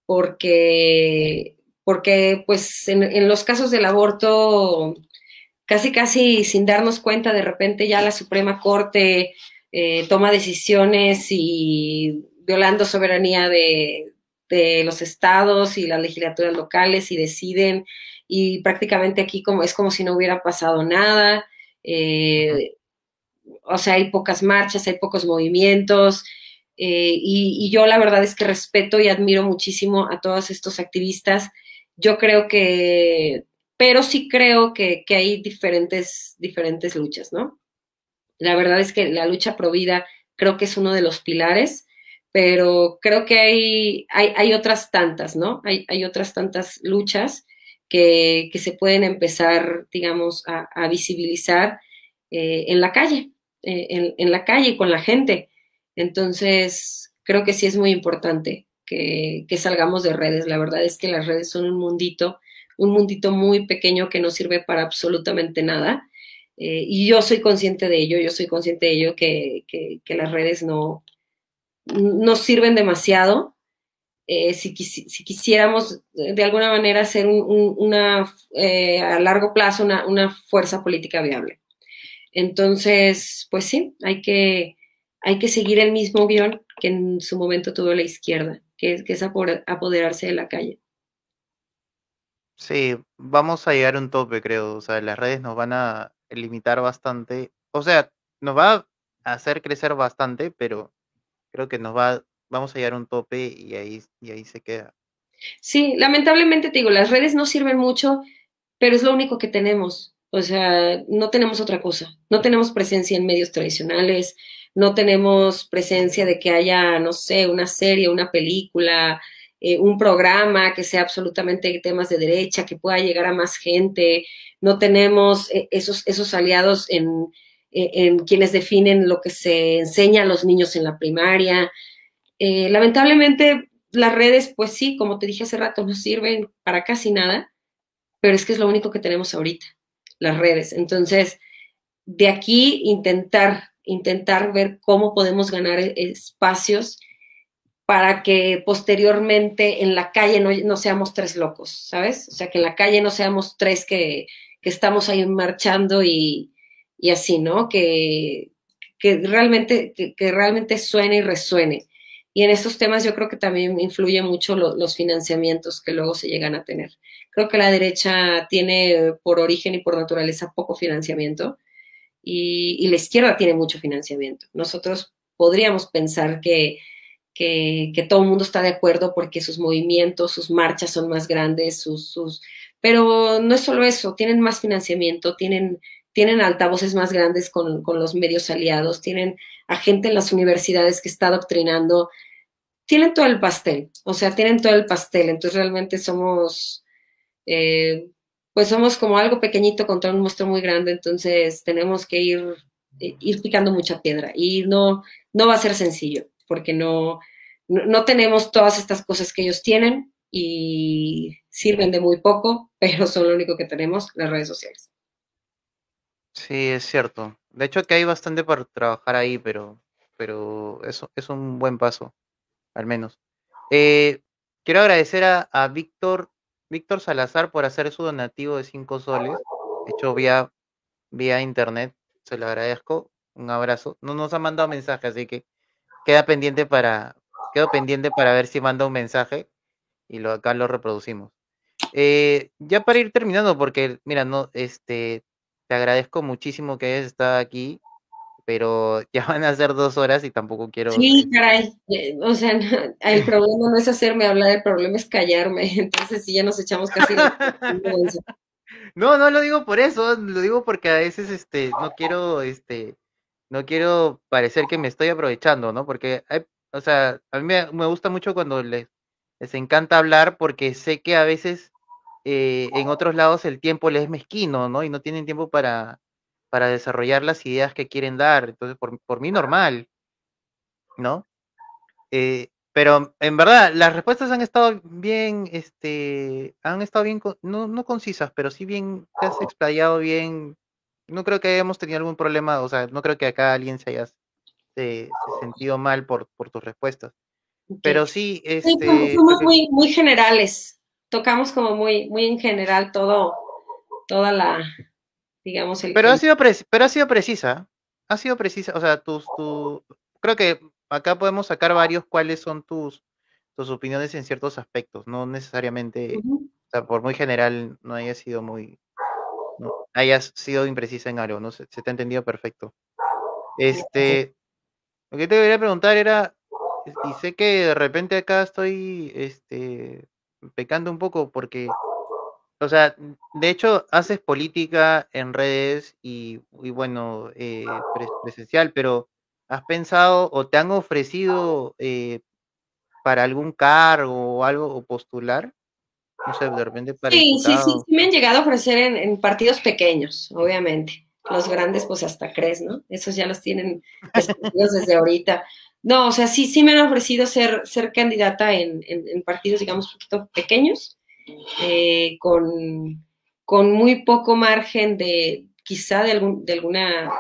porque, porque pues en, en los casos del aborto casi casi sin darnos cuenta, de repente ya la Suprema Corte eh, toma decisiones y violando soberanía de, los estados y las legislaturas locales y deciden y prácticamente aquí como es como si no hubiera pasado nada. Eh, o sea, hay pocas marchas, hay pocos movimientos. Eh, y, y, yo la verdad es que respeto y admiro muchísimo a todos estos activistas. Yo creo que pero sí creo que, hay diferentes, diferentes luchas, ¿no? La verdad es que la lucha pro vida creo que es uno de los pilares, pero creo que hay, hay, otras tantas, ¿no? Hay, hay otras tantas luchas que, se pueden empezar, digamos, a, visibilizar eh, en la calle, eh, en, la calle con la gente. Entonces, creo que sí es muy importante que, que salgamos de redes. La verdad es que las redes son un mundito un mundito muy pequeño que no sirve para absolutamente nada. Eh, y yo soy consciente de ello, yo soy consciente de ello que, las redes no, no sirven demasiado. Eh, si, quisiéramos de alguna manera hacer una, eh, a largo plazo una, fuerza política viable. Entonces, pues sí, hay que, hay que seguir el mismo guion que en su momento tuvo la izquierda, que, que es apoderarse de la calle. Sí, vamos a llegar a un tope, creo. O sea, las redes nos van a limitar bastante. O sea, nos va a hacer crecer bastante, pero creo que nos va, vamos a llegar a un tope y ahí, y ahí se queda. Sí, lamentablemente te digo, las redes no sirven mucho, pero es lo único que tenemos. O sea, no tenemos otra cosa. No tenemos presencia en medios tradicionales, no tenemos presencia de que haya, no sé, una serie, una película, eh, un programa que sea absolutamente temas de derecha, que pueda llegar a más gente. No tenemos eh, esos, esos aliados en, eh, en, quienes definen lo que se enseña a los niños en la primaria. lamentablemente, las redes, pues sí, como te dije hace rato, no sirven para casi nada, pero es que es lo único que tenemos ahorita, las redes. Entonces, de aquí intentar, intentar ver cómo podemos ganar e-, espacios para que posteriormente en la calle no, seamos tres locos, ¿sabes? O sea, que en la calle no seamos tres que, estamos ahí marchando y, así, ¿no? Que, realmente, que, realmente suene y resuene. Y en estos temas yo creo que también influye mucho los financiamientos que luego se llegan a tener. Creo que la derecha tiene por origen y por naturaleza poco financiamiento y, y la izquierda tiene mucho financiamiento. Nosotros podríamos pensar que que, todo el mundo está de acuerdo porque sus movimientos, sus marchas son más grandes, sus, sus, pero no es solo eso, tienen más financiamiento, tienen, tienen altavoces más grandes con, los medios aliados, tienen a gente en las universidades que está adoctrinando, tienen todo el pastel, o sea, tienen todo el pastel, entonces realmente somos, eh, pues somos como algo pequeñito contra un monstruo muy grande, entonces tenemos que ir, ir picando mucha piedra y no, no va a ser sencillo porque no, no, tenemos todas estas cosas que ellos tienen y sirven de muy poco, pero son lo único que tenemos, las redes sociales. Sí, es cierto. De hecho que hay bastante para trabajar ahí, pero, pero eso es un buen paso, al menos. Eh, quiero agradecer a, Víctor, Víctor Salazar por hacer su donativo de 5 soles, hecho vía, vía internet. Se lo agradezco. Un abrazo. No nos ha mandado mensaje, así que queda pendiente para, quedo pendiente para ver si manda un mensaje y lo acá lo reproducimos. Eh, ya para ir terminando, porque mira, no, este, te agradezco muchísimo que hayas estado aquí, pero <laughs> ya van a ser dos horas y tampoco quiero. Sí, caray, eh, o sea, el <laughs> problema no es hacerme hablar, el problema es callarme, <laughs> entonces si ya nos echamos casi. no, no lo digo por eso, lo digo porque a veces, este, no quiero, este, no quiero parecer que me estoy aprovechando, ¿no? Porque, o sea, a mí me, gusta mucho cuando les, les, encanta hablar porque sé que a veces eh, en otros lados el tiempo les es mezquino, ¿no? Y no tienen tiempo para, para desarrollar las ideas que quieren dar. Entonces, por, por mí normal, ¿no? Eh, pero en verdad, las respuestas han estado bien, este, han estado bien, no, no concisas, pero sí bien, te has explayado bien no creo que hayamos tenido algún problema, o sea, no creo que acá alguien se haya sentido mal por, por tus respuestas. Pero sí, este... somos muy, muy generales, tocamos como muy, muy en general todo, toda la, digamos, el... Pero ha sido, pero ha sido precisa, ha sido precisa, o sea, tus, tu, creo que acá podemos sacar varios cuáles son tus, tus opiniones en ciertos aspectos, no necesariamente, o sea, por muy general no haya sido muy, no hayas sido imprecisa en algo, ¿no? Se, te ha entendido perfecto. Este, lo que te quería preguntar era, y sé que de repente acá estoy, este, pecando un poco porque, o sea, de hecho haces política en redes y, bueno, eh, presencial, pero ¿has pensado o te han ofrecido eh, para algún cargo o algo o postular? De repente sí, sí, sí, sí, me han llegado a ofrecer en, partidos pequeños, obviamente. Los grandes, pues hasta crees, ¿no? Esos ya los tienen desde ahorita. No, o sea, sí, sí me han ofrecido ser, ser candidata en, partidos, digamos, un poquito pequeños, eh, con, con muy poco margen de quizá de, algún, de, alguna,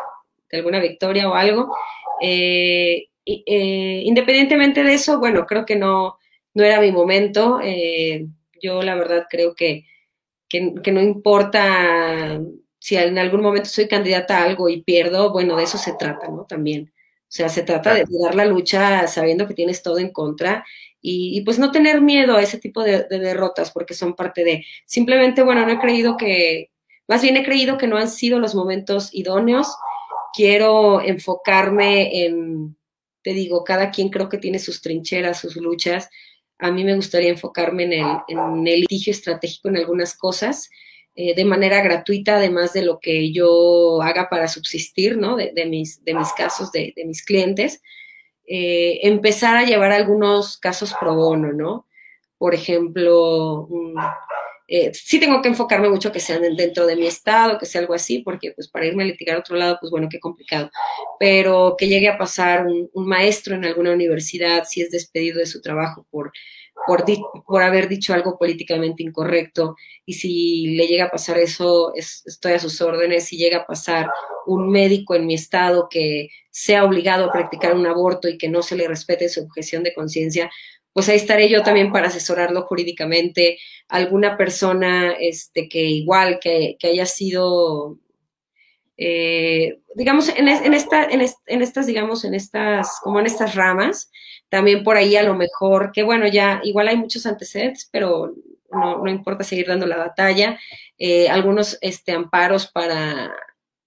de alguna victoria o algo. Eh, eh, independientemente de eso, bueno, creo que no, no era mi momento. Yo la verdad creo que, que, no importa si en algún momento soy candidata a algo y pierdo, bueno, de eso se trata, ¿no? También. O sea, se trata de, dar la lucha sabiendo que tienes todo en contra y, pues no tener miedo a ese tipo de, derrotas porque son parte de, simplemente, bueno, no he creído que, más bien he creído que no han sido los momentos idóneos. Quiero enfocarme en, te digo, cada quien creo que tiene sus trincheras, sus luchas a mí me gustaría enfocarme en el, litigio estratégico en algunas cosas, eh, de manera gratuita, además de lo que yo haga para subsistir, ¿no? De, mis, de mis casos, de, mis clientes. Eh, empezar a llevar algunos casos pro bono, ¿no? Por ejemplo, eh, sí tengo que enfocarme mucho que sean dentro de mi estado, que sea algo así, porque pues para irme a litigar a otro lado, pues bueno, qué complicado. Pero que llegue a pasar un, maestro en alguna universidad, si es despedido de su trabajo por, por, por haber dicho algo políticamente incorrecto, y si le llega a pasar eso, estoy a sus órdenes, si llega a pasar un médico en mi estado que sea obligado a practicar un aborto y que no se le respete su objeción de conciencia, pues ahí estaré yo también para asesorarlo jurídicamente, alguna persona este, que igual, que, haya sido, eh, digamos, en, esta, en, estas, digamos, en estas, como en estas ramas, también por ahí a lo mejor, que bueno, ya igual hay muchos antecedentes, pero no, importa seguir dando la batalla, eh, algunos este, amparos para,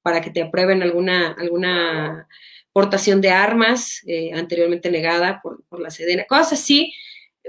para que te aprueben alguna, alguna portación de armas eh, anteriormente negada por, por, la Sedena, cosas así.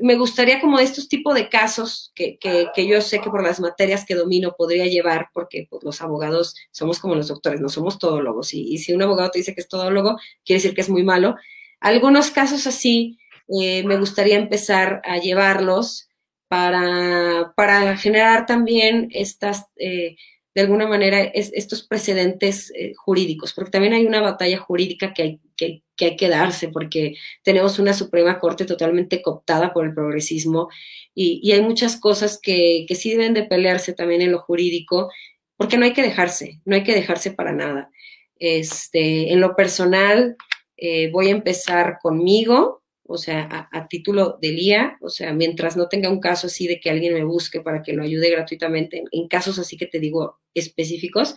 Me gustaría como estos tipos de casos que, que, que, yo sé que por las materias que domino podría llevar, porque pues, los abogados somos como los doctores, no somos todólogos, y, y, si un abogado te dice que es todólogo, quiere decir que es muy malo. Algunos casos así eh, me gustaría empezar a llevarlos para, para generar también estas... Eh, de alguna manera estos precedentes eh, jurídicos, porque también hay una batalla jurídica que hay que, hay que darse, porque tenemos una Suprema Corte totalmente cooptada por el progresismo y, hay muchas cosas que, que, sí deben de pelearse también en lo jurídico, porque no hay que dejarse, no hay que dejarse para nada. Este, en lo personal, eh, voy a empezar conmigo, o sea, a, título de lía, o sea, mientras no tenga un caso así de que alguien me busque para que lo ayude gratuitamente, en, casos así que te digo específicos,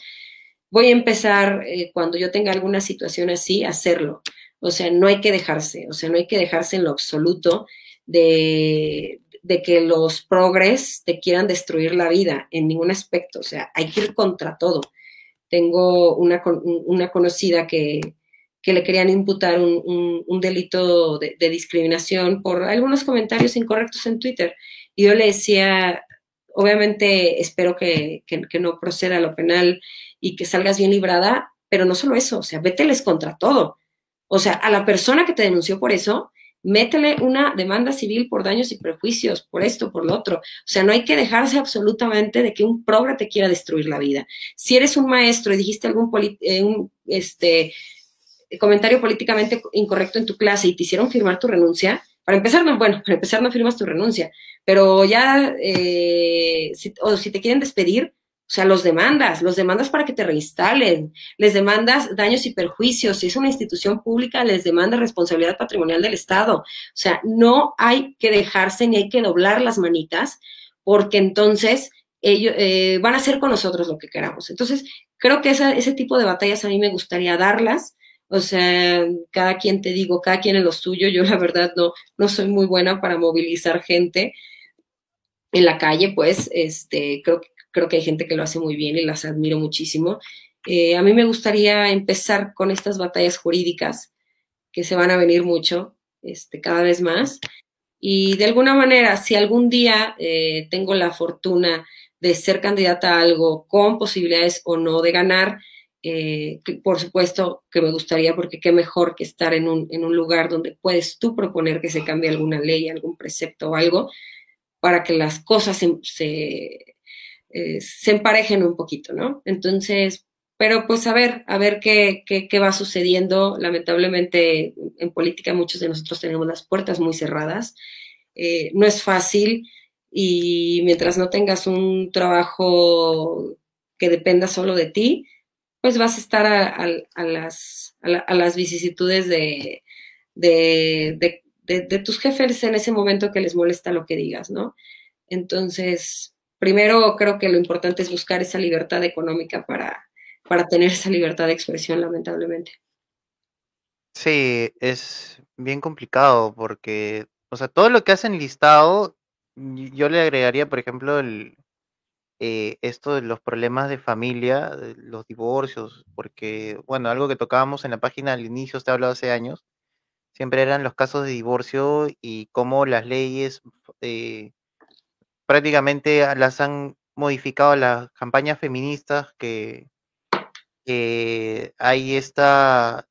voy a empezar eh, cuando yo tenga alguna situación así, a hacerlo. O sea, no hay que dejarse, o sea, no hay que dejarse en lo absoluto de, de que los progres te quieran destruir la vida en ningún aspecto, o sea, hay que ir contra todo. Tengo una, una conocida que, que le querían imputar un, delito de, discriminación por algunos comentarios incorrectos en Twitter. Y yo le decía, obviamente espero que, no proceda a lo penal y que salgas bien librada, pero no solo eso, o sea, vételes contra todo. O sea, a la persona que te denunció por eso, métele una demanda civil por daños y prejuicios, por esto, por lo otro. O sea, no hay que dejarse absolutamente de que un progre te quiera destruir la vida. Si eres un maestro y dijiste algún eh, este, comentario políticamente incorrecto en tu clase y te hicieron firmar tu renuncia, para empezar, no, bueno, para empezar no firmas tu renuncia, pero ya, eh, o si te quieren despedir, o sea, los demandas, los demandas para que te reinstalen, les demandas daños y perjuicios, si es una institución pública, les demanda responsabilidad patrimonial del Estado. O sea, no hay que dejarse ni hay que doblar las manitas, porque entonces ellos eh, van a hacer con nosotros lo que queramos. Entonces, creo que ese tipo de batallas a mí me gustaría darlas o sea, cada quien te digo, cada quien en lo suyo. Yo la verdad no, no soy muy buena para movilizar gente en la calle, pues, este, creo, creo que hay gente que lo hace muy bien y las admiro muchísimo. Eh, a mí me gustaría empezar con estas batallas jurídicas que se van a venir mucho, este, cada vez más. Y de alguna manera, si algún día eh, tengo la fortuna de ser candidata a algo con posibilidades o no de ganar, eh, por supuesto que me gustaría, porque qué mejor que estar en un, en un, lugar donde puedes tú proponer que se cambie alguna ley, algún precepto o algo, para que las cosas se, se, eh, emparejen un poquito, ¿no? Entonces, pero pues a ver, a ver qué, qué, va sucediendo. Lamentablemente en política muchos de nosotros tenemos las puertas muy cerradas. Eh, no es fácil y mientras no tengas un trabajo que dependa solo de ti, pues vas a estar a, las, a, las vicisitudes de, tus jefes en ese momento que les molesta lo que digas, ¿no? Entonces, primero creo que lo importante es buscar esa libertad económica para, para tener esa libertad de expresión, lamentablemente. Sí, es bien complicado porque, o sea, todo lo que hacen listado, yo le agregaría, por ejemplo, el, eh, esto de los problemas de familia, los divorcios, porque, bueno, algo que tocábamos en la página al inicio, usted hablado hace años, siempre eran los casos de divorcio y cómo las leyes eh, prácticamente las han modificado las campañas feministas que hay esta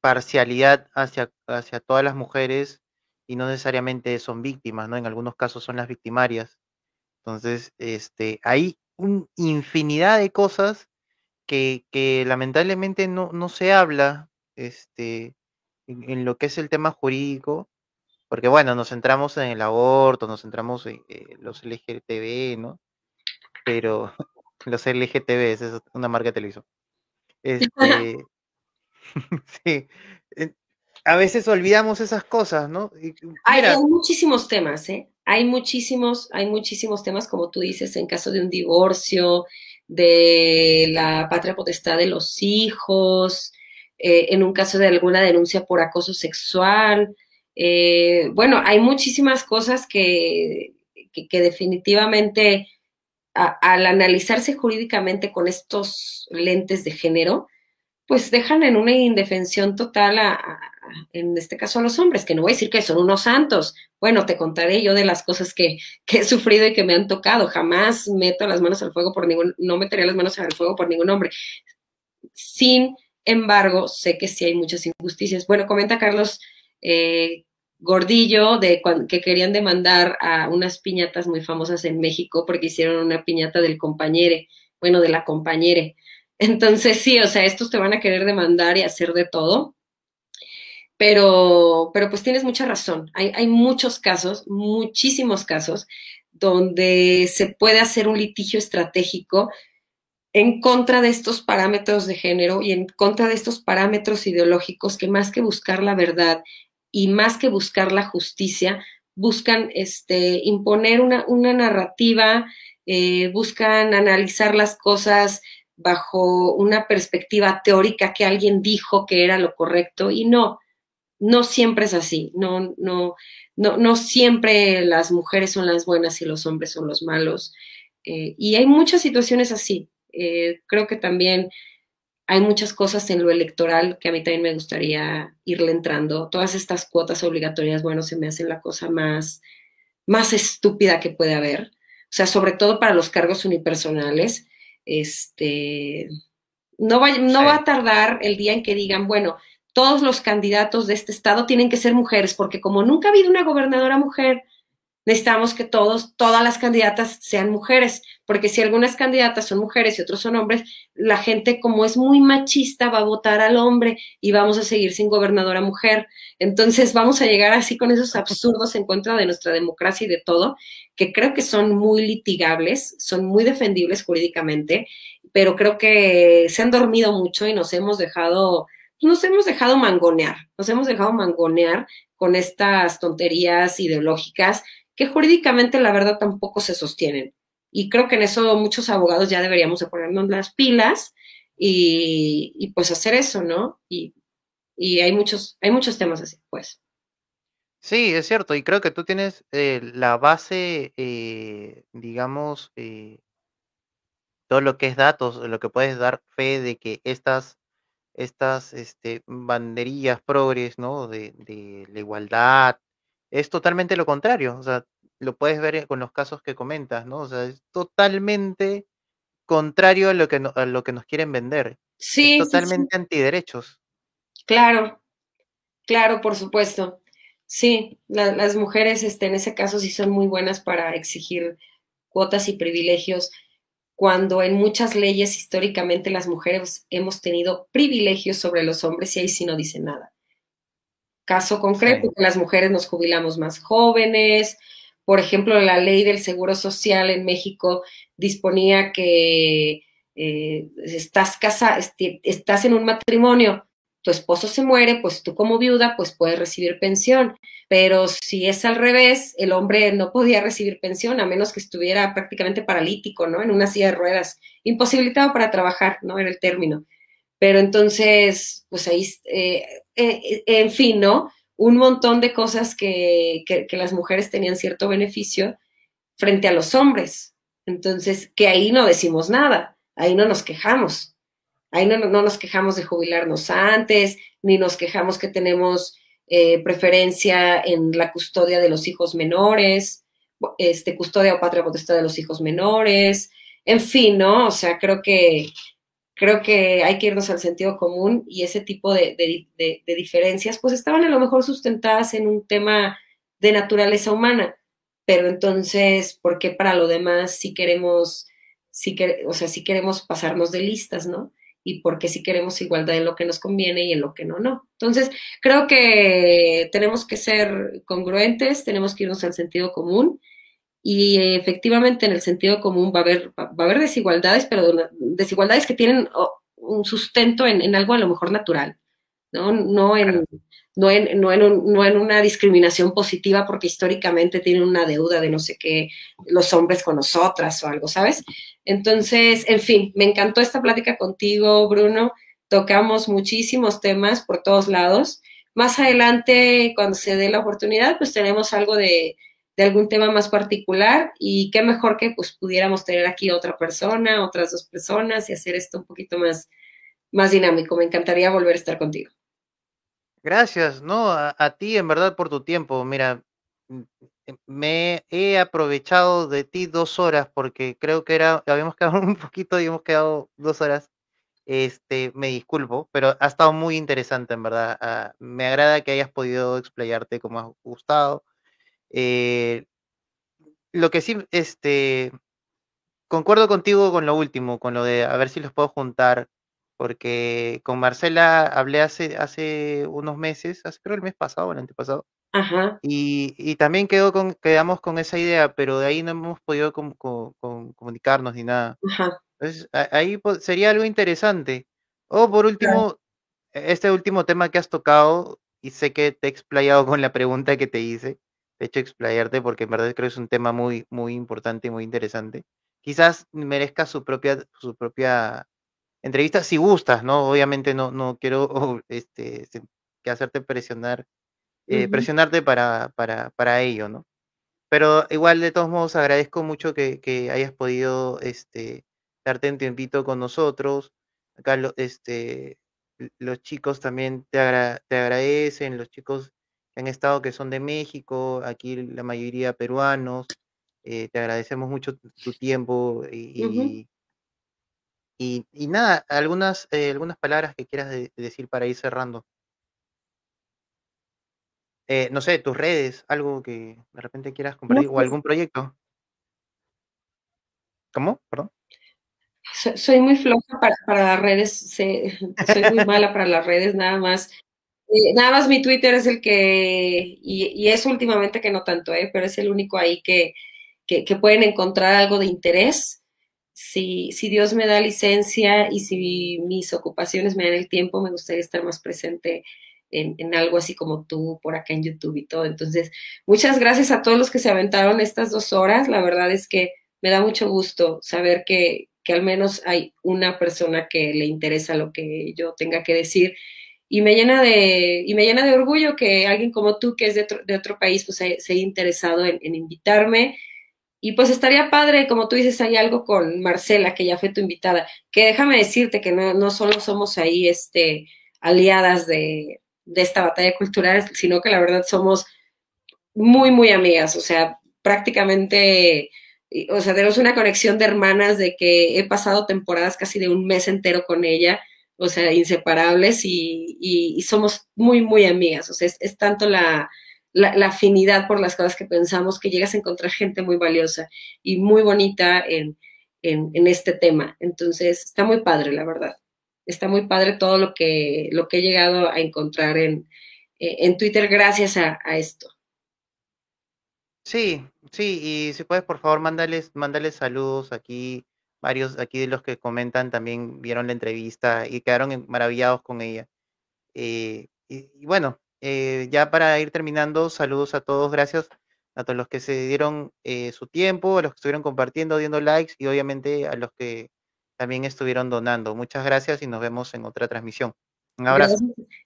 parcialidad hacia, hacia todas las mujeres y no necesariamente son víctimas, ¿no? En algunos casos son las victimarias. Entonces, este, hay una infinidad de cosas que, que lamentablemente no, no, se habla este, en, lo que es el tema jurídico, porque bueno, nos centramos en el aborto, nos centramos en, los LGTB, ¿no? Pero <laughs> los LGTB, es una marca de televisión. <laughs> Este, <laughs> sí, a veces olvidamos esas cosas, ¿no? hay, muchísimos temas, ¿eh? Hay muchísimos, hay muchísimos temas, como tú dices, en caso de un divorcio, de la patria potestad de los hijos, eh, en un caso de alguna denuncia por acoso sexual. Eh, bueno, hay muchísimas cosas que, que, definitivamente al analizarse jurídicamente con estos lentes de género, pues dejan en una indefensión total a, en este caso a los hombres, que no voy a decir que son unos santos. Bueno, te contaré yo de las cosas que, he sufrido y que me han tocado. Jamás meto las manos al fuego por ningún, no metería las manos al fuego por ningún hombre. Sin embargo, sé que sí hay muchas injusticias. Bueno, comenta Carlos eh, Gordillo de que querían demandar a unas piñatas muy famosas en México porque hicieron una piñata del compañere, bueno, de la compañere. Entonces, sí, o sea, estos te van a querer demandar y hacer de todo. Pero, pero pues tienes mucha razón. Hay, muchos casos, muchísimos casos, donde se puede hacer un litigio estratégico en contra de estos parámetros de género y en contra de estos parámetros ideológicos que más que buscar la verdad y más que buscar la justicia, buscan este, imponer una, una narrativa, eh, buscan analizar las cosas bajo una perspectiva teórica que alguien dijo que era lo correcto y no, no siempre es así, no, no, no, no siempre las mujeres son las buenas y los hombres son los malos. Eh, y hay muchas situaciones así. Eh, creo que también hay muchas cosas en lo electoral que a mí también me gustaría irle entrando. Todas estas cuotas obligatorias, bueno, se me hacen la cosa más, más estúpida que puede haber. O sea, sobre todo para los cargos unipersonales este, no, va, no va a tardar el día en que digan, bueno, todos los candidatos de este estado tienen que ser mujeres, porque como nunca ha habido una gobernadora mujer, necesitamos que todos, todas las candidatas sean mujeres, porque si algunas candidatas son mujeres y otros son hombres, la gente como es muy machista va a votar al hombre y vamos a seguir sin gobernadora mujer. Entonces vamos a llegar así con esos absurdos en contra de nuestra democracia y de todo, que creo que son muy litigables, son muy defendibles jurídicamente, pero creo que se han dormido mucho y nos hemos dejado, nos hemos dejado mangonear, nos hemos dejado mangonear con estas tonterías ideológicas que jurídicamente la verdad tampoco se sostienen. Y creo que en eso muchos abogados ya deberíamos de ponernos las pilas y, pues hacer eso, ¿no? Y, hay muchos, hay muchos temas así, pues. Sí, es cierto, y creo que tú tienes eh, la base, eh, digamos, eh, todo lo que es datos, lo que puedes dar fe de que estas, estas este, banderillas progres, ¿no? De, de la igualdad, es totalmente lo contrario, o sea, lo puedes ver con los casos que comentas, ¿no? O sea, es totalmente contrario a lo que, a lo que nos quieren vender. Sí. Es totalmente antiderechos. Claro, claro, por supuesto. Sí, las mujeres este, en ese caso sí son muy buenas para exigir cuotas y privilegios, cuando en muchas leyes históricamente las mujeres hemos tenido privilegios sobre los hombres y ahí sí no dice nada. Caso concreto, que las mujeres nos jubilamos más jóvenes. Por ejemplo, la ley del Seguro Social en México disponía que eh, estás, casa, este, estás en un matrimonio, tu esposo se muere, pues tú como viuda, pues puedes recibir pensión. Pero si es al revés, el hombre no podía recibir pensión a menos que estuviera prácticamente paralítico, ¿no? En una silla de ruedas, imposibilitado para trabajar, ¿no? Era el término. Pero entonces, pues ahí, eh, eh, en fin, ¿no? Un montón de cosas que, las mujeres tenían cierto beneficio frente a los hombres. Entonces, que ahí no decimos nada, ahí no nos quejamos. Ahí no, nos quejamos de jubilarnos antes, ni nos quejamos que tenemos eh, preferencia en la custodia de los hijos menores, este, custodia o patria potestad de los hijos menores, en fin, ¿no? O sea, creo que creo que hay que irnos al sentido común y ese tipo de, diferencias, pues estaban a lo mejor sustentadas en un tema de naturaleza humana, pero entonces, ¿por qué para lo demás si queremos, o sea, si queremos pasarnos de listas, ¿no? Y porque si queremos igualdad en lo que nos conviene y en lo que no, no. Entonces, creo que tenemos que ser congruentes, tenemos que irnos al sentido común y efectivamente en el sentido común va a haber, va a haber desigualdades, pero desigualdades que tienen un sustento en, en algo a lo mejor natural, ¿no? No en, no en, no, en no en una discriminación positiva porque históricamente tienen una deuda de no sé qué, los hombres con nosotras o algo, ¿sabes? Entonces, en fin, me encantó esta plática contigo, Bruno. Tocamos muchísimos temas por todos lados. Más adelante, cuando se dé la oportunidad, pues tenemos algo de, de algún tema más particular y qué mejor que pues pudiéramos tener aquí otra persona, otras dos personas y hacer esto un poquito más, más dinámico. Me encantaría volver a estar contigo. Gracias, no, a, ti en verdad por tu tiempo. Mira, mm, eh, me he aprovechado de ti dos horas porque creo que era, habíamos quedado <laughs> un poquito y hemos quedado dos horas. Este, me disculpo, pero ha estado muy interesante en verdad. Ah, me agrada que hayas podido explayarte como has gustado. Eh, lo que sí, este, concuerdo contigo con lo último, con lo de a ver si los puedo juntar porque con Marcela hablé hace, hace unos meses, hace creo el mes pasado, el antepasado, Ajá. y, y también quedó con, quedamos con esa idea, pero de ahí no hemos podido comunicarnos ni nada. Ajá. Entonces, ahí sería algo interesante. O por último, e, este último tema que has tocado, y sé que te he explayado con la pregunta que te hice, de hecho explayarte porque en verdad creo que es un tema muy, muy importante y muy interesante. Quizás merezca su propia, su propia entrevistas si gustas, ¿no? Obviamente no, no quiero <laughs> este, que hacerte presionar, eh, presionarte para, para, para ello, ¿no? Pero igual, de todos modos, agradezco mucho que, que hayas podido este, darte un tiempito con nosotros. Acá este, los chicos también te, te agradecen, los chicos que han estado que son de México, aquí la mayoría peruanos. Eh, te agradecemos mucho tu, tiempo y, y, nada, algunas, eh, algunas palabras que quieras decir para ir cerrando. Eh, no sé, tus redes, algo que de repente quieras compartir o algún proyecto. ¿Cómo? Perdón. Soy, muy floja para, las redes, <laughs> soy muy mala para las redes, nada más. Eh, nada más mi Twitter es el que, y, es últimamente que no tanto, ¿eh? pero es el único ahí que, que pueden encontrar algo de interés si, si Dios me da licencia y si mis ocupaciones me dan el tiempo, me gustaría estar más presente en, en, algo así como tú por acá en YouTube y todo. Entonces, muchas gracias a todos los que se aventaron estas dos horas. La verdad es que me da mucho gusto saber que, que al menos hay una persona que le interesa lo que yo tenga que decir. Y me llena de, y me llena de orgullo que alguien como tú, que es de otro, de otro país, pues se, haya interesado en, en invitarme y pues estaría padre, como tú dices, hay algo con Marcela, que ya fue tu invitada, que déjame decirte que no, no solo somos ahí este, aliadas de, de esta batalla cultural, sino que la verdad somos muy, muy amigas, o sea, prácticamente, o sea, tenemos una conexión de hermanas de que he pasado temporadas casi de un mes entero con ella, o sea, inseparables y, y, somos muy, muy amigas, o sea, es tanto la, la, afinidad por las cosas que pensamos, que llegas a encontrar gente muy valiosa y muy bonita en, este tema. Entonces, está muy padre, la verdad. Está muy padre todo lo que, lo que he llegado a encontrar en, en Twitter gracias a, esto. Sí, sí, y si puedes, por favor, mándales, mándales saludos aquí. Varios aquí de los que comentan también vieron la entrevista y quedaron maravillados con ella. Eh, y, bueno, eh, ya para ir terminando, saludos a todos, gracias a todos los que se dieron eh, su tiempo, a los que estuvieron compartiendo, dando likes y obviamente a los que también estuvieron donando. Muchas gracias y nos vemos en otra transmisión. Un abrazo.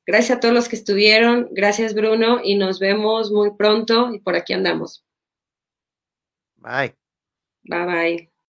Gracias, a todos los que estuvieron. Gracias, Bruno, y nos vemos muy pronto y por aquí andamos. Bye. Bye, bye.